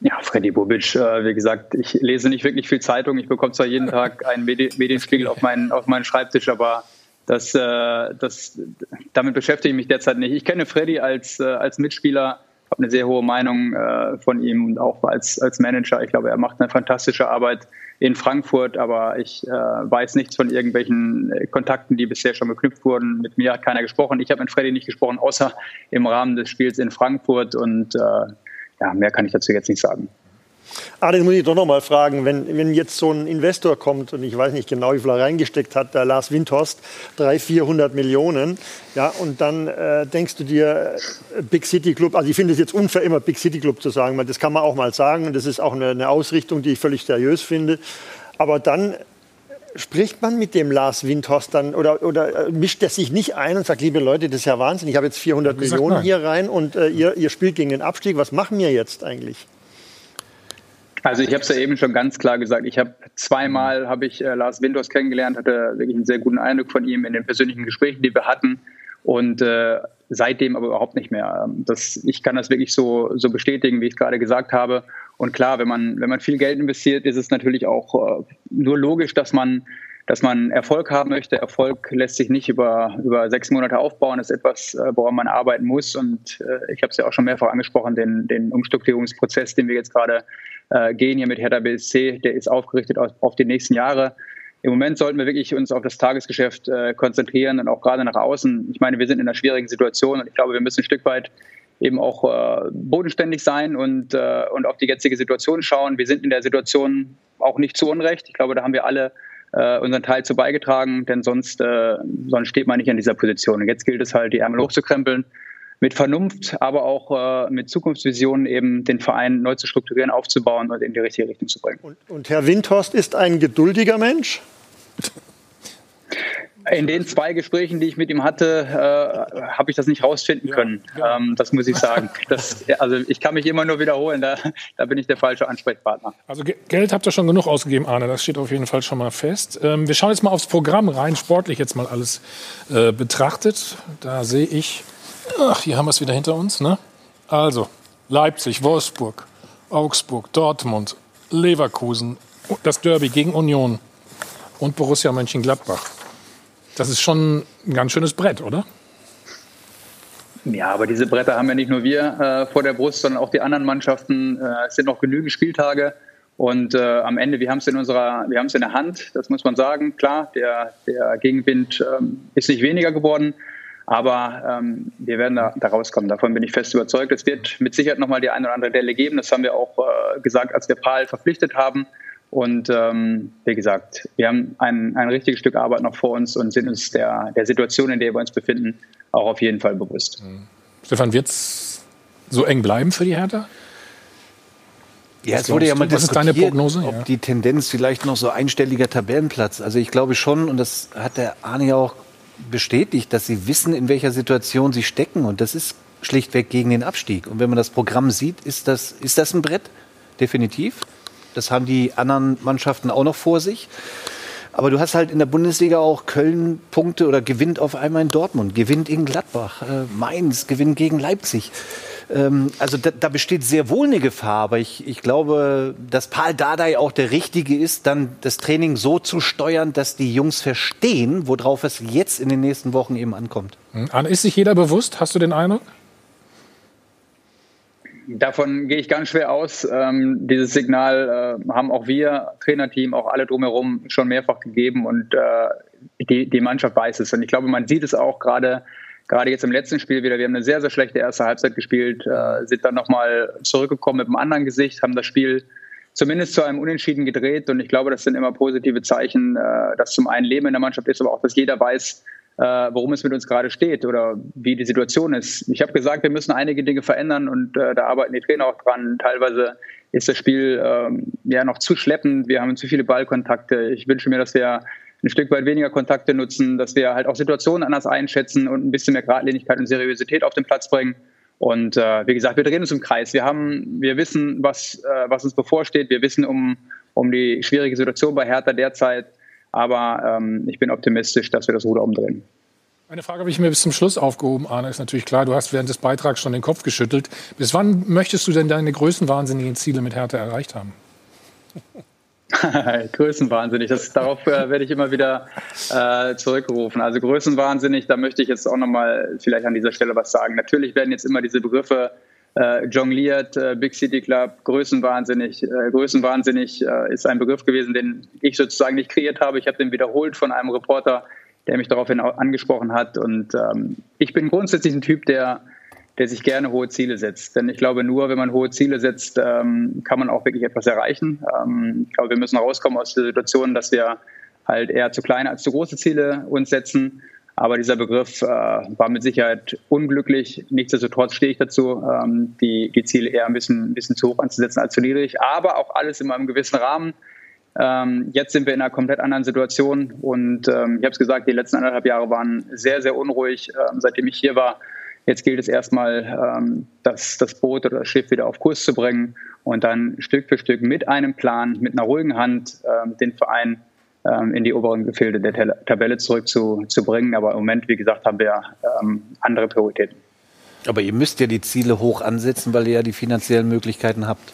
Ja, Freddy Bubic, wie gesagt, ich lese nicht wirklich viel Zeitung. Ich bekomme zwar jeden Tag einen Medienspiegel auf meinen, auf meinen Schreibtisch, aber das, äh, das, damit beschäftige ich mich derzeit nicht. Ich kenne Freddy als, äh, als Mitspieler, habe eine sehr hohe Meinung äh, von ihm und auch als, als Manager. Ich glaube, er macht eine fantastische Arbeit in Frankfurt, aber ich weiß nichts von irgendwelchen Kontakten, die bisher schon geknüpft wurden. Mit mir hat keiner gesprochen. Ich habe mit Freddy nicht gesprochen, außer im Rahmen des Spiels in Frankfurt und ja, mehr kann ich dazu jetzt nicht sagen. Ah, das muss ich doch noch mal fragen. Wenn, wenn jetzt so ein Investor kommt und ich weiß nicht genau, wie viel er reingesteckt hat, der Lars Windhorst, 300, 400 Millionen, ja, und dann äh, denkst du dir, äh, Big City Club, also ich finde es jetzt unfair, immer Big City Club zu sagen, weil das kann man auch mal sagen und das ist auch eine, eine Ausrichtung, die ich völlig seriös finde. Aber dann spricht man mit dem Lars Windhorst dann oder, oder äh, mischt er sich nicht ein und sagt, liebe Leute, das ist ja Wahnsinn, ich habe jetzt 400 Millionen nein. hier rein und äh, ihr, ihr spielt gegen den Abstieg, was machen wir jetzt eigentlich? Also ich habe es ja eben schon ganz klar gesagt. Ich habe zweimal habe ich äh, Lars Windhorst kennengelernt, hatte wirklich einen sehr guten Eindruck von ihm in den persönlichen Gesprächen, die wir hatten. Und äh, seitdem aber überhaupt nicht mehr. Ähm, das, ich kann das wirklich so, so bestätigen, wie ich gerade gesagt habe. Und klar, wenn man, wenn man viel Geld investiert, ist es natürlich auch äh, nur logisch, dass man, dass man Erfolg haben möchte. Erfolg lässt sich nicht über, über sechs Monate aufbauen. Das ist etwas, äh, woran man arbeiten muss. Und äh, ich habe es ja auch schon mehrfach angesprochen, den, den Umstrukturierungsprozess, den wir jetzt gerade äh, gehen hier mit Hertha BSC, der ist aufgerichtet auf, auf die nächsten Jahre. Im Moment sollten wir wirklich uns auf das Tagesgeschäft äh, konzentrieren und auch gerade nach außen. Ich meine, wir sind in einer schwierigen Situation und ich glaube, wir müssen ein Stück weit eben auch äh, bodenständig sein und, äh, und auf die jetzige Situation schauen. Wir sind in der Situation auch nicht zu Unrecht. Ich glaube, da haben wir alle äh, unseren Teil zu beigetragen, denn sonst, äh, sonst steht man nicht an dieser Position. Und jetzt gilt es halt, die Ärmel hochzukrempeln, mit Vernunft, aber auch äh, mit Zukunftsvisionen eben den Verein neu zu strukturieren, aufzubauen und in die richtige Richtung zu bringen. Und, und Herr Windhorst ist ein geduldiger Mensch? In den zwei Gesprächen, die ich mit ihm hatte, äh, habe ich das nicht rausfinden können. Ähm, das muss ich sagen. Das, also ich kann mich immer nur wiederholen. Da, da bin ich der falsche Ansprechpartner. Also Ge- Geld habt ihr schon genug ausgegeben, Arne. Das steht auf jeden Fall schon mal fest. Ähm, wir schauen jetzt mal aufs Programm rein, sportlich jetzt mal alles äh, betrachtet. Da sehe ich, ach, hier haben wir es wieder hinter uns. Ne? Also Leipzig, Wolfsburg, Augsburg, Dortmund, Leverkusen, das Derby gegen Union und Borussia Mönchengladbach. Das ist schon ein ganz schönes Brett, oder? Ja, aber diese Bretter haben ja nicht nur wir äh, vor der Brust, sondern auch die anderen Mannschaften. Äh, es sind noch genügend Spieltage. Und äh, am Ende, wir haben es in unserer, wir haben es in der Hand, das muss man sagen. Klar, der, der Gegenwind ähm, ist nicht weniger geworden, aber ähm, wir werden da, da rauskommen. Davon bin ich fest überzeugt. Es wird mit Sicherheit nochmal die eine oder andere Delle geben. Das haben wir auch äh, gesagt, als wir Paul verpflichtet haben. Und ähm, wie gesagt, wir haben ein, ein richtiges Stück Arbeit noch vor uns und sind uns der, der Situation, in der wir uns befinden, auch auf jeden Fall bewusst. Stefan, wird es so eng bleiben für die Hertha? Ja, es wurde ja mal? Was ist deine diskutiert, Prognose? ob Ja. die Tendenz vielleicht noch so einstelliger Tabellenplatz. Also ich glaube schon, und das hat der Arne ja auch bestätigt, dass sie wissen, in welcher Situation sie stecken. Und das ist schlichtweg gegen den Abstieg. Und wenn man das Programm sieht, ist das, ist das ein Brett, definitiv. Das haben die anderen Mannschaften auch noch vor sich. Aber du hast halt in der Bundesliga auch Köln Punkte oder gewinnt auf einmal in Dortmund, gewinnt in Gladbach, äh, Mainz gewinnt gegen Leipzig. Ähm, also da, da besteht sehr wohl eine Gefahr, aber ich, ich glaube, dass Paul Dardai auch der Richtige ist, dann das Training so zu steuern, dass die Jungs verstehen, worauf es jetzt in den nächsten Wochen eben ankommt. Hm. Ist sich jeder bewusst? Hast du den Eindruck? Davon gehe ich ganz schwer aus. Ähm, dieses Signal äh, haben auch wir, Trainerteam, auch alle drumherum schon mehrfach gegeben und äh, die, die Mannschaft weiß es. Und ich glaube, man sieht es auch gerade gerade jetzt im letzten Spiel wieder. Wir haben eine sehr, sehr schlechte erste Halbzeit gespielt, äh, sind dann nochmal zurückgekommen mit einem anderen Gesicht, haben das Spiel zumindest zu einem Unentschieden gedreht. Und ich glaube, das sind immer positive Zeichen, äh, dass zum einen Leben in der Mannschaft ist, aber auch, dass jeder weiß, äh, worum es mit uns gerade steht oder wie die Situation ist. Ich habe gesagt, wir müssen einige Dinge verändern und äh, da arbeiten die Trainer auch dran. Teilweise ist das Spiel ähm, ja noch zu schleppend. Wir haben zu viele Ballkontakte. Ich wünsche mir, dass wir ein Stück weit weniger Kontakte nutzen, dass wir halt auch Situationen anders einschätzen und ein bisschen mehr Geradlinigkeit und Seriosität auf den Platz bringen. Und äh, wie gesagt, wir drehen uns im Kreis. Wir haben, wir wissen, was, äh, was uns bevorsteht. Wir wissen um, um die schwierige Situation bei Hertha derzeit. Aber ähm, ich bin optimistisch, dass wir das Ruder umdrehen. Eine Frage habe ich mir bis zum Schluss aufgehoben, Arne. Ist natürlich klar, du hast während des Beitrags schon den Kopf geschüttelt. Bis wann möchtest du denn deine größenwahnsinnigen Ziele mit Hertha erreicht haben? <laughs> Größenwahnsinnig. Das, darauf äh, werde ich immer wieder äh, zurückgerufen. Also Größenwahnsinnig, da möchte ich jetzt auch nochmal vielleicht an dieser Stelle was sagen. Natürlich werden jetzt immer diese Begriffe äh, jongliert, äh, Big City Club, Größenwahnsinnig. Äh, Größenwahnsinnig äh, ist ein Begriff gewesen, den ich sozusagen nicht kreiert habe. Ich habe den wiederholt von einem Reporter, der mich daraufhin angesprochen hat. Und ähm, ich bin grundsätzlich ein Typ, der der sich gerne hohe Ziele setzt. Denn ich glaube, nur wenn man hohe Ziele setzt, ähm, kann man auch wirklich etwas erreichen. Ähm, ich glaube, wir müssen rauskommen aus der Situation, dass wir halt eher zu kleine als zu große Ziele uns setzen. Aber dieser Begriff äh, war mit Sicherheit unglücklich. Nichtsdestotrotz stehe ich dazu, ähm, die, die Ziele eher ein bisschen, ein bisschen zu hoch anzusetzen als zu niedrig. Aber auch alles in einem gewissen Rahmen. Ähm, jetzt sind wir in einer komplett anderen Situation. Und ähm, ich habe es gesagt, die letzten anderthalb Jahre waren sehr, sehr unruhig, ähm, seitdem ich hier war. Jetzt gilt es erstmal, ähm, das, das Boot oder das Schiff wieder auf Kurs zu bringen und dann Stück für Stück mit einem Plan, mit einer ruhigen Hand ähm, den Verein ähm, in die oberen Gefilde der Tel Tabelle zurückzubringen. Aber im Moment, wie gesagt, haben wir ähm, andere Prioritäten. Aber ihr müsst ja die Ziele hoch ansetzen, weil ihr ja die finanziellen Möglichkeiten habt.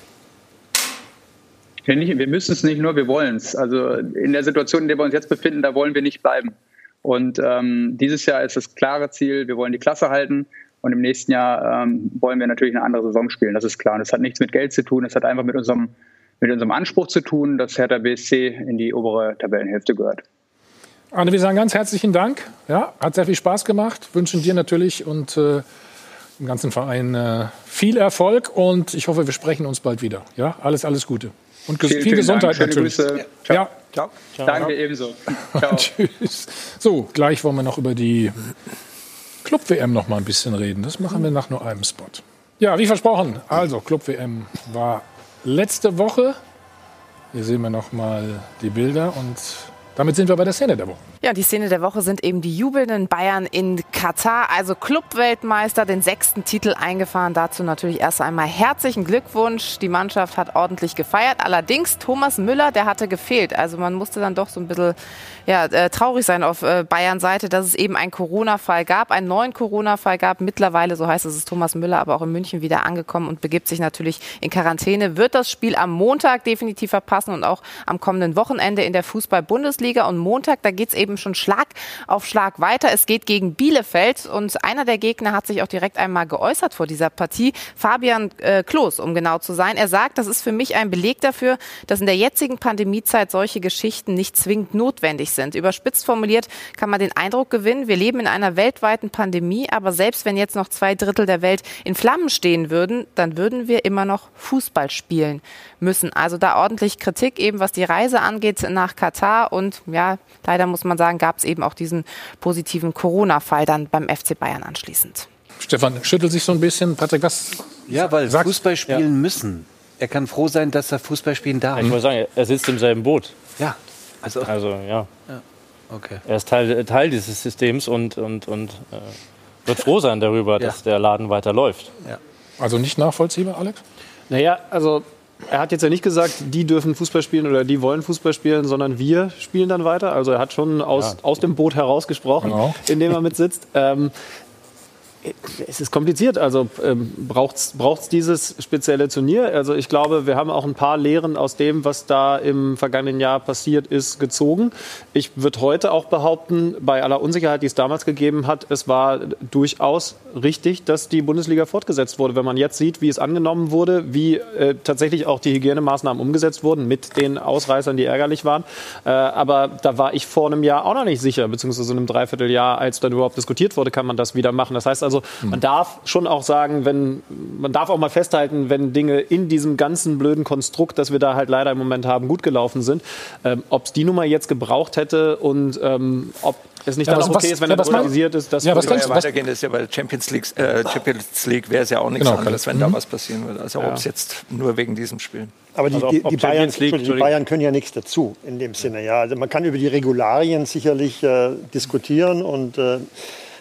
Wir, müssen es nicht nur, wir wollen es. Also in der Situation, in der wir uns jetzt befinden, da wollen wir nicht bleiben. Und ähm, dieses Jahr ist das klare Ziel, wir wollen die Klasse halten. Und im nächsten Jahr ähm, wollen wir natürlich eine andere Saison spielen. Das ist klar. Und das hat nichts mit Geld zu tun. Das hat einfach mit unserem, mit unserem Anspruch zu tun, dass Hertha BSC in die obere Tabellenhälfte gehört. Arne, wir sagen ganz herzlichen Dank. Ja, hat sehr viel Spaß gemacht. Wünschen dir natürlich und äh, dem ganzen Verein äh, viel Erfolg. Und ich hoffe, wir sprechen uns bald wieder. Ja, alles, alles Gute. Und ges Vielen, viel vielen Gesundheit Dank. Schöne natürlich. Grüße. Ciao. Ja, ciao. Danke ebenso. <laughs> Ciao. Tschüss. So, gleich wollen wir noch über die Club-WM noch mal ein bisschen reden. Das machen wir nach nur einem Spot. Ja, wie versprochen. Also, Club-WM war letzte Woche. Hier sehen wir noch mal die Bilder und damit sind wir bei der Szene der Woche. Ja, die Szene der Woche sind eben die jubelnden Bayern in Katar, also Clubweltmeister, den sechsten Titel eingefahren. Dazu natürlich erst einmal herzlichen Glückwunsch. Die Mannschaft hat ordentlich gefeiert. Allerdings Thomas Müller, der hatte gefehlt. Also man musste dann doch so ein bisschen ja, äh, traurig sein auf äh, Bayern Seite, dass es eben einen Corona-Fall gab, einen neuen Corona-Fall gab. Mittlerweile, so heißt es, ist Thomas Müller aber auch in München wieder angekommen und begibt sich natürlich in Quarantäne. Wird das Spiel am Montag definitiv verpassen und auch am kommenden Wochenende in der Fußball-Bundesliga. Und Montag, da geht es eben schon Schlag auf Schlag weiter. Es geht gegen Bielefeld und einer der Gegner hat sich auch direkt einmal geäußert vor dieser Partie. Fabian äh, Klos, um genau zu sein. Er sagt, das ist für mich ein Beleg dafür, dass in der jetzigen Pandemiezeit solche Geschichten nicht zwingend notwendig sind. Überspitzt formuliert kann man den Eindruck gewinnen, wir leben in einer weltweiten Pandemie, aber selbst wenn jetzt noch zwei Drittel der Welt in Flammen stehen würden, dann würden wir immer noch Fußball spielen müssen. Also da ordentlich Kritik eben, was die Reise angeht nach Katar und ja, leider muss man sagen, gab es eben auch diesen positiven Corona-Fall dann beim FC Bayern anschließend. Stefan schüttelt sich so ein bisschen. Patrick, was? Ja, weil sagst- Fußball spielen müssen. Er kann froh sein, dass er Fußball spielen darf. Ja, ich muss sagen, er sitzt im selben Boot. Ja, also, also ja. Ja, okay. Er ist Teil, Teil dieses Systems und, und, und äh, wird froh sein darüber, <laughs> dass der Laden weiter läuft. Also nicht nachvollziehbar, Alex? Naja, also er hat jetzt ja nicht gesagt, die dürfen Fußball spielen oder die wollen Fußball spielen, sondern wir spielen dann weiter. Also er hat schon aus, Ja. aus dem Boot herausgesprochen, Genau. in dem er mitsitzt. Ähm, es ist kompliziert. Also ähm, braucht es dieses spezielle Turnier? Also ich glaube, wir haben auch ein paar Lehren aus dem, was da im vergangenen Jahr passiert ist, gezogen. Ich würde heute auch behaupten, bei aller Unsicherheit, die es damals gegeben hat, es war durchaus richtig, dass die Bundesliga fortgesetzt wurde. Wenn man jetzt sieht, wie es angenommen wurde, wie äh, tatsächlich auch die Hygienemaßnahmen umgesetzt wurden mit den Ausreißern, die ärgerlich waren. Äh, aber da war ich vor einem Jahr auch noch nicht sicher, beziehungsweise in einem Dreivierteljahr, als dann überhaupt diskutiert wurde, kann man das wieder machen. Das heißt also, man darf schon auch sagen, wenn man darf auch mal festhalten, wenn Dinge in diesem ganzen blöden Konstrukt, das wir da halt leider im Moment haben, gut gelaufen sind, ähm, ob es die Nummer jetzt gebraucht hätte und ähm, ob es nicht Ja, auch okay was- ist, wenn ja, er organisiert ist. Das Ja, was würde denkst ich- du, was- weitergehen ist ja bei Champions League, äh, Champions League wäre es ja auch nichts Genau, anderes, wenn mhm. da was passieren würde. Also Ja. ob es jetzt nur wegen diesem Spiel. Aber die, Also ob- die, ob die, Bayern, die. Bayern können ja nichts dazu in dem Sinne. Ja. Also man kann über die Regularien sicherlich äh, diskutieren und äh,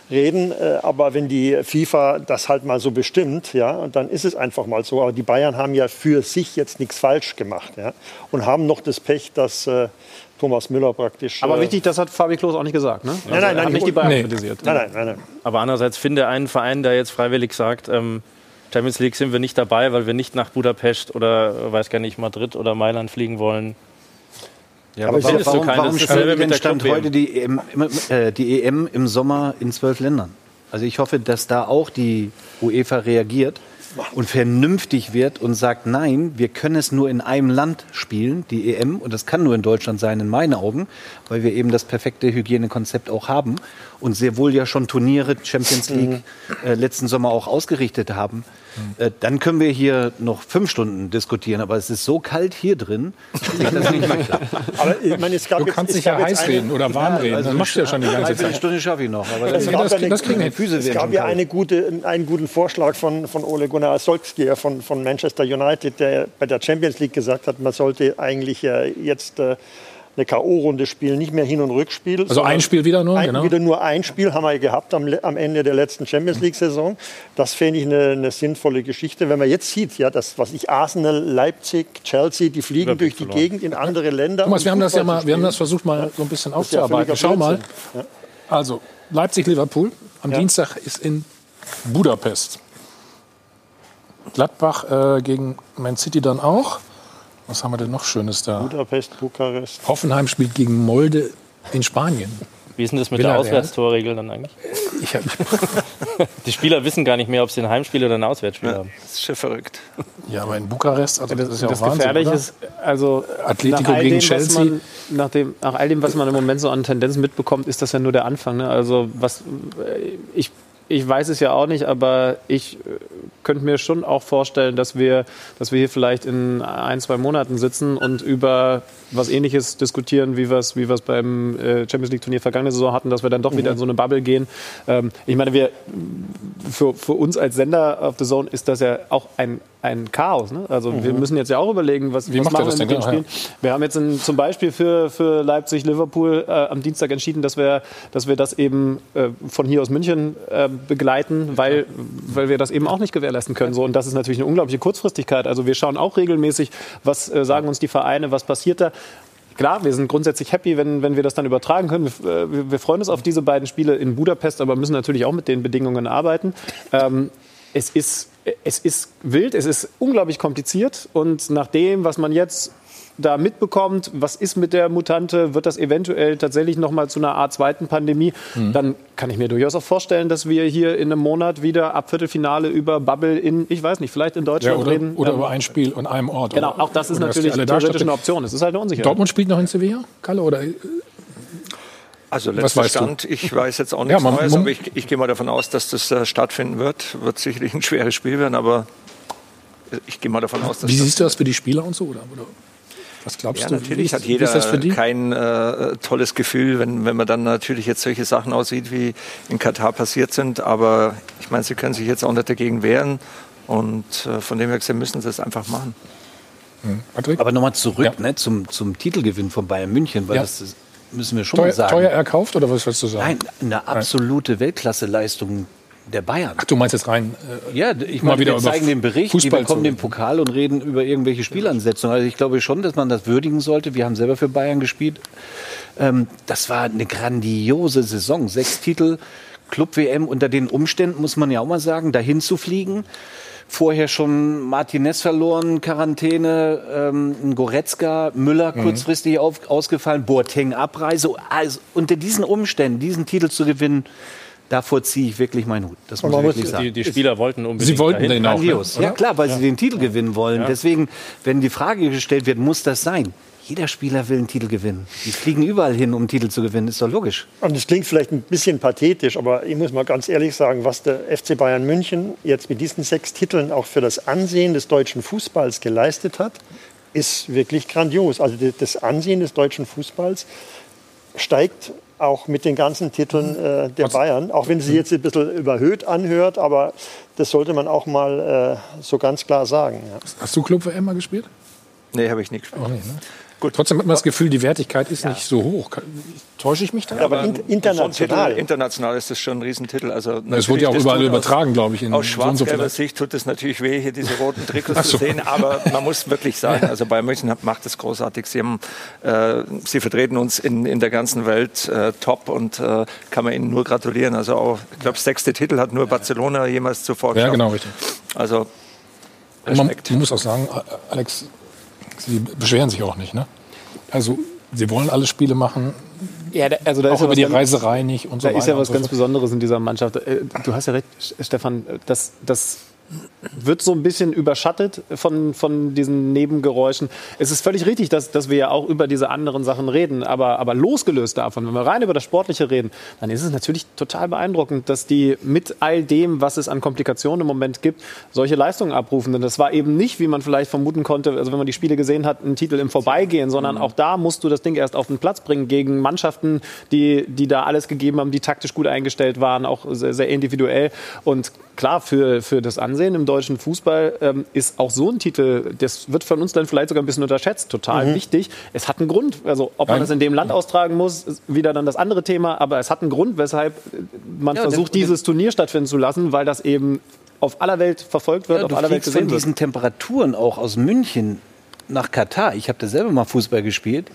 reden, äh, aber wenn die FIFA das halt mal so bestimmt, ja, und dann ist es einfach mal so. Aber die Bayern haben ja für sich jetzt nichts falsch gemacht ja, und haben noch das Pech, dass äh, Thomas Müller praktisch. Aber äh, wichtig, das hat Fabi Klos auch nicht gesagt. Ne? Nein, nein, er nein, nicht die Bayern nee. kritisiert. Nein, nein, nein, nein. Aber andererseits finde einen Verein, der jetzt freiwillig sagt, ähm, Champions League sind wir nicht dabei, weil wir nicht nach Budapest oder weiß gar nicht Madrid oder Mailand fliegen wollen. Ja, aber warum, warum, warum Dasselbe spielt denn Stand heute die EM, im- äh, die EM im Sommer in zwölf Ländern? Also ich hoffe, dass da auch die UEFA reagiert und vernünftig wird und sagt, nein, wir können es nur in einem Land spielen, die EM, und das kann nur in Deutschland sein, in meinen Augen, weil wir eben das perfekte Hygienekonzept auch haben und sehr wohl ja schon Turniere, Champions League, äh, letzten Sommer auch ausgerichtet haben. Äh, dann können wir hier noch fünf Stunden diskutieren, aber es ist so kalt hier drin, dass das nicht mehr klappt. <laughs> Aber ich meine, es gab Du jetzt, kannst dich ja heiß eine- reden oder warm reden. also das machst du ja schon die ganze Zeit. Stunde schaffe ich noch, aber das, das- ja eine, das kriegen wir. Füße es werden gab ja eine gute, einen guten Vorschlag von, von Ole Gunnar Solskjaer von, von Manchester United, der bei der Champions League gesagt hat, man sollte eigentlich äh, jetzt äh, eine K.O.-Runde spielen, nicht mehr Hin- und Rückspiel. Also ein Spiel wieder nur, Ein, genau. Wieder nur ein Spiel haben wir gehabt am, am Ende der letzten Champions League-Saison. Das fände ich eine, eine sinnvolle Geschichte. Wenn man jetzt sieht, ja, das, was ich Arsenal, Leipzig, Chelsea, die fliegen Überblick durch die verloren. Gegend in andere Länder. Thomas, wir haben das ja mal, wir haben das versucht mal so ein bisschen ja aufzuarbeiten. völliger Schau mal. Blödsinn. Also, Leipzig-Liverpool. Am Ja. Dienstag ist in Budapest. Gladbach äh, gegen Man City dann auch. Was haben wir denn noch Schönes da? Budapest, Bukarest. Hoffenheim spielt gegen Molde in Spanien. Wie ist denn das mit Villarreal? der Auswärtstorregel dann eigentlich? <laughs> Ich hab, <laughs> Die Spieler wissen gar nicht mehr, ob sie ein Heimspiel oder ein Auswärtsspiel haben. Das ist schon verrückt. ja, aber in Bukarest, also das, ist ja das auch Wahnsinn, Gefährliche oder? ist, also Atletico gegen dem, Chelsea. Man, nach, dem, nach all dem, was man im Moment so an Tendenzen mitbekommt, ist das ja nur der Anfang. Ne? Also was, ich, ich weiß es ja auch nicht, aber ich könnte mir schon auch vorstellen, dass wir, dass wir hier vielleicht in ein, zwei Monaten sitzen und über was Ähnliches diskutieren, wie wir es wie wir beim äh, Champions League Turnier vergangene Saison hatten, dass wir dann doch wieder in so eine Bubble gehen. Ähm, ich meine, wir für, für uns als Sender auf The Zone ist das ja auch ein ein Chaos. Ne? Also wir Mhm. müssen jetzt ja auch überlegen, was, Wie was machen wir mit den genau? Spielen. Wir haben jetzt in, zum Beispiel für, für Leipzig-Liverpool äh, am Dienstag entschieden, dass wir, dass wir das eben äh, von hier aus München äh, begleiten, weil, weil wir das eben auch nicht gewährleisten können. So, und das ist natürlich eine unglaubliche Kurzfristigkeit. Also wir schauen auch regelmäßig, was äh, sagen uns die Vereine, was passiert da. Klar, wir sind grundsätzlich happy, wenn, wenn wir das dann übertragen können. Wir, äh, wir, wir freuen uns auf diese beiden Spiele in Budapest, aber müssen natürlich auch mit den Bedingungen arbeiten. Ähm, es ist, es ist wild, es ist unglaublich kompliziert und nach dem, was man jetzt da mitbekommt, was ist mit der Mutante, wird das eventuell tatsächlich noch mal zu einer Art zweiten Pandemie, Mhm. dann kann ich mir durchaus auch vorstellen, dass wir hier in einem Monat wieder ab Viertelfinale über Bubble in, ich weiß nicht, vielleicht in Ja, Deutschland oder reden. oder Ähm, über ein Spiel an einem Ort. Genau, auch das ist natürlich theoretisch eine Option. Es ist halt eine Unsicherheit. Dortmund spielt noch in Sevilla, Kalle? Oder Also Was letzter weißt du? Stand, ich weiß jetzt auch Ja, nichts man- Neues, aber ich, ich gehe mal davon aus, dass das äh, stattfinden wird. Wird sicherlich ein schweres Spiel werden, aber ich gehe mal davon aus, dass wie das siehst du das für die Spieler und so? Oder, oder was glaubst ja, du? natürlich wie ist, hat wie jeder ist das für die? kein äh, tolles Gefühl, wenn, wenn man dann natürlich jetzt solche Sachen aussieht, wie in Katar passiert sind. Aber ich meine, sie können sich jetzt auch nicht dagegen wehren. Und äh, von dem her gesehen müssen sie es einfach machen. Aber nochmal zurück ne, zum, zum Titelgewinn von Bayern München, weil Ja. das ist, müssen wir schon Teuer, sagen. teuer erkauft oder was willst du sagen? Nein, eine absolute Weltklasse-Leistung der Bayern. Ach, du meinst jetzt rein? Äh, Ja, ich mal meine, wieder wir zeigen den Bericht, Fußball die bekommen den Pokal und reden über irgendwelche Spielansetzungen. Also ich glaube schon, dass man das würdigen sollte. Wir haben selber für Bayern gespielt. Ähm, das war eine grandiose Saison. Sechs Titel, Club-WM unter den Umständen, muss man ja auch mal sagen, dahin zu fliegen. Vorher schon Martinez verloren, Quarantäne, ähm, Goretzka, Müller Mhm. kurzfristig auf, ausgefallen, Boateng Abreise. Also unter diesen Umständen, diesen Titel zu gewinnen, davor ziehe ich wirklich meinen Hut. Das muss ich wirklich sagen. Die, die Spieler wollten unbedingt Sie wollten den auch, ne? Grandios. Ja klar, weil Ja. sie den Titel gewinnen wollen. Ja. Deswegen, wenn die Frage gestellt wird, muss das sein? Jeder Spieler will einen Titel gewinnen. Die fliegen überall hin, um einen Titel zu gewinnen. Ist doch logisch. Und das klingt vielleicht ein bisschen pathetisch, aber ich muss mal ganz ehrlich sagen, was der FC Bayern München jetzt mit diesen sechs Titeln auch für das Ansehen des deutschen Fußballs geleistet hat, ist wirklich grandios. Also das Ansehen des deutschen Fußballs steigt auch mit den ganzen Titeln äh, der Bayern, auch wenn sie jetzt ein bisschen überhöht anhört, aber das sollte man auch mal äh, so ganz klar sagen. Ja. Hast du Club WM mal gespielt? Nee, habe ich nicht gespielt. Auch nicht, ne? Gut. Trotzdem hat man das Gefühl, die Wertigkeit ist nicht so hoch. Täusche ich mich da? Aber in, international. international ist das schon ein Riesentitel. Also Es wurde ja auch überall übertragen, glaube ich. In Aus so schwarz-gelber Sicht tut es natürlich weh, hier diese roten Trikots so. zu sehen, aber man muss wirklich sagen, <laughs> also Bayern München macht es großartig. Sie, haben, äh, sie vertreten uns in, in der ganzen Welt äh, top und äh, kann man ihnen nur gratulieren. Also auch, ich glaube, sechste Titel hat nur Barcelona jemals zuvor Ja, geschafft. genau, richtig. Also Respekt. man muss auch sagen, Alex, Sie beschweren sich auch nicht, ne? Also, Sie wollen alle Spiele machen, Ja, da, also da auch ist ja über was die Reiserei nicht und so Da weiter. ist ja was so ganz. Besonderes in dieser Mannschaft. Äh, Du hast ja recht, Stefan, das, das wird so ein bisschen überschattet von, von diesen Nebengeräuschen. Es ist völlig richtig, dass, dass wir ja auch über diese anderen Sachen reden, aber, aber losgelöst davon, wenn wir rein über das Sportliche reden, dann ist es natürlich total beeindruckend, dass die mit all dem, was es an Komplikationen im Moment gibt, solche Leistungen abrufen. Denn das war eben nicht, wie man vielleicht vermuten konnte, also wenn man die Spiele gesehen hat, ein Titel im Vorbeigehen, sondern auch da musst du das Ding erst auf den Platz bringen gegen Mannschaften, die, die da alles gegeben haben, die taktisch gut eingestellt waren, auch sehr, sehr individuell. Und klar, für, für das Ansehen im deutschen Fußball ähm, ist auch so ein Titel, das wird von uns dann vielleicht sogar ein bisschen unterschätzt, total Mhm. wichtig. Es hat einen Grund. Also, ob man Nein. das in dem Land austragen muss, ist wieder dann das andere Thema. Aber es hat einen Grund, weshalb man Ja, versucht, der- dieses Turnier stattfinden zu lassen, weil das eben auf aller Welt verfolgt wird, Ja, auf aller Welt gesehen von wird. diesen Temperaturen auch aus München nach Katar. Ich habe da selber mal Fußball gespielt.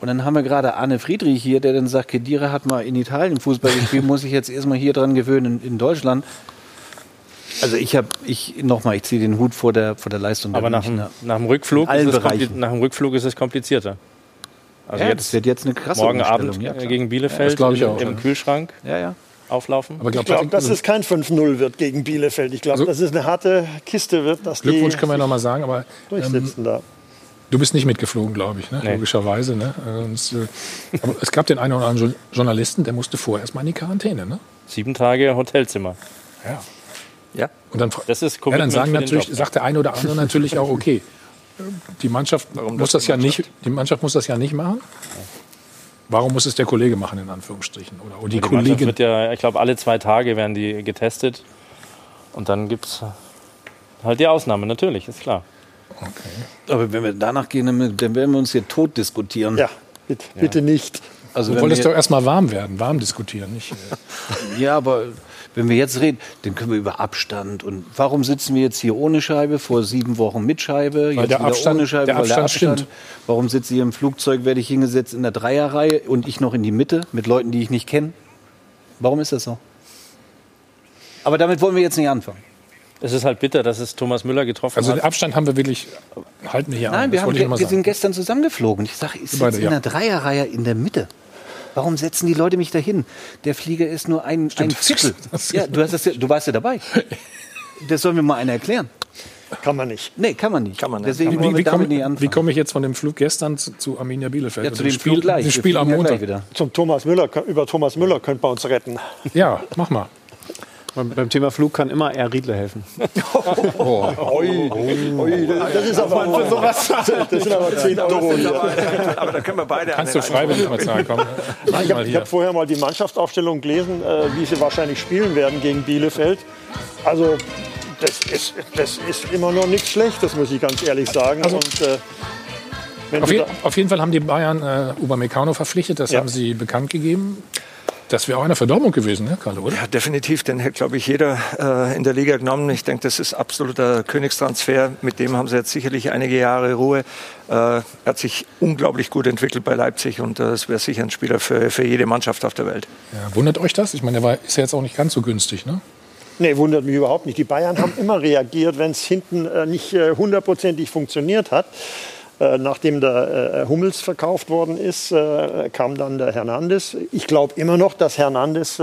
Und dann haben wir gerade Arne Friedrich hier, der dann sagt, Kedira hat mal in Italien Fußball gespielt, <laughs> muss ich jetzt erstmal hier dran gewöhnen in, in Deutschland. Also ich habe, ich nochmal, ich ziehe den Hut vor der, vor der Leistung der Aber nach dem, nach dem Rückflug ist es nach dem Rückflug ist es komplizierter. Also Ja, jetzt, das wird jetzt eine krasse morgen Abend ja, äh, gegen Ja, Bielefeld ich im, auch, im ja. Kühlschrank Ja, ja. auflaufen. Aber Ich glaube, dass es kein 5-0 wird gegen Bielefeld. Ich glaube, Also- dass es eine harte Kiste wird, dass Glückwunsch die können wir noch mal sagen, aber ähm, durchsitzen da. du bist nicht mitgeflogen, glaube ich, ne? Nee. logischerweise. Ne? Und es, äh, aber es gab den einen oder anderen Jo- Journalisten, der musste vorher erst mal in die Quarantäne. Ne? Sieben Tage Hotelzimmer. Ja. Ja. Und dann, Das ist ja, dann sagen natürlich, sagt der eine oder andere natürlich auch, okay, die Mannschaft muss das ja nicht, die Mannschaft muss das ja nicht machen. Warum muss es der Kollege machen, in Anführungsstrichen? Oder, oder die, Die Mannschaft Kollegin? wird ja, ich glaube, alle zwei Tage werden die getestet. Und dann gibt es halt die Ausnahme, natürlich, ist klar. Aber wenn wir danach gehen, dann werden wir uns hier tot diskutieren. Ja, bitte, bitte nicht. Also du wolltest doch erstmal warm werden, warm diskutieren, nicht? äh, <laughs> Ja, aber wenn wir jetzt reden, dann können wir über Abstand. Und warum sitzen wir jetzt hier ohne Scheibe, vor sieben Wochen mit Scheibe, jetzt der wieder Abstand- ohne Scheibe, der weil der Abstand Abstand. stimmt. Warum sitze ich im Flugzeug, werde ich hingesetzt in der Dreierreihe und ich noch in die Mitte mit Leuten, die ich nicht kenne? Warum ist das so? Aber damit wollen wir jetzt nicht anfangen. Es ist halt bitter, dass es Thomas Müller getroffen Also hat. den Abstand haben wir wirklich, halten wir hier an. Nein, wir, haben, wir sind gestern zusammengeflogen. Ich sage, ich sitze in ja. der Dreierreihe in der Mitte. Warum setzen die Leute mich dahin? Der Flieger ist nur ein, ein Viertel. Ja, du, hast das ja, du warst ja dabei. Das soll mir mal einer erklären. Kann man nicht. Nee, kann man nicht. Kann man nicht. Deswegen Wie, wie komme nicht anfangen. wie komme ich jetzt von dem Flug gestern zu, zu Arminia Bielefeld? Ja, Und zu dem Spiel, Flug gleich. dem Spiel am Montag. wieder. Zum Thomas Müller, über Thomas Müller könnte man uns retten. Ja, mach mal. Beim, beim Thema Flug kann immer Air Riedle helfen. Ui, ui, das, das ist aber für sowas. <laughs> Das sind aber 10 Euro. hier. Aber da können wir beide Kannst du einen freiwillig <laughs> mal sagen, komm. Mach Ich mal habe hab vorher mal die Mannschaftsaufstellung gelesen, äh, wie sie wahrscheinlich spielen werden gegen Bielefeld. Also das ist, das ist immer noch nichts Schlechtes, muss ich ganz ehrlich sagen. Also- Und, äh, wenn Auf, je, auf jeden Fall haben die Bayern äh, Upamecano verpflichtet, das Ja. haben sie bekannt gegeben. Das wäre auch eine Verdormung gewesen, ne, Karl, oder? Ja, definitiv. Den hätte, glaube ich, jeder äh, in der Liga genommen. Ich denke, das ist absoluter Königstransfer. Mit dem haben sie jetzt sicherlich einige Jahre Ruhe. Äh, er hat sich unglaublich gut entwickelt bei Leipzig und äh, es wäre sicher ein Spieler für, für jede Mannschaft auf der Welt. Ja, wundert euch das? Ich meine, der war, ist ja jetzt auch nicht ganz so günstig, ne? Nee, wundert mich überhaupt nicht. Die Bayern haben immer reagiert, wenn es hinten äh, nicht äh, hundertprozentig funktioniert hat. Äh, nachdem der äh, Hummels verkauft worden ist, äh, kam dann der Hernandez. Ich glaube immer noch, dass Hernandez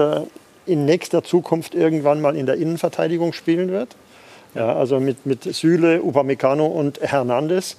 in nächster Zukunft irgendwann mal in der Innenverteidigung spielen wird. Ja, also mit, mit Süle, Upamecano und Hernandez.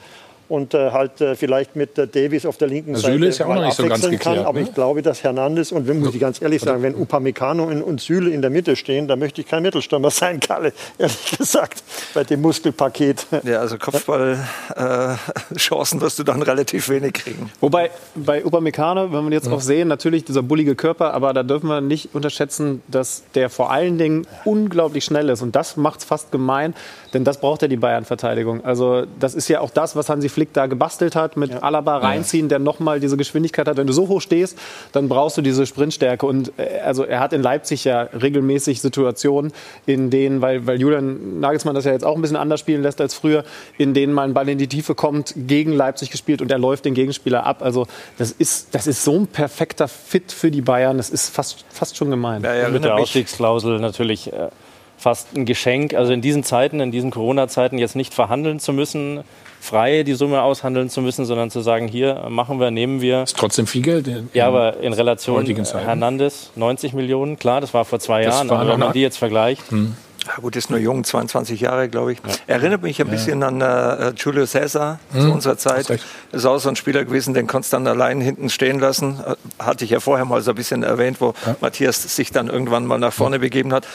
Und äh, halt äh, vielleicht mit äh, Davies auf der linken Der Seite Süle ist ja auch noch nicht so ganz abwechseln kann. geklärt, Aber ne? ich glaube, dass Hernandez und wenn, muss ich ganz ehrlich sagen, wenn Upamecano und, Süle in der Mitte stehen, dann möchte ich kein Mittelstürmer <laughs> sein, Kalle, ehrlich gesagt, bei dem Muskelpaket. Ja, also Kopfballchancen wirst du dann relativ wenig kriegen. Wobei bei Upamecano, wenn wir jetzt auch sehen, natürlich dieser bullige Körper, aber da dürfen wir nicht unterschätzen, dass der vor allen Dingen unglaublich schnell ist. Und das macht es fast gemein, denn das braucht ja die Bayern-Verteidigung. Also das ist ja auch das, was Hansi Flick da gebastelt hat, mit Alaba reinziehen, der nochmal diese Geschwindigkeit hat. Wenn du so hoch stehst, dann brauchst du diese Sprintstärke. Und äh, also er hat in Leipzig ja regelmäßig Situationen, in denen, weil, weil Julian Nagelsmann das ja jetzt auch ein bisschen anders spielen lässt als früher, in denen mal ein Ball in die Tiefe kommt, gegen Leipzig gespielt und er läuft den Gegenspieler ab. Also das ist, das ist so ein perfekter Fit für die Bayern. Das ist fast, fast schon gemein. Ja, Und mit der Ausstiegsklausel natürlich äh, fast ein Geschenk. Also in diesen Zeiten, in diesen Corona-Zeiten jetzt nicht verhandeln zu müssen, frei die Summe aushandeln zu müssen, sondern zu sagen, hier machen wir, nehmen wir. Ist trotzdem viel Geld. In, Ja, aber in Relation. Hernandez 90 Millionen, klar, das war vor zwei Das Jahren, war aber wenn man die jetzt vergleicht, Ja, gut, ist nur jung, 22 Jahre, glaube ich. Erinnert mich ein bisschen an äh, Julio Cesar zu unserer Zeit. Ist auch so ein Spieler gewesen, den konntest du dann allein hinten stehen lassen. Äh, Hatte ich ja vorher mal so ein bisschen erwähnt, wo Matthias sich dann irgendwann mal nach vorne begeben hat.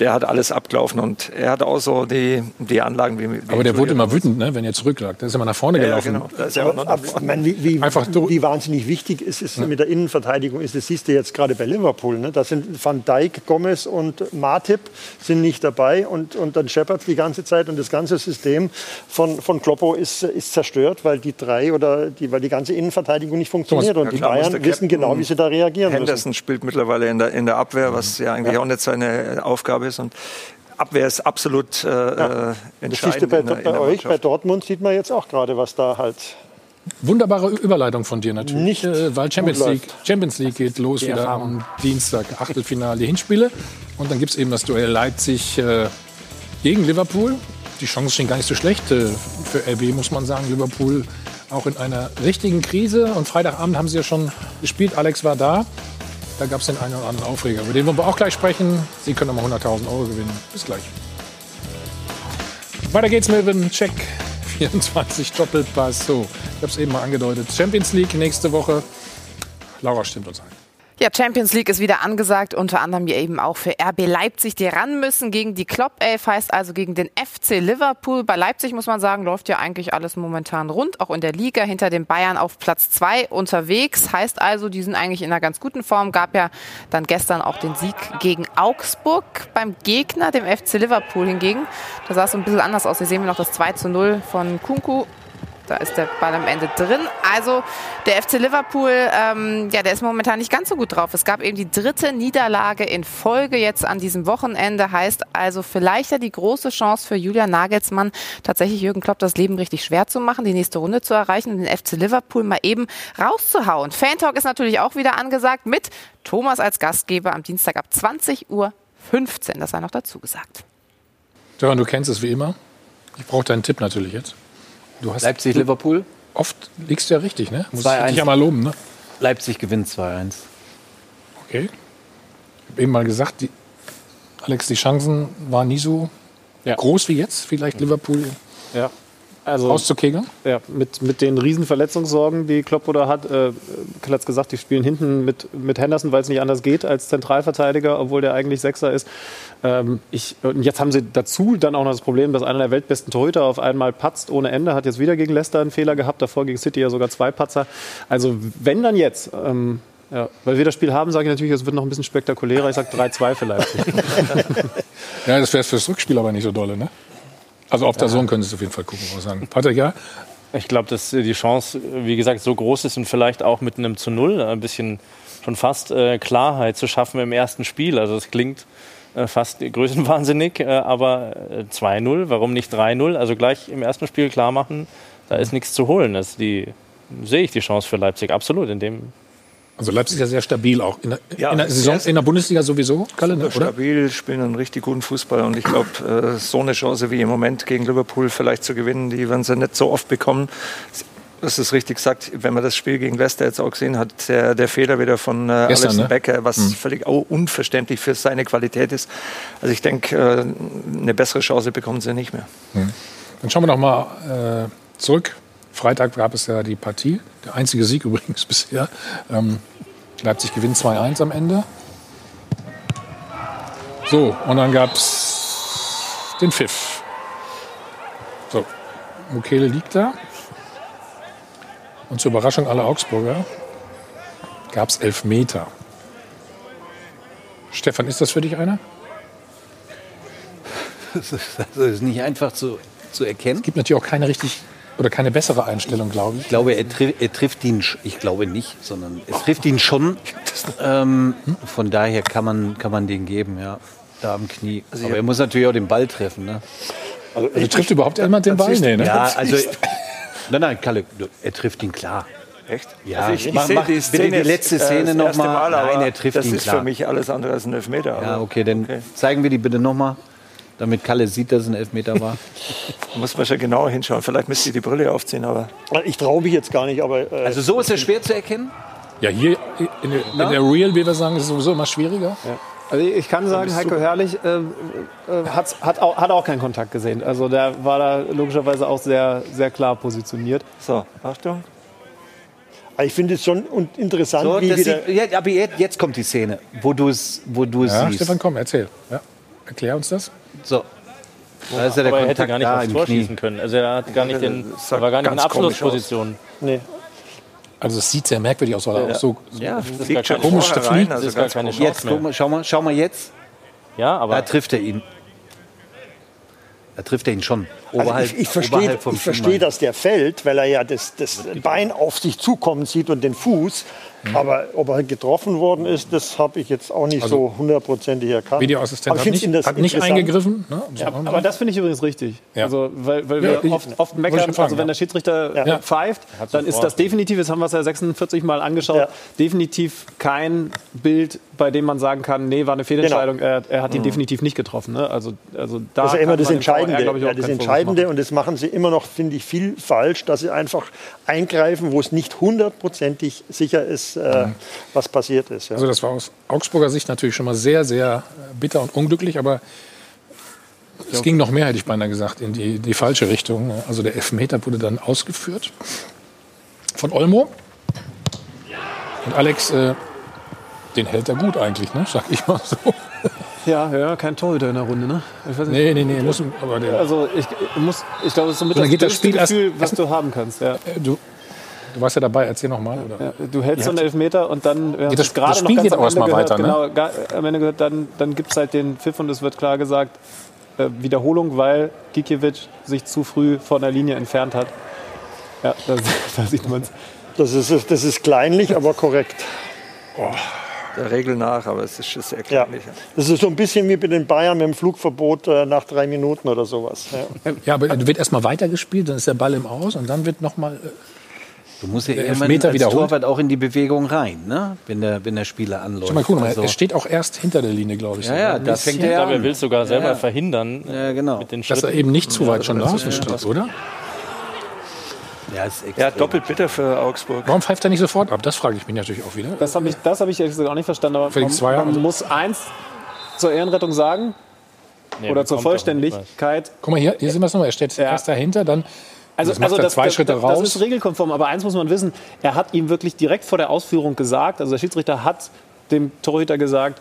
Der hat alles abgelaufen und er hat auch so die, die Anlagen wie, wie aber der wurde immer wütend, ne, wenn er zurücklag. Der ist immer nach vorne Ja, ja, gelaufen. genau. Ist Aber, ich meine, wie, wie, Einfach durch. wie wahnsinnig wichtig es ist mit der Innenverteidigung ist, das siehst du jetzt gerade bei Liverpool. Ne? Da sind Van Dijk, Gomez und Matip sind nicht dabei und, und dann Shepard die ganze Zeit und das ganze System von, von Kloppo ist, ist zerstört, weil die drei oder die, weil die ganze Innenverteidigung nicht funktioniert und die ja klar, muss Bayern wissen genau, wie sie da reagieren müssen. Henderson spielt mittlerweile in der, in der Abwehr, was ja eigentlich auch nicht seine Aufgabe ist. Und Abwehr ist absolut äh, äh, Das siehst du entscheidend. bei, in der- in bei der euch, Mannschaft. bei Dortmund sieht man jetzt auch gerade, was da halt Wunderbare Überleitung von dir natürlich. Nicht äh, weil Champions League, Champions League geht los Die wieder Erfahrung. am Dienstag, Achtelfinale, Hinspiele. Und dann gibt es eben das Duell Leipzig äh, gegen Liverpool. Die Chancen stehen gar nicht so schlecht äh, für RB, muss man sagen. Liverpool auch in einer richtigen Krise. Und Freitagabend haben sie ja schon gespielt. Alex war da. Da gab es den einen oder anderen Aufreger. Über den wollen wir auch gleich sprechen. Sie können nochmal 100.000 Euro gewinnen. Bis gleich. Weiter geht's mit dem Check <laughs> 24 Doppelpass. So, ich habe es eben mal angedeutet. Champions League nächste Woche. Laura stimmt uns ein. Ja, Champions League ist wieder angesagt, unter anderem eben auch für RB Leipzig, die ran müssen gegen die Klopp Elf, heißt also gegen den FC Liverpool. Bei Leipzig muss man sagen, läuft ja eigentlich alles momentan rund, auch in der Liga hinter den Bayern auf Platz zwei unterwegs. Heißt also, die sind eigentlich in einer ganz guten Form. Gab ja dann gestern auch den Sieg gegen Augsburg beim Gegner, dem FC Liverpool hingegen. Da sah es ein bisschen anders aus. Hier sehen wir noch das 2 zu 0 von Kunku da ist der Ball am Ende drin. Also der FC Liverpool, ähm, ja, der ist momentan nicht ganz so gut drauf. Es gab eben die dritte Niederlage in Folge jetzt an diesem Wochenende. Heißt also vielleicht ja die große Chance für Julian Nagelsmann, tatsächlich Jürgen Klopp das Leben richtig schwer zu machen, die nächste Runde zu erreichen und den FC Liverpool mal eben rauszuhauen. Fantalk ist natürlich auch wieder angesagt mit Thomas als Gastgeber am Dienstag ab 20.15 Uhr. Das sei noch dazu gesagt. Stefan, du kennst es wie immer. Ich brauche deinen Tipp natürlich jetzt. Du hast Leipzig, Liverpool. Oft liegst du ja richtig, ne? Muss 2-1. ich dich ja mal loben, ne? Leipzig gewinnt 2-1. Okay. Ich habe eben mal gesagt, die, Alex, die Chancen waren nie so groß wie jetzt. Vielleicht Liverpool Ja. Also, rauszukegeln. Ja, mit, mit den riesen Verletzungssorgen, die Klopp oder hat. Äh, Kell hat's gesagt, die spielen hinten mit, mit Henderson, weil es nicht anders geht als Zentralverteidiger, obwohl der eigentlich Sechser ist. Ähm, ich, und jetzt haben sie dazu dann auch noch das Problem, dass einer der weltbesten Torhüter auf einmal patzt ohne Ende. Hat jetzt wieder gegen Leicester einen Fehler gehabt, davor gegen City ja sogar zwei Patzer. Also wenn dann jetzt. Ähm, ja, weil wir das Spiel haben, sage ich natürlich, es wird noch ein bisschen spektakulärer. Ich sage 3-2 vielleicht. <laughs> Ja, das wäre fürs Rückspiel aber nicht so dolle, ne? Also auf der Sohn könntest du auf jeden Fall gucken, muss ich sagen. Patrick, ja? Ich glaube, dass äh, die Chance, wie gesagt, so groß ist und vielleicht auch mit einem zu Null ein bisschen schon fast äh, Klarheit zu schaffen im ersten Spiel. Also es klingt äh, fast größenwahnsinnig, äh, aber äh, 2-0, warum nicht 3-0? Also gleich im ersten Spiel klar machen, da ist nichts zu holen. Das die, sehe ich die Chance für Leipzig absolut in dem Also Leipzig ist ja sehr stabil auch. In der, Ja, in der, Saison, in der Bundesliga sowieso, Kalle, ne, oder? stabil, spielen einen richtig guten Fußball und ich glaube, äh, so eine Chance wie im Moment gegen Liverpool vielleicht zu gewinnen, die werden sie nicht so oft bekommen. Das ist richtig gesagt, wenn man das Spiel gegen Leicester jetzt auch gesehen hat, der, der Fehler wieder von äh, Gestern, Alisson ne? Becker, was Mhm. völlig unverständlich für seine Qualität ist. Also ich denke, äh, eine bessere Chance bekommen sie nicht mehr. Dann schauen wir noch mal äh, zurück. Freitag gab es ja die Partie. Der einzige Sieg <laughs> übrigens bisher. Ähm, Leipzig gewinnt 2-1 am Ende. So, und dann gab es den Pfiff. So, Mukele liegt da. Und zur Überraschung aller Augsburger gab es Elfmeter. Stefan, ist das für dich einer? Das <laughs> ist, das ist nicht einfach zu, zu erkennen. Es gibt natürlich auch keine richtig oder keine bessere Einstellung, glaube ich. Ich glaube, er, tri er trifft ihn, ich glaube nicht, sondern er trifft ihn schon. <laughs> Ähm, von daher kann man, kann man den geben, ja. Da am Knie. Also Aber er muss natürlich auch den Ball treffen. Ne? Also, trifft überhaupt jemand den Ball? Nee, ne? Ja, <laughs> also. Nein, nein, Kalle, er trifft ihn klar. Echt? Ja, also ich, ich mach, sehe mach die bitte Szene die letzte äh, Szene das noch erste mal. Mal, aber Nein, er trifft das ihn ist klar. für mich alles andere als ein Elfmeter. Ja, okay, dann zeigen wir die bitte noch mal, damit Kalle sieht, dass es ein Elfmeter war. Da muss man schon genauer hinschauen. Vielleicht müsste ich die Brille aufziehen, aber. Ich traue mich jetzt gar nicht, aber. Äh, Also so ist er schwer zu erkennen? Ja, hier in der, in der Real, wie wir sagen, ist es sowieso immer schwieriger. Also ich kann sagen, Heiko Herrlich äh, äh, hat's- hat, auch, hat auch keinen Kontakt gesehen. Also der war da logischerweise auch sehr, sehr klar positioniert. So, Achtung. ich finde es schon interessant, So, wie das wieder. sieht, ja, aber jetzt, jetzt kommt die Szene, wo du es wo du es Ja, siehst. Stefan, komm, erzähl. Ja. Erklär uns das. So. Da ist ja der aber er hätte Kontakt gar nicht da aufs Tor Knie. schießen können. Also er hat gar nicht den, er war gar nicht in Abschlussposition. Nee. Also es sieht sehr merkwürdig aus, weil er Ja. auch so, Ja, Das ist gar komisch, rein, fliegt. das also ist gar keine. Chance Jetzt, mehr. mal, schau mal, schau mal jetzt. Ja, Da aber trifft er ihn. Da trifft er ihn schon. Also Oberhalb, ich, ich verstehe, ich verstehe, Schienbein. dass der fällt, weil er ja das, das Bein auf sich zukommen sieht und den Fuß. Aber ob er getroffen worden ist, das habe ich jetzt auch nicht Also, so hundertprozentig erkannt. Videoassistent Aber hat nicht, hat nicht eingegriffen. Ne? Ja, aber das finde ich übrigens richtig. Ja. Also, weil, weil Ja, wir ich- oft, oft meckern, fragen, also wenn der Schiedsrichter Ja. pfeift, dann ist das definitiv, das haben wir es ja 46 Mal angeschaut, Ja. definitiv kein Bild, bei dem man sagen kann, nee, war eine Fehlentscheidung, er, er hat ihn definitiv nicht getroffen. Ne? Also, also da Das ist ja immer das VR, Entscheidende. glaub ich, ja, das Entscheidende machen. und das machen sie immer noch, finde ich, viel falsch, dass sie einfach eingreifen, wo es nicht hundertprozentig sicher ist, äh, was passiert ist. Ja. Also das war aus Augsburger Sicht natürlich schon mal sehr, sehr äh, bitter und unglücklich, aber es ging noch mehr, hätte ich beinahe gesagt, in die, die falsche Richtung. Also der Elfmeter wurde dann ausgeführt von Olmo. Und Alex, äh, Den hält er gut eigentlich, ne? sag ich mal so. Ja, ja, kein Torhüter in der Runde, ne? Ich weiß Nee, nee, nee, muss, aber der, Also ich, muss, ich glaube, das ist So, dann das geht das Spiel erst- Gefühl, was du haben kannst. Ja. du, du warst ja dabei, erzähl nochmal. Ja, du hältst so einen Elfmeter und dann, Geht das- es gerade das noch Spiel ganz geht auch erstmal weiter, ne? genau, am Ende gehört, dann, dann gibt es halt den Pfiff und es wird klar gesagt, äh, Wiederholung, weil Gikiewicz sich zu früh von der Linie entfernt hat. Ja, da, <laughs> da sieht man es. Das ist, das ist kleinlich, aber korrekt. Der Regel nach, aber es ist, ist sehr Ja. kleinlich. Das ist so ein bisschen wie bei den Bayern mit dem Flugverbot äh, nach drei Minuten oder sowas. Ja. Ja, aber wird erstmal weitergespielt, dann ist der Ball im Aus und dann wird nochmal. Du musst ja irgendwann Elfmeter als wiederholt. Torwart auch in die Bewegung rein, ne? wenn, der, wenn der Spieler anläuft. Schau mal, guck mal, Also- er steht auch erst hinter der Linie, glaube ich. Ja, ja, so, da fängt er Ich glaube, an. er will sogar selber Ja. verhindern. Ja, genau. Mit den Dass er eben nicht zu weit schon Ja, draußen das ist- steht, oder? Ja, ist Ja, doppelt bitter für Augsburg. Warum pfeift er nicht sofort ab? Das frage ich mich natürlich auch wieder. Das habe ich, das hab ich ehrlich gesagt auch nicht verstanden. Aber Felix man, man also- muss eins zur Ehrenrettung sagen Nee, oder zur nicht, Vollständigkeit. Guck mal hier, hier sehen wir es nochmal. Er steht erst dahinter, dann Also, das also er zwei das, Schritte das, raus. Das ist regelkonform, aber eins muss man wissen, er hat ihm wirklich direkt vor der Ausführung gesagt, also der Schiedsrichter hat dem Torhüter gesagt,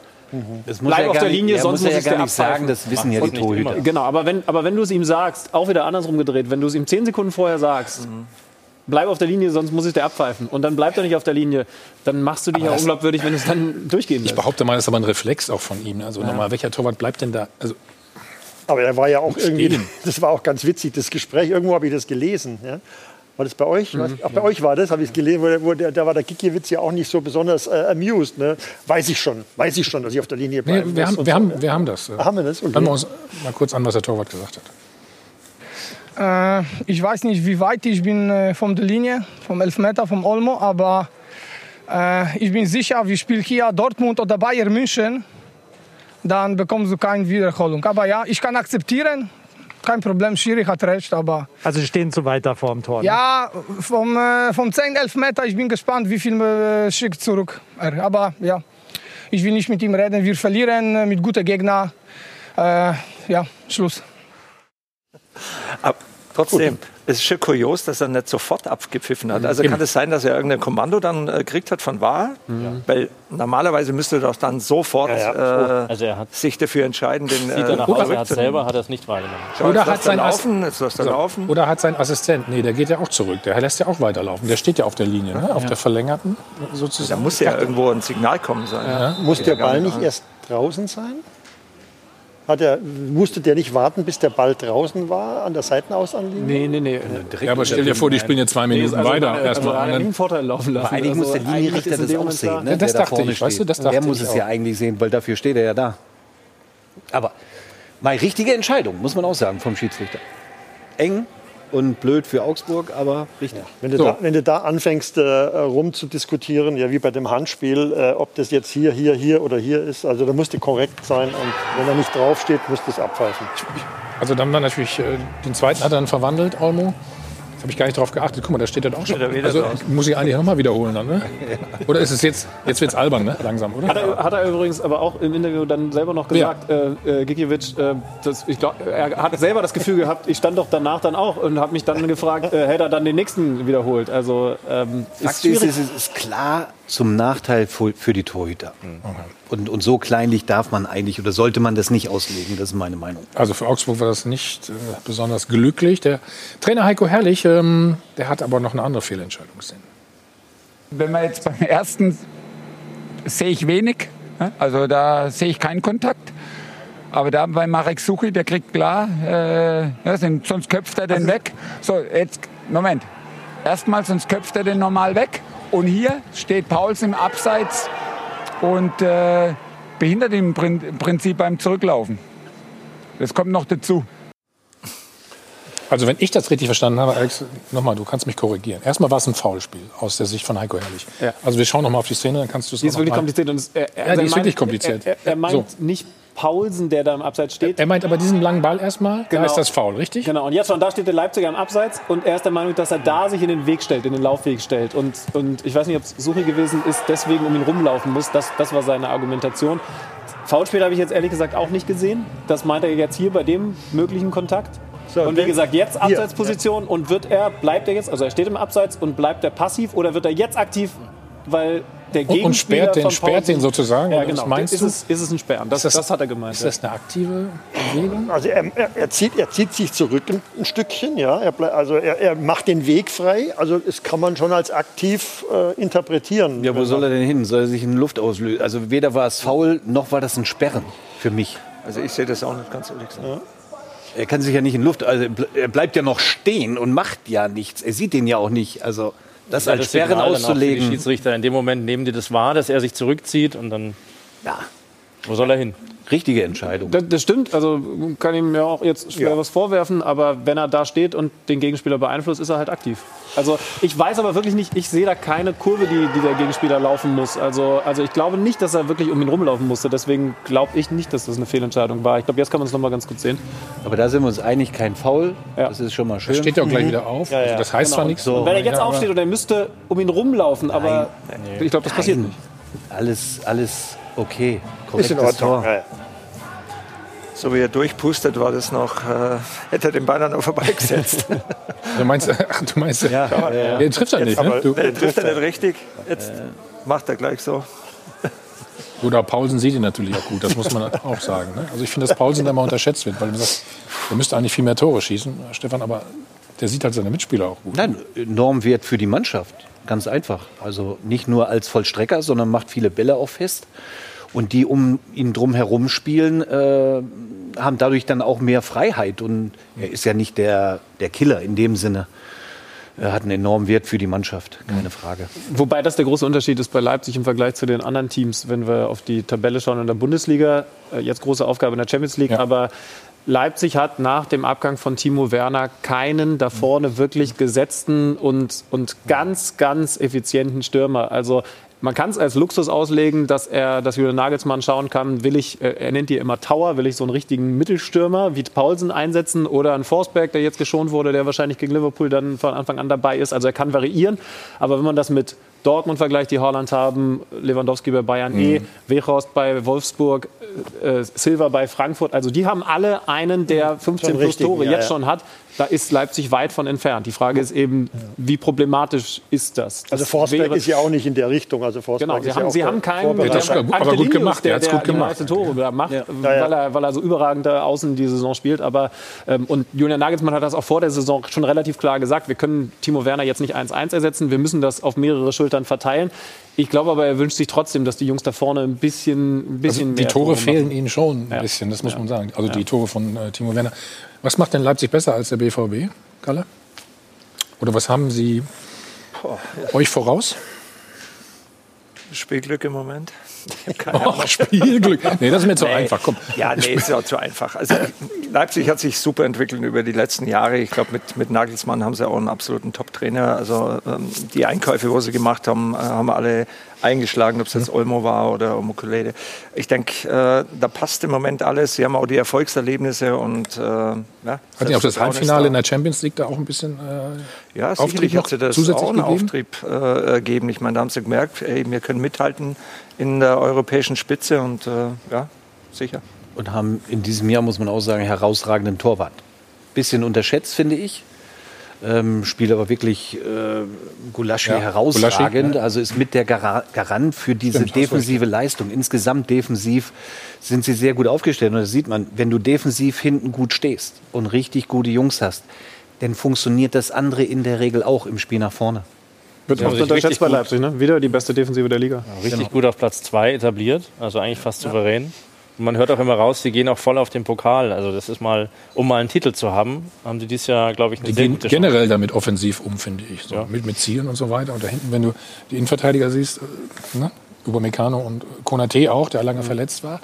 Das muss bleib er auf gar der nicht- Linie, er sonst muss er muss ja ich gar dir nicht sagen, das wissen ja die Torhüter. Genau, aber wenn, aber wenn du es ihm sagst, auch wieder andersrum gedreht, wenn du es ihm zehn Sekunden vorher sagst, Mhm. Bleib auf der Linie, sonst muss ich dir abpfeifen. Und dann bleibt er nicht auf der Linie, dann machst du dich Aber ja unglaubwürdig, wenn du es dann durchgehen Ich lässt. behaupte mal, das ist aber ein Reflex auch von ihm. Also nochmal, welcher Torwart bleibt denn da? Also, Aber er war ja auch irgendwie, Stehen. <laughs> das war auch ganz witzig, das Gespräch, irgendwo habe ich das gelesen. Ja? War das bei euch? Mhm. Ach, bei euch war das, habe ich es gelesen, wo, der- wo da war der Gikiewicz ja auch nicht so besonders äh, amused. Ne? Weiß ich schon, weiß ich schon, dass ich auf der Linie nee, bleiben wir, haben, wir, so, haben, ja. wir haben das. Haben wir das? Okay. Hören wir uns mal kurz an, was der Torwart gesagt hat. Äh, ich weiß nicht, wie weit ich bin äh, von der Linie, vom Elfmeter, vom Olmo, aber äh, ich bin sicher, wir spielen hier Dortmund oder Bayern München, dann bekommst du keine Wiederholung. Aber ja, ich kann akzeptieren, kein Problem, Schiri hat recht, aber Also Sie stehen zu weit da vor dem Tor. ne? ja, vom, äh, vom 10 Elfmeter, ich bin gespannt, wie viel äh, schickt zurück. er. Aber ja, ich will nicht mit ihm reden, wir verlieren äh, mit guten Gegnern. Äh, ja, Schluss. Aber trotzdem, es ist schon kurios, dass er nicht sofort abgepfiffen hat. Also Eben. kann es sein, dass er irgendein Kommando dann äh, gekriegt hat von VAR? Weil normalerweise müsste er doch dann sofort Äh, Also er hat sich dafür entscheiden, den Sieht er nach äh, Hause, hat zurückzunehmen. selber hat er es nicht wahrgenommen. Schau, Oder hat er sein Ass- laufen, er So. laufen. Oder hat sein Assistent, nee, der geht ja auch zurück. Der lässt ja auch weiterlaufen. Der steht ja auf der Linie, ne? auf der verlängerten sozusagen. Da muss ja irgendwo ein Signal kommen sein. Ja. Muss der ja Ball nicht nicht an. erst draußen sein? Hat er, musste der nicht warten, bis der Ball draußen war an der Seitenausanlinie? Nee, nee, nee. Ja, aber stell dir vor, die spielen jetzt zwei Minuten also, weiter. Also, Erstmal. also, einen Vorteil laufen lassen. Aber eigentlich muss der Also, eigentlich Linienrichter das auch sehen. Ne? Ja, das der da dachte ich, weißt du, das steht. dachte Der muss ich es ja auch. eigentlich sehen, weil dafür steht er ja da. Aber mal richtige Entscheidung, muss man auch sagen, vom Schiedsrichter. Eng und blöd für Augsburg, aber richtig. Wenn du, So. da, wenn du da anfängst, äh, rumzudiskutieren, ja, wie bei dem Handspiel, äh, ob das jetzt hier, hier, hier oder hier ist, also da musst du korrekt sein und wenn er nicht draufsteht, musst du es abpfeifen. Also dann war natürlich, äh, den zweiten hat er dann verwandelt, Olmo. Habe ich gar nicht drauf geachtet. Guck mal, da steht er auch schon. Also muss ich eigentlich nochmal wiederholen dann, ne? <laughs> Oder ist es jetzt, jetzt wird es albern, ne? Langsam, oder? Hat er, hat er übrigens aber auch im Interview dann selber noch gesagt, äh, äh, Gikiewicz, äh, das, ich glaub, er hat selber das Gefühl gehabt, ich stand doch danach dann auch und habe mich dann gefragt, äh, hätte er dann den nächsten wiederholt. Also ähm, ist Fakt ist, ist, ist klar zum Nachteil für, die Torhüter. Und, und so kleinlich darf man eigentlich oder sollte man das nicht auslegen, das ist meine Meinung. Also für Augsburg war das nicht äh, besonders glücklich. Der Trainer Heiko Herrlich, ähm, der hat aber noch eine andere Fehlentscheidung gesehen. Wenn man jetzt beim ersten sehe ich wenig, ne? also da sehe ich keinen Kontakt. Aber da bei Marek Suchi, der kriegt klar, äh, ja, sonst sonst köpft er den weg. So, jetzt, Moment. Erstmal, sonst köpft er den normal weg. Und hier steht Pauls im Abseits und äh, behindert ihn im Prin- im Prinzip beim Zurücklaufen. Das kommt noch dazu. Also wenn ich das richtig verstanden habe, Alex, nochmal, du kannst mich korrigieren. Erstmal war es ein Foulspiel aus der Sicht von Heiko Herrlich. Ja. Also wir schauen nochmal auf die Szene, dann kannst du es Die ist wirklich kompliziert. Und es, er, er, Ja, die ist meint- wirklich kompliziert. Er, er, er meint So. nicht Paulsen, der da im Abseits steht. Er meint aber diesen langen Ball erstmal, da ist das Foul, richtig? Genau, und jetzt schon, da steht der Leipziger am Abseits und er ist der Meinung, dass er da sich in den Weg stellt, in den Laufweg stellt. Und, und ich weiß nicht, ob es Suche gewesen ist, deswegen um ihn rumlaufen muss. Das, das war seine Argumentation. Foulspiel habe ich jetzt ehrlich gesagt auch nicht gesehen. Das meint er jetzt hier bei dem möglichen Kontakt. und wie gesagt, jetzt hier, Abseitsposition und wird er, bleibt er jetzt, also er steht im Abseits und bleibt er passiv oder wird er jetzt aktiv, weil der Und- und Gegenspieler sperrt den- sperrt den sozusagen, Ja, genau. was meinst ist du? Es, ist es ein Sperren? Das, Ist das, hat er gemeint. Ist das eine aktive Bewegung? Also er, er, er, zieht, er zieht sich zurück ein, ein Stückchen, ja. Er, also er, er macht den Weg frei. Also das kann man schon als aktiv äh, interpretieren. Ja, wo soll er denn hin? Soll er sich in Luft auslösen? Also weder war es faul, noch war das ein Sperren für mich. Also ich sehe das auch nicht ganz ehrlich gesagt. Er kann sich ja nicht in Luft, also er bleibt ja noch stehen und macht ja nichts. Er sieht den ja auch nicht. Also das als Sperren für Die auszulegen. Schiedsrichter in dem Moment nehmen die das wahr, dass er sich zurückzieht und dann. Ja. Wo soll er hin? Richtige Entscheidung. Das, das stimmt, also kann ihm ja auch jetzt schwer was vorwerfen, aber wenn er da steht und den Gegenspieler beeinflusst, ist er halt aktiv. Also ich weiß aber wirklich nicht, ich sehe da keine Kurve, die, die der Gegenspieler laufen muss. Also, also ich glaube nicht, dass er wirklich um ihn rumlaufen musste. Deswegen glaube ich nicht, dass das eine Fehlentscheidung war. Ich glaube, jetzt kann man es noch mal ganz gut sehen. Aber da sind wir uns einig, kein Foul. Das ist schon mal schön. steht ja auch gleich wieder auf. Also das heißt zwar Genau. nichts. Und wenn er jetzt aufsteht und er müsste um ihn rumlaufen, aber ich glaube, das passiert nicht. Alles, alles okay. Ist in Korrektes Ordnung, Tor. ja, ja. So wie er durchpustet, war das noch, äh, hätte er den Ball dann noch vorbeigesetzt. <laughs> Du meinst, ach, du meinst, ja, ja, ja. Den trifft er nicht, ne? Du, Nee, trifft er nicht richtig. Jetzt macht er gleich so. <laughs> Oder Paulsen sieht ihn natürlich auch gut, das muss man auch sagen. Ne? Also ich finde, dass Paulsen da immer unterschätzt wird, weil du sagst, der müsste eigentlich viel mehr Tore schießen, Stefan, aber der sieht halt seine Mitspieler auch gut. Nein, Normwert für die Mannschaft. Ganz einfach. Also nicht nur als Vollstrecker, sondern macht viele Bälle auch fest. Und die um ihn drum herum spielen, äh, haben dadurch dann auch mehr Freiheit. Und er ist ja nicht der, der Killer in dem Sinne. Er hat einen enormen Wert für die Mannschaft, keine Frage. Wobei das der große Unterschied ist bei Leipzig im Vergleich zu den anderen Teams, wenn wir auf die Tabelle schauen in der Bundesliga. Äh, Jetzt große Aufgabe in der Champions League, aber Leipzig hat nach dem Abgang von Timo Werner keinen da vorne wirklich gesetzten und, und ganz, ganz effizienten Stürmer. Also man kann es als Luxus auslegen, dass er, dass Julian Nagelsmann schauen kann, will ich, äh, er nennt die immer Tower, will ich so einen richtigen Mittelstürmer wie Paulsen einsetzen oder einen Forsberg, der jetzt geschont wurde, der wahrscheinlich gegen Liverpool dann von Anfang an dabei ist. Also er kann variieren. Aber wenn man das mit Dortmund vergleicht, die Haaland haben, Lewandowski bei Bayern E, Weghorst bei Wolfsburg, äh, Silva bei Frankfurt, also die haben alle einen, der 15 Schon plus Tore ja, jetzt ja. schon hat. Da ist Leipzig weit von entfernt. Die Frage ist eben, wie problematisch ist das? Also Das Forsberg wäre- ist ja auch nicht in der Richtung. Also Forsberg Genau, sie ja haben, auch sie der haben keinen Vorbereiter. Das ist aber gut gemacht, der der, hat's der gut gemacht. meisten Tore da macht, Ja, weil, ja. Er, weil er so überragend da außen die Saison spielt. Aber, ähm, und Julian Nagelsmann hat das auch vor der Saison schon relativ klar gesagt, wir können Timo Werner jetzt nicht 1-1 ersetzen, wir müssen das auf mehrere Schultern verteilen. Ich glaube aber, er wünscht sich trotzdem, dass die Jungs da vorne ein bisschen, ein bisschen Also die mehr Tore Tore fehlen ihnen schon ein Ja. bisschen, das muss Ja. man sagen. Also Ja. die Tore von äh, Timo Werner. Was macht denn Leipzig besser als der BVB, Kalle? Oder was haben sie euch voraus? Spielglück im Moment. Keine Oh. Spielglück. Nee, das ist mir zu Nee. einfach. Komm. Ja, nee, ist auch zu einfach. Also Leipzig hat sich super entwickelt über die letzten Jahre. Ich glaube, mit, mit Nagelsmann haben sie auch einen absoluten Top-Trainer. Also ähm, die Einkäufe, wo sie gemacht haben, äh, haben alle eingeschlagen, ob es jetzt Olmo war oder Omokulede. Ich denke, äh, da passt im Moment alles. Sie haben auch die Erfolgserlebnisse und äh, ja, Hat Ihnen auch das Halbfinale in der Champions League da auch ein bisschen äh, Ja, Auftrieb sicherlich noch hat sie das auch einen gegeben? Auftrieb äh, gegeben. Ich meine, da haben sie gemerkt, ey, wir können mithalten in der europäischen Spitze und äh, ja, sicher. Und haben in diesem Jahr, muss man auch sagen, herausragenden Torwart. Bisschen unterschätzt, finde ich. Ähm, spielt aber wirklich äh, Gulaschi Ja, herausragend. Gulaschi. Also ist mit der Gara Garant für diese Stimmt, defensive Leistung. Insgesamt defensiv sind sie sehr gut aufgestellt. Und das sieht man, wenn du defensiv hinten gut stehst und richtig gute Jungs hast, dann funktioniert das andere in der Regel auch im Spiel nach vorne. Wird Sie haben oft sich unterschätzt richtig bei gut- Leipzig, ne? Wieder die beste Defensive der Liga. Richtig gut auf Platz 2 etabliert, also eigentlich fast souverän. Und man hört auch immer raus, sie gehen auch voll auf den Pokal. Also das ist mal, um mal einen Titel zu haben, haben die dieses Jahr, glaube ich, eine Die sehr gehen gute Chance. generell damit offensiv um, finde ich. So, Ja. mit, mit Zielen und so weiter. Und da hinten, wenn du die Innenverteidiger siehst, äh, ne? Upamecano und Konate auch, der lange verletzt war,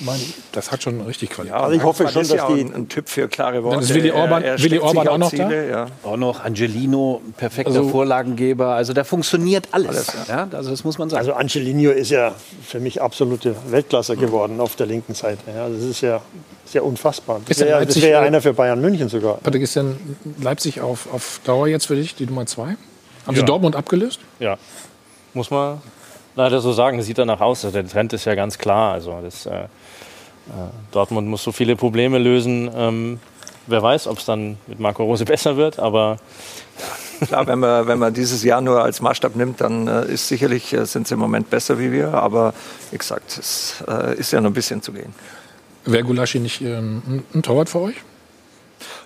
meine, das hat schon richtig Qualität. Ja, Also ich hoffe schon, ist dass ja die- ein, ein Typ für klare Worte. Dann ist Willi Orban- Er- er Willi Orban auch noch da? Ziele, Ja. Auch noch Angelino, perfekter Also- Vorlagengeber. Also da funktioniert alles. Alles, ja. also das muss man sagen. Also Angelino ist ja für mich absolute Weltklasse geworden auf der linken Seite. Ja, das ist ja sehr unfassbar. Das Ist wäre das wär ja äh, einer für Bayern München sogar. Patrick, ist denn Leipzig auf, auf Dauer jetzt für dich die Nummer zwei? Haben Ja. sie Dortmund abgelöst? Ja, muss man leider so sagen. Sieht danach aus. Also der Trend ist ja ganz klar. Also das, äh, äh, Dortmund muss so viele Probleme lösen. Ähm, wer weiß, ob es dann mit Marco Rose <laughs> besser wird, aber klar, wenn man, wenn man dieses Jahr nur als Maßstab nimmt, dann äh, ist sicherlich, äh, sind sie im Moment besser wie wir. Aber wie gesagt, es äh, ist ja noch ein bisschen zu gehen. Wäre Gulaschi nicht ähm, ein- Torwart für euch?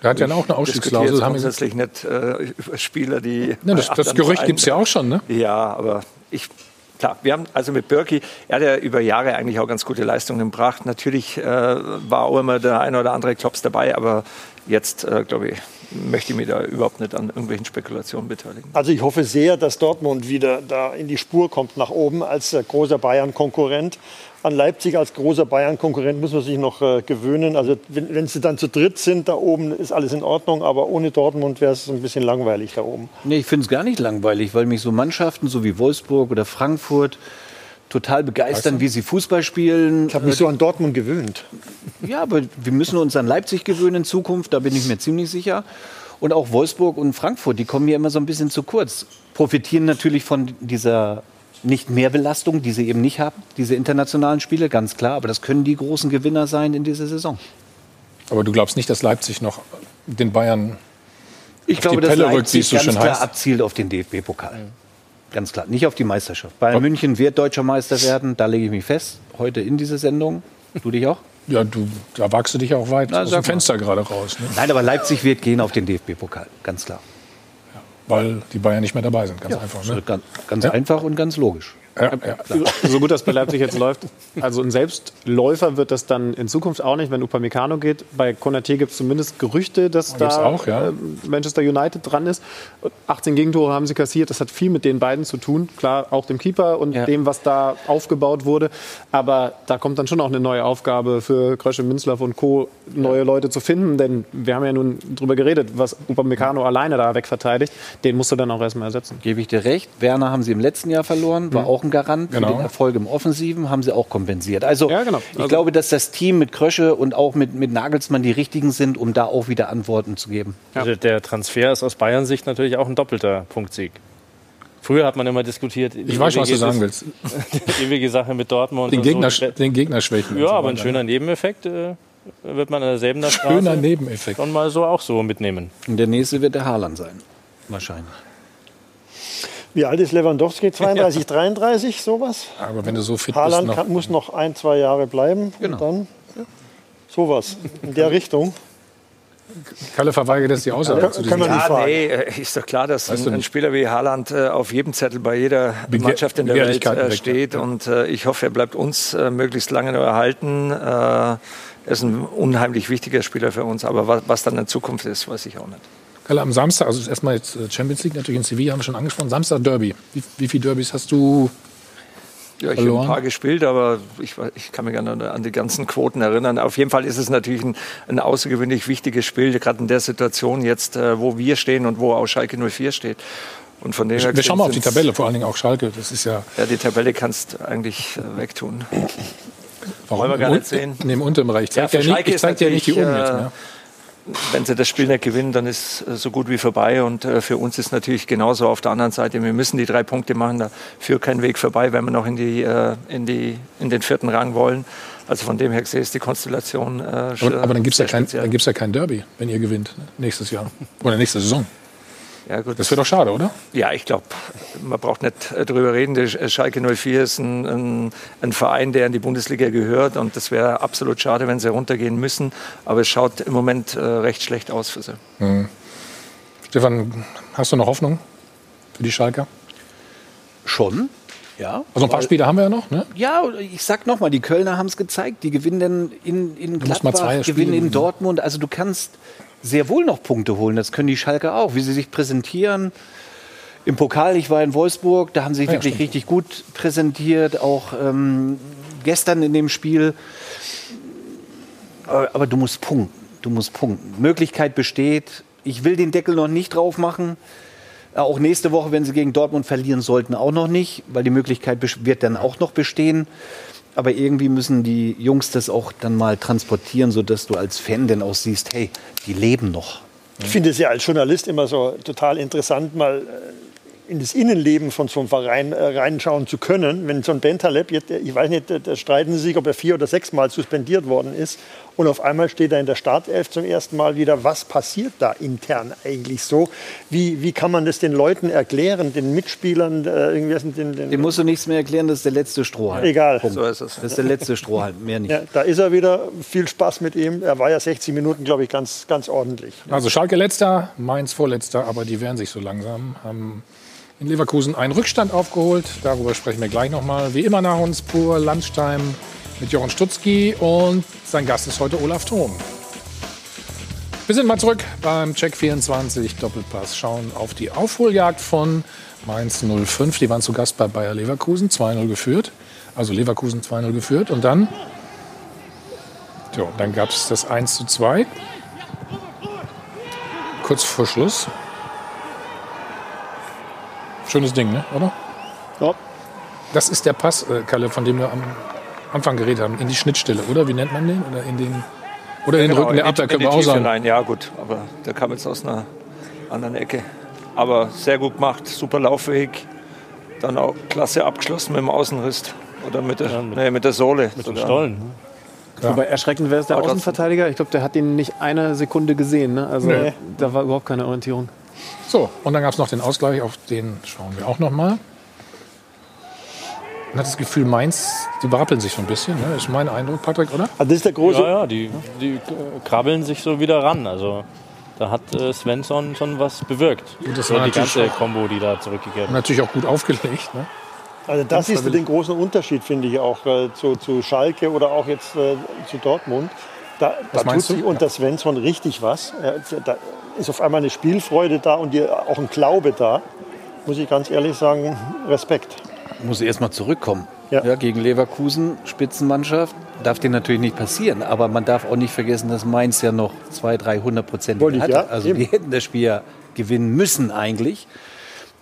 Der hat ja auch eine Ausstiegsklausel. Haben grundsätzlich nicht äh, über Spieler, die. Ja, das- bei <laughs> das anderen Gerücht Vereinen- gibt's ja auch schon, ne? Ja, aber ich. Klar, wir haben also mit Birki, er hat ja über Jahre eigentlich auch ganz gute Leistungen gebracht. Natürlich äh, war auch immer der eine oder andere Klops dabei, aber jetzt, äh, glaube ich, möchte ich mich da überhaupt nicht an irgendwelchen Spekulationen beteiligen. Also ich hoffe sehr, dass Dortmund wieder da in die Spur kommt nach oben als äh, großer Bayern-Konkurrent. An Leipzig als großer Bayern-Konkurrent muss man sich noch äh, gewöhnen. Also wenn, wenn sie dann zu dritt sind da oben, ist alles in Ordnung. Aber ohne Dortmund wäre es ein bisschen langweilig da oben. Nee, ich finde es gar nicht langweilig, weil mich so Mannschaften, so wie Wolfsburg oder Frankfurt, total begeistern, Weißt du? wie sie Fußball spielen. Ich habe mich so an Dortmund gewöhnt. Ja, aber wir müssen uns an Leipzig gewöhnen in Zukunft, da bin ich mir ziemlich sicher. Und auch Wolfsburg und Frankfurt, die kommen mir immer so ein bisschen zu kurz. Profitieren natürlich von dieser nicht Mehrbelastung, die sie eben nicht haben, diese internationalen Spiele, ganz klar. Aber das können die großen Gewinner sein in dieser Saison. Aber du glaubst nicht, dass Leipzig noch den Bayern Ich auf glaube, die dass Pelle rückt, wie es so ganz schön klar heißt? abzielt auf den DFB-Pokal. Ganz klar, nicht auf die Meisterschaft. Bayern München wird deutscher Meister werden, da lege ich mich fest. Heute in dieser Sendung. Du dich auch? Ja, du, da wagst du dich auch weit Na, aus dem Fenster gerade raus. Ne? Nein, aber Leipzig wird gehen auf den DFB-Pokal, ganz klar. Weil die Bayern nicht mehr dabei sind, ganz einfach. Ne? Ganz, ganz einfach und ganz logisch. Ja, ja. So gut das bei Leipzig jetzt läuft. Also ein Selbstläufer wird das dann in Zukunft auch nicht, wenn Upamecano geht. Bei Konaté gibt es zumindest Gerüchte, dass Gibt's da auch, ja. äh, Manchester United dran ist. 18 Gegentore haben sie kassiert. Das hat viel mit den beiden zu tun. Klar, auch dem Keeper und dem, was da aufgebaut wurde. Aber da kommt dann schon auch eine neue Aufgabe für Krösche, Münzlaff und Co., neue Leute zu finden. Denn wir haben ja nun drüber geredet, was Upamecano alleine da wegverteidigt. Den musst du dann auch erstmal ersetzen. Gebe ich dir recht. Werner haben sie im letzten Jahr verloren, war Mhm. auch Garant Genau. für den Erfolg im Offensiven, haben sie auch kompensiert. Also, genau. ich Also- glaube, dass das Team mit Krösche und auch mit, mit Nagelsmann die richtigen sind, um da auch wieder Antworten zu geben. Also der Transfer ist aus Bayern Sicht natürlich auch ein doppelter Punktsieg. Früher hat man immer diskutiert. Ich weiß schon, was du sagen willst. <laughs> Die ewige Sache mit Dortmund. Den und Gegner, so. den Gegner schwächen. und Ja, aber ein schöner Nebeneffekt äh, wird man an der Säbener Straße Schöner Nebeneffekt. schon mal so auch so mitnehmen. Und der nächste wird der Haaland sein. Wahrscheinlich. Wie alt ist Lewandowski? <laughs> 32, 33, sowas? Aber wenn du so fit Haaland bist, kann, muss noch ein, zwei Jahre bleiben. Genau. Und dann sowas in der Richtung. Kalle verweigert es die Aussage. Kann- zu kann diesem man nicht. Ja, nee, ist doch klar, dass Weißt ein, du ein. Spieler wie Haaland äh, auf jedem Zettel bei jeder Begehr- Mannschaft in der Welt äh, steht. ja. Und äh, ich hoffe, er bleibt uns äh, möglichst lange noch erhalten. Äh, er ist ein unheimlich wichtiger Spieler für uns. Aber was, was dann in Zukunft ist, weiß ich auch nicht. Kalle, am Samstag, also erstmal jetzt äh, Champions League natürlich in Sevilla, haben wir schon angesprochen. Samstag Derby. Wie, wie viele Derbys hast du Ja, ich habe ein paar gespielt, aber ich, ich kann mich an, an die ganzen Quoten erinnern. Auf jeden Fall ist es natürlich ein, ein außergewöhnlich wichtiges Spiel, gerade in der Situation jetzt, äh, wo wir stehen und wo auch Schalke 04 steht. Und von dem her Wir schauen mal auf die Tabelle, vor allen Dingen auch Schalke. Das ist ja. Ja, die Tabelle kannst du eigentlich äh, wegtun. Wollen wir gar nicht sehen. Nee, im unteren Bereich. Ich zeig für dir nicht, Schalke ich zeig dir nicht die oben jetzt mehr. Wenn sie das Spiel nicht gewinnen, dann ist äh, so gut wie vorbei. Und äh, für uns ist natürlich genauso auf der anderen Seite. Wir müssen die drei Punkte machen. Da führt kein Weg vorbei, wenn wir noch in, die, äh, in, die, in den vierten Rang wollen. Also von dem her gesehen ist die Konstellation. Äh, Aber, aber dann gibt es ja, sehr kein, speziell. dann gibt's ja kein Derby, wenn ihr gewinnt nächstes Jahr. Oder nächste Saison. Ja, gut. Das wäre doch schade, oder? Ja, ich glaube, man braucht nicht äh, drüber reden. Der Sch- Schalke 04 ist ein, ein, ein Verein, der in die Bundesliga gehört. Und das wäre absolut schade, wenn sie runtergehen müssen. Aber es schaut im Moment äh, recht schlecht aus für sie. Hm. Stefan, hast du noch Hoffnung für die Schalker? Schon, ja. Also ein paar Weil- Spiele haben wir ja noch, ne? Ja, ich sag nochmal, die Kölner haben es gezeigt. Die gewinnen dann in, in Gladbach, gewinnen in. Dortmund. Also du kannst sehr wohl noch Punkte holen. Das können die Schalker auch. Wie sie sich präsentieren. Im Pokal, ich war in Wolfsburg, da haben sie sich Ja, wirklich stimmt. richtig gut präsentiert. Auch ähm, gestern in dem Spiel. Aber, aber du musst punkten. Du musst punkten. Möglichkeit besteht. Ich will den Deckel noch nicht drauf machen. Äh, Auch nächste Woche, wenn sie gegen Dortmund verlieren sollten, auch noch nicht, weil die Möglichkeit wird dann auch noch bestehen. Aber irgendwie müssen die Jungs das auch dann mal transportieren, sodass du als Fan dann auch siehst, hey, die leben noch. Ich finde es ja als Journalist immer so total interessant, mal äh, in das Innenleben von so einem Verein äh, reinschauen zu können. Wenn so ein Bentaleb, jetzt, ich weiß nicht, da streiten sie sich, ob er vier oder sechs Mal suspendiert worden ist. Und auf einmal steht er in der Startelf zum ersten Mal wieder. Was passiert da intern eigentlich so? Wie, wie kann man das den Leuten erklären, den Mitspielern? Äh, irgendwie den, den Dem musst du nichts mehr erklären, das ist der letzte Strohhalm. Egal. Punkt. So ist es. Das ist der letzte Strohhalm, mehr nicht. Ja, da ist er wieder. Viel Spaß mit ihm. Er war ja 60 Minuten, glaube ich, ganz, ganz ordentlich. Also Schalke letzter, Mainz vorletzter, aber die wehren sich so langsam. Haben in Leverkusen einen Rückstand aufgeholt. Darüber sprechen wir gleich nochmal. Wie immer nach uns pur Landstein mit Jochen Stutzki und sein Gast ist heute Olaf Thom. Wir sind mal zurück beim Check 24 Doppelpass. Schauen auf die Aufholjagd von Mainz 05. Die waren zu Gast bei Bayer Leverkusen, 2-0 geführt. Also Leverkusen 2-0 geführt. Und dann, jo, dann gab es das 1 zu 2. Kurz vor Schluss. Schönes Ding, ne? oder? Ja. Das ist der Pass, äh, Kalle, von dem wir am Anfang geredet haben, in die Schnittstelle, oder? Wie nennt man den? Oder in den, oder in den Genau, Rücken der in Abwehr, können in wir die auch sagen. Rein. Ja gut, aber der kam jetzt aus einer anderen Ecke. Aber sehr gut gemacht, super Laufweg. Dann auch klasse abgeschlossen mit dem Außenriss. Oder mit der, nee, mit der Sohle. Mit dem sogar. Stollen. Wobei erschreckend wäre es der. Außenverteidiger. Ich glaube, der hat ihn nicht eine Sekunde gesehen. Ne? Also Nee. da war überhaupt keine Orientierung. So, und dann gab es noch den Ausgleich, auf den schauen wir auch noch mal. Man hat das Gefühl, Mainz, die berappeln sich so ein bisschen, ne? ist mein Eindruck, Patrick, oder? Also das ist der große. Ja, ja, die, die krabbeln sich so wieder ran. Also da hat äh, Svensson schon was bewirkt. Gut, das so war die natürlich ganze Kombo, die da zurückgekehrt Und natürlich auch gut aufgelegt. Ne? Also das ist den großen Unterschied, finde ich, auch äh, zu, zu Schalke oder auch jetzt äh, zu Dortmund. Da, da tut sich unter Svensson richtig was. Da ist auf einmal eine Spielfreude da und die, auch ein Glaube da. Muss ich ganz ehrlich sagen, Respekt. Muss erst mal zurückkommen. Ja. gegen Leverkusen, Spitzenmannschaft, darf dir natürlich nicht passieren. Aber man darf auch nicht vergessen, dass Mainz ja noch 200, 300 Prozent hatte. ja, also eben. die hätten das Spiel ja gewinnen müssen eigentlich.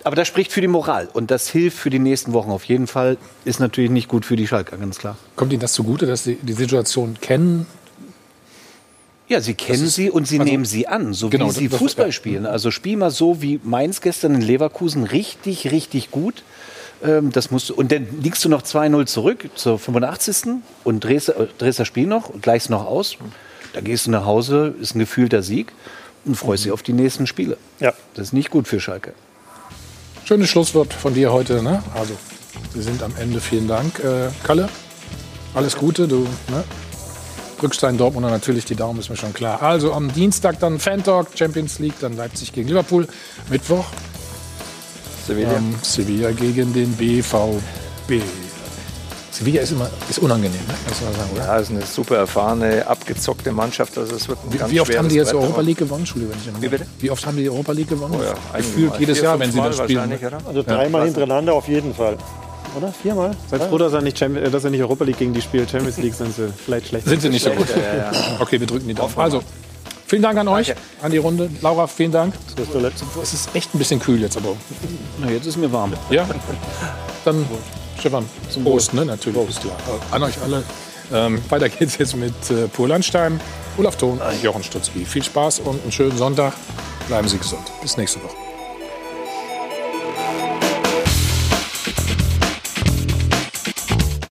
Aber das spricht für die Moral und das hilft für die nächsten Wochen auf jeden Fall. Ist natürlich nicht gut für die Schalker, ganz klar. Kommt Ihnen das zugute, dass Sie die Situation kennen? Ja, sie kennen sie und sie nehmen sie an, so Genau, wie sie das- Fußball ja. spielen. Also spiel mal so wie Mainz gestern in Leverkusen, richtig, richtig gut. Ähm, das musst du, und dann liegst du noch 2-0 zurück zur 85. und drehst, äh, drehst das Spiel noch und gleichst noch aus. Da gehst du nach Hause, ist ein gefühlter Sieg und freust dich auf die nächsten Spiele. Ja. Das ist nicht gut für Schalke. Schönes Schlusswort von dir heute. Ne? Also, Sie sind am Ende. Vielen Dank. Äh, Kalle, alles Gute. Du ne? drückst deinen Dortmunder natürlich die Daumen, ist mir schon klar. Also am Dienstag dann Fan Talk, Champions League, dann Leipzig gegen Liverpool. Mittwoch Sevilla. ähm, Sevilla gegen den BVB. Sevilla ist immer ist unangenehm, ne? Muss man sagen, oder? Ja, ist eine super erfahrene, abgezockte Mannschaft. Also es wird ein Wie, ganz wie oft haben die jetzt Brett, Europa League gewonnen? Entschuldigung, wenn ich Wie bitte? Wie oft haben die die Europa League gewonnen? Oh ja, Gefühlt Mal. jedes Vier, Jahr, wenn sie das spielen. Also dreimal hintereinander auf jeden Fall. Oder? Viermal? Seid froh, dass er, nicht Champions, dass er nicht Europa League gegen die spielt. Champions League sind sie <laughs> vielleicht schlecht. Sind sie nicht so gut? Ja, ja, ja. Okay, wir drücken die Daumen. Also, vielen Dank an euch, an die Runde. Laura, vielen Dank. Es ist echt ein bisschen kühl jetzt, aber. Na, jetzt ist mir warm. Ja? Dann, Stefan, zum Prost, ne? Natürlich. Bist du. An euch alle. Ähm, weiter geht's jetzt mit äh, Pur Landstein, Olaf Thon und Jochen Stutzki. Viel Spaß und einen schönen Sonntag. Bleiben Sie gesund. Bis nächste Woche.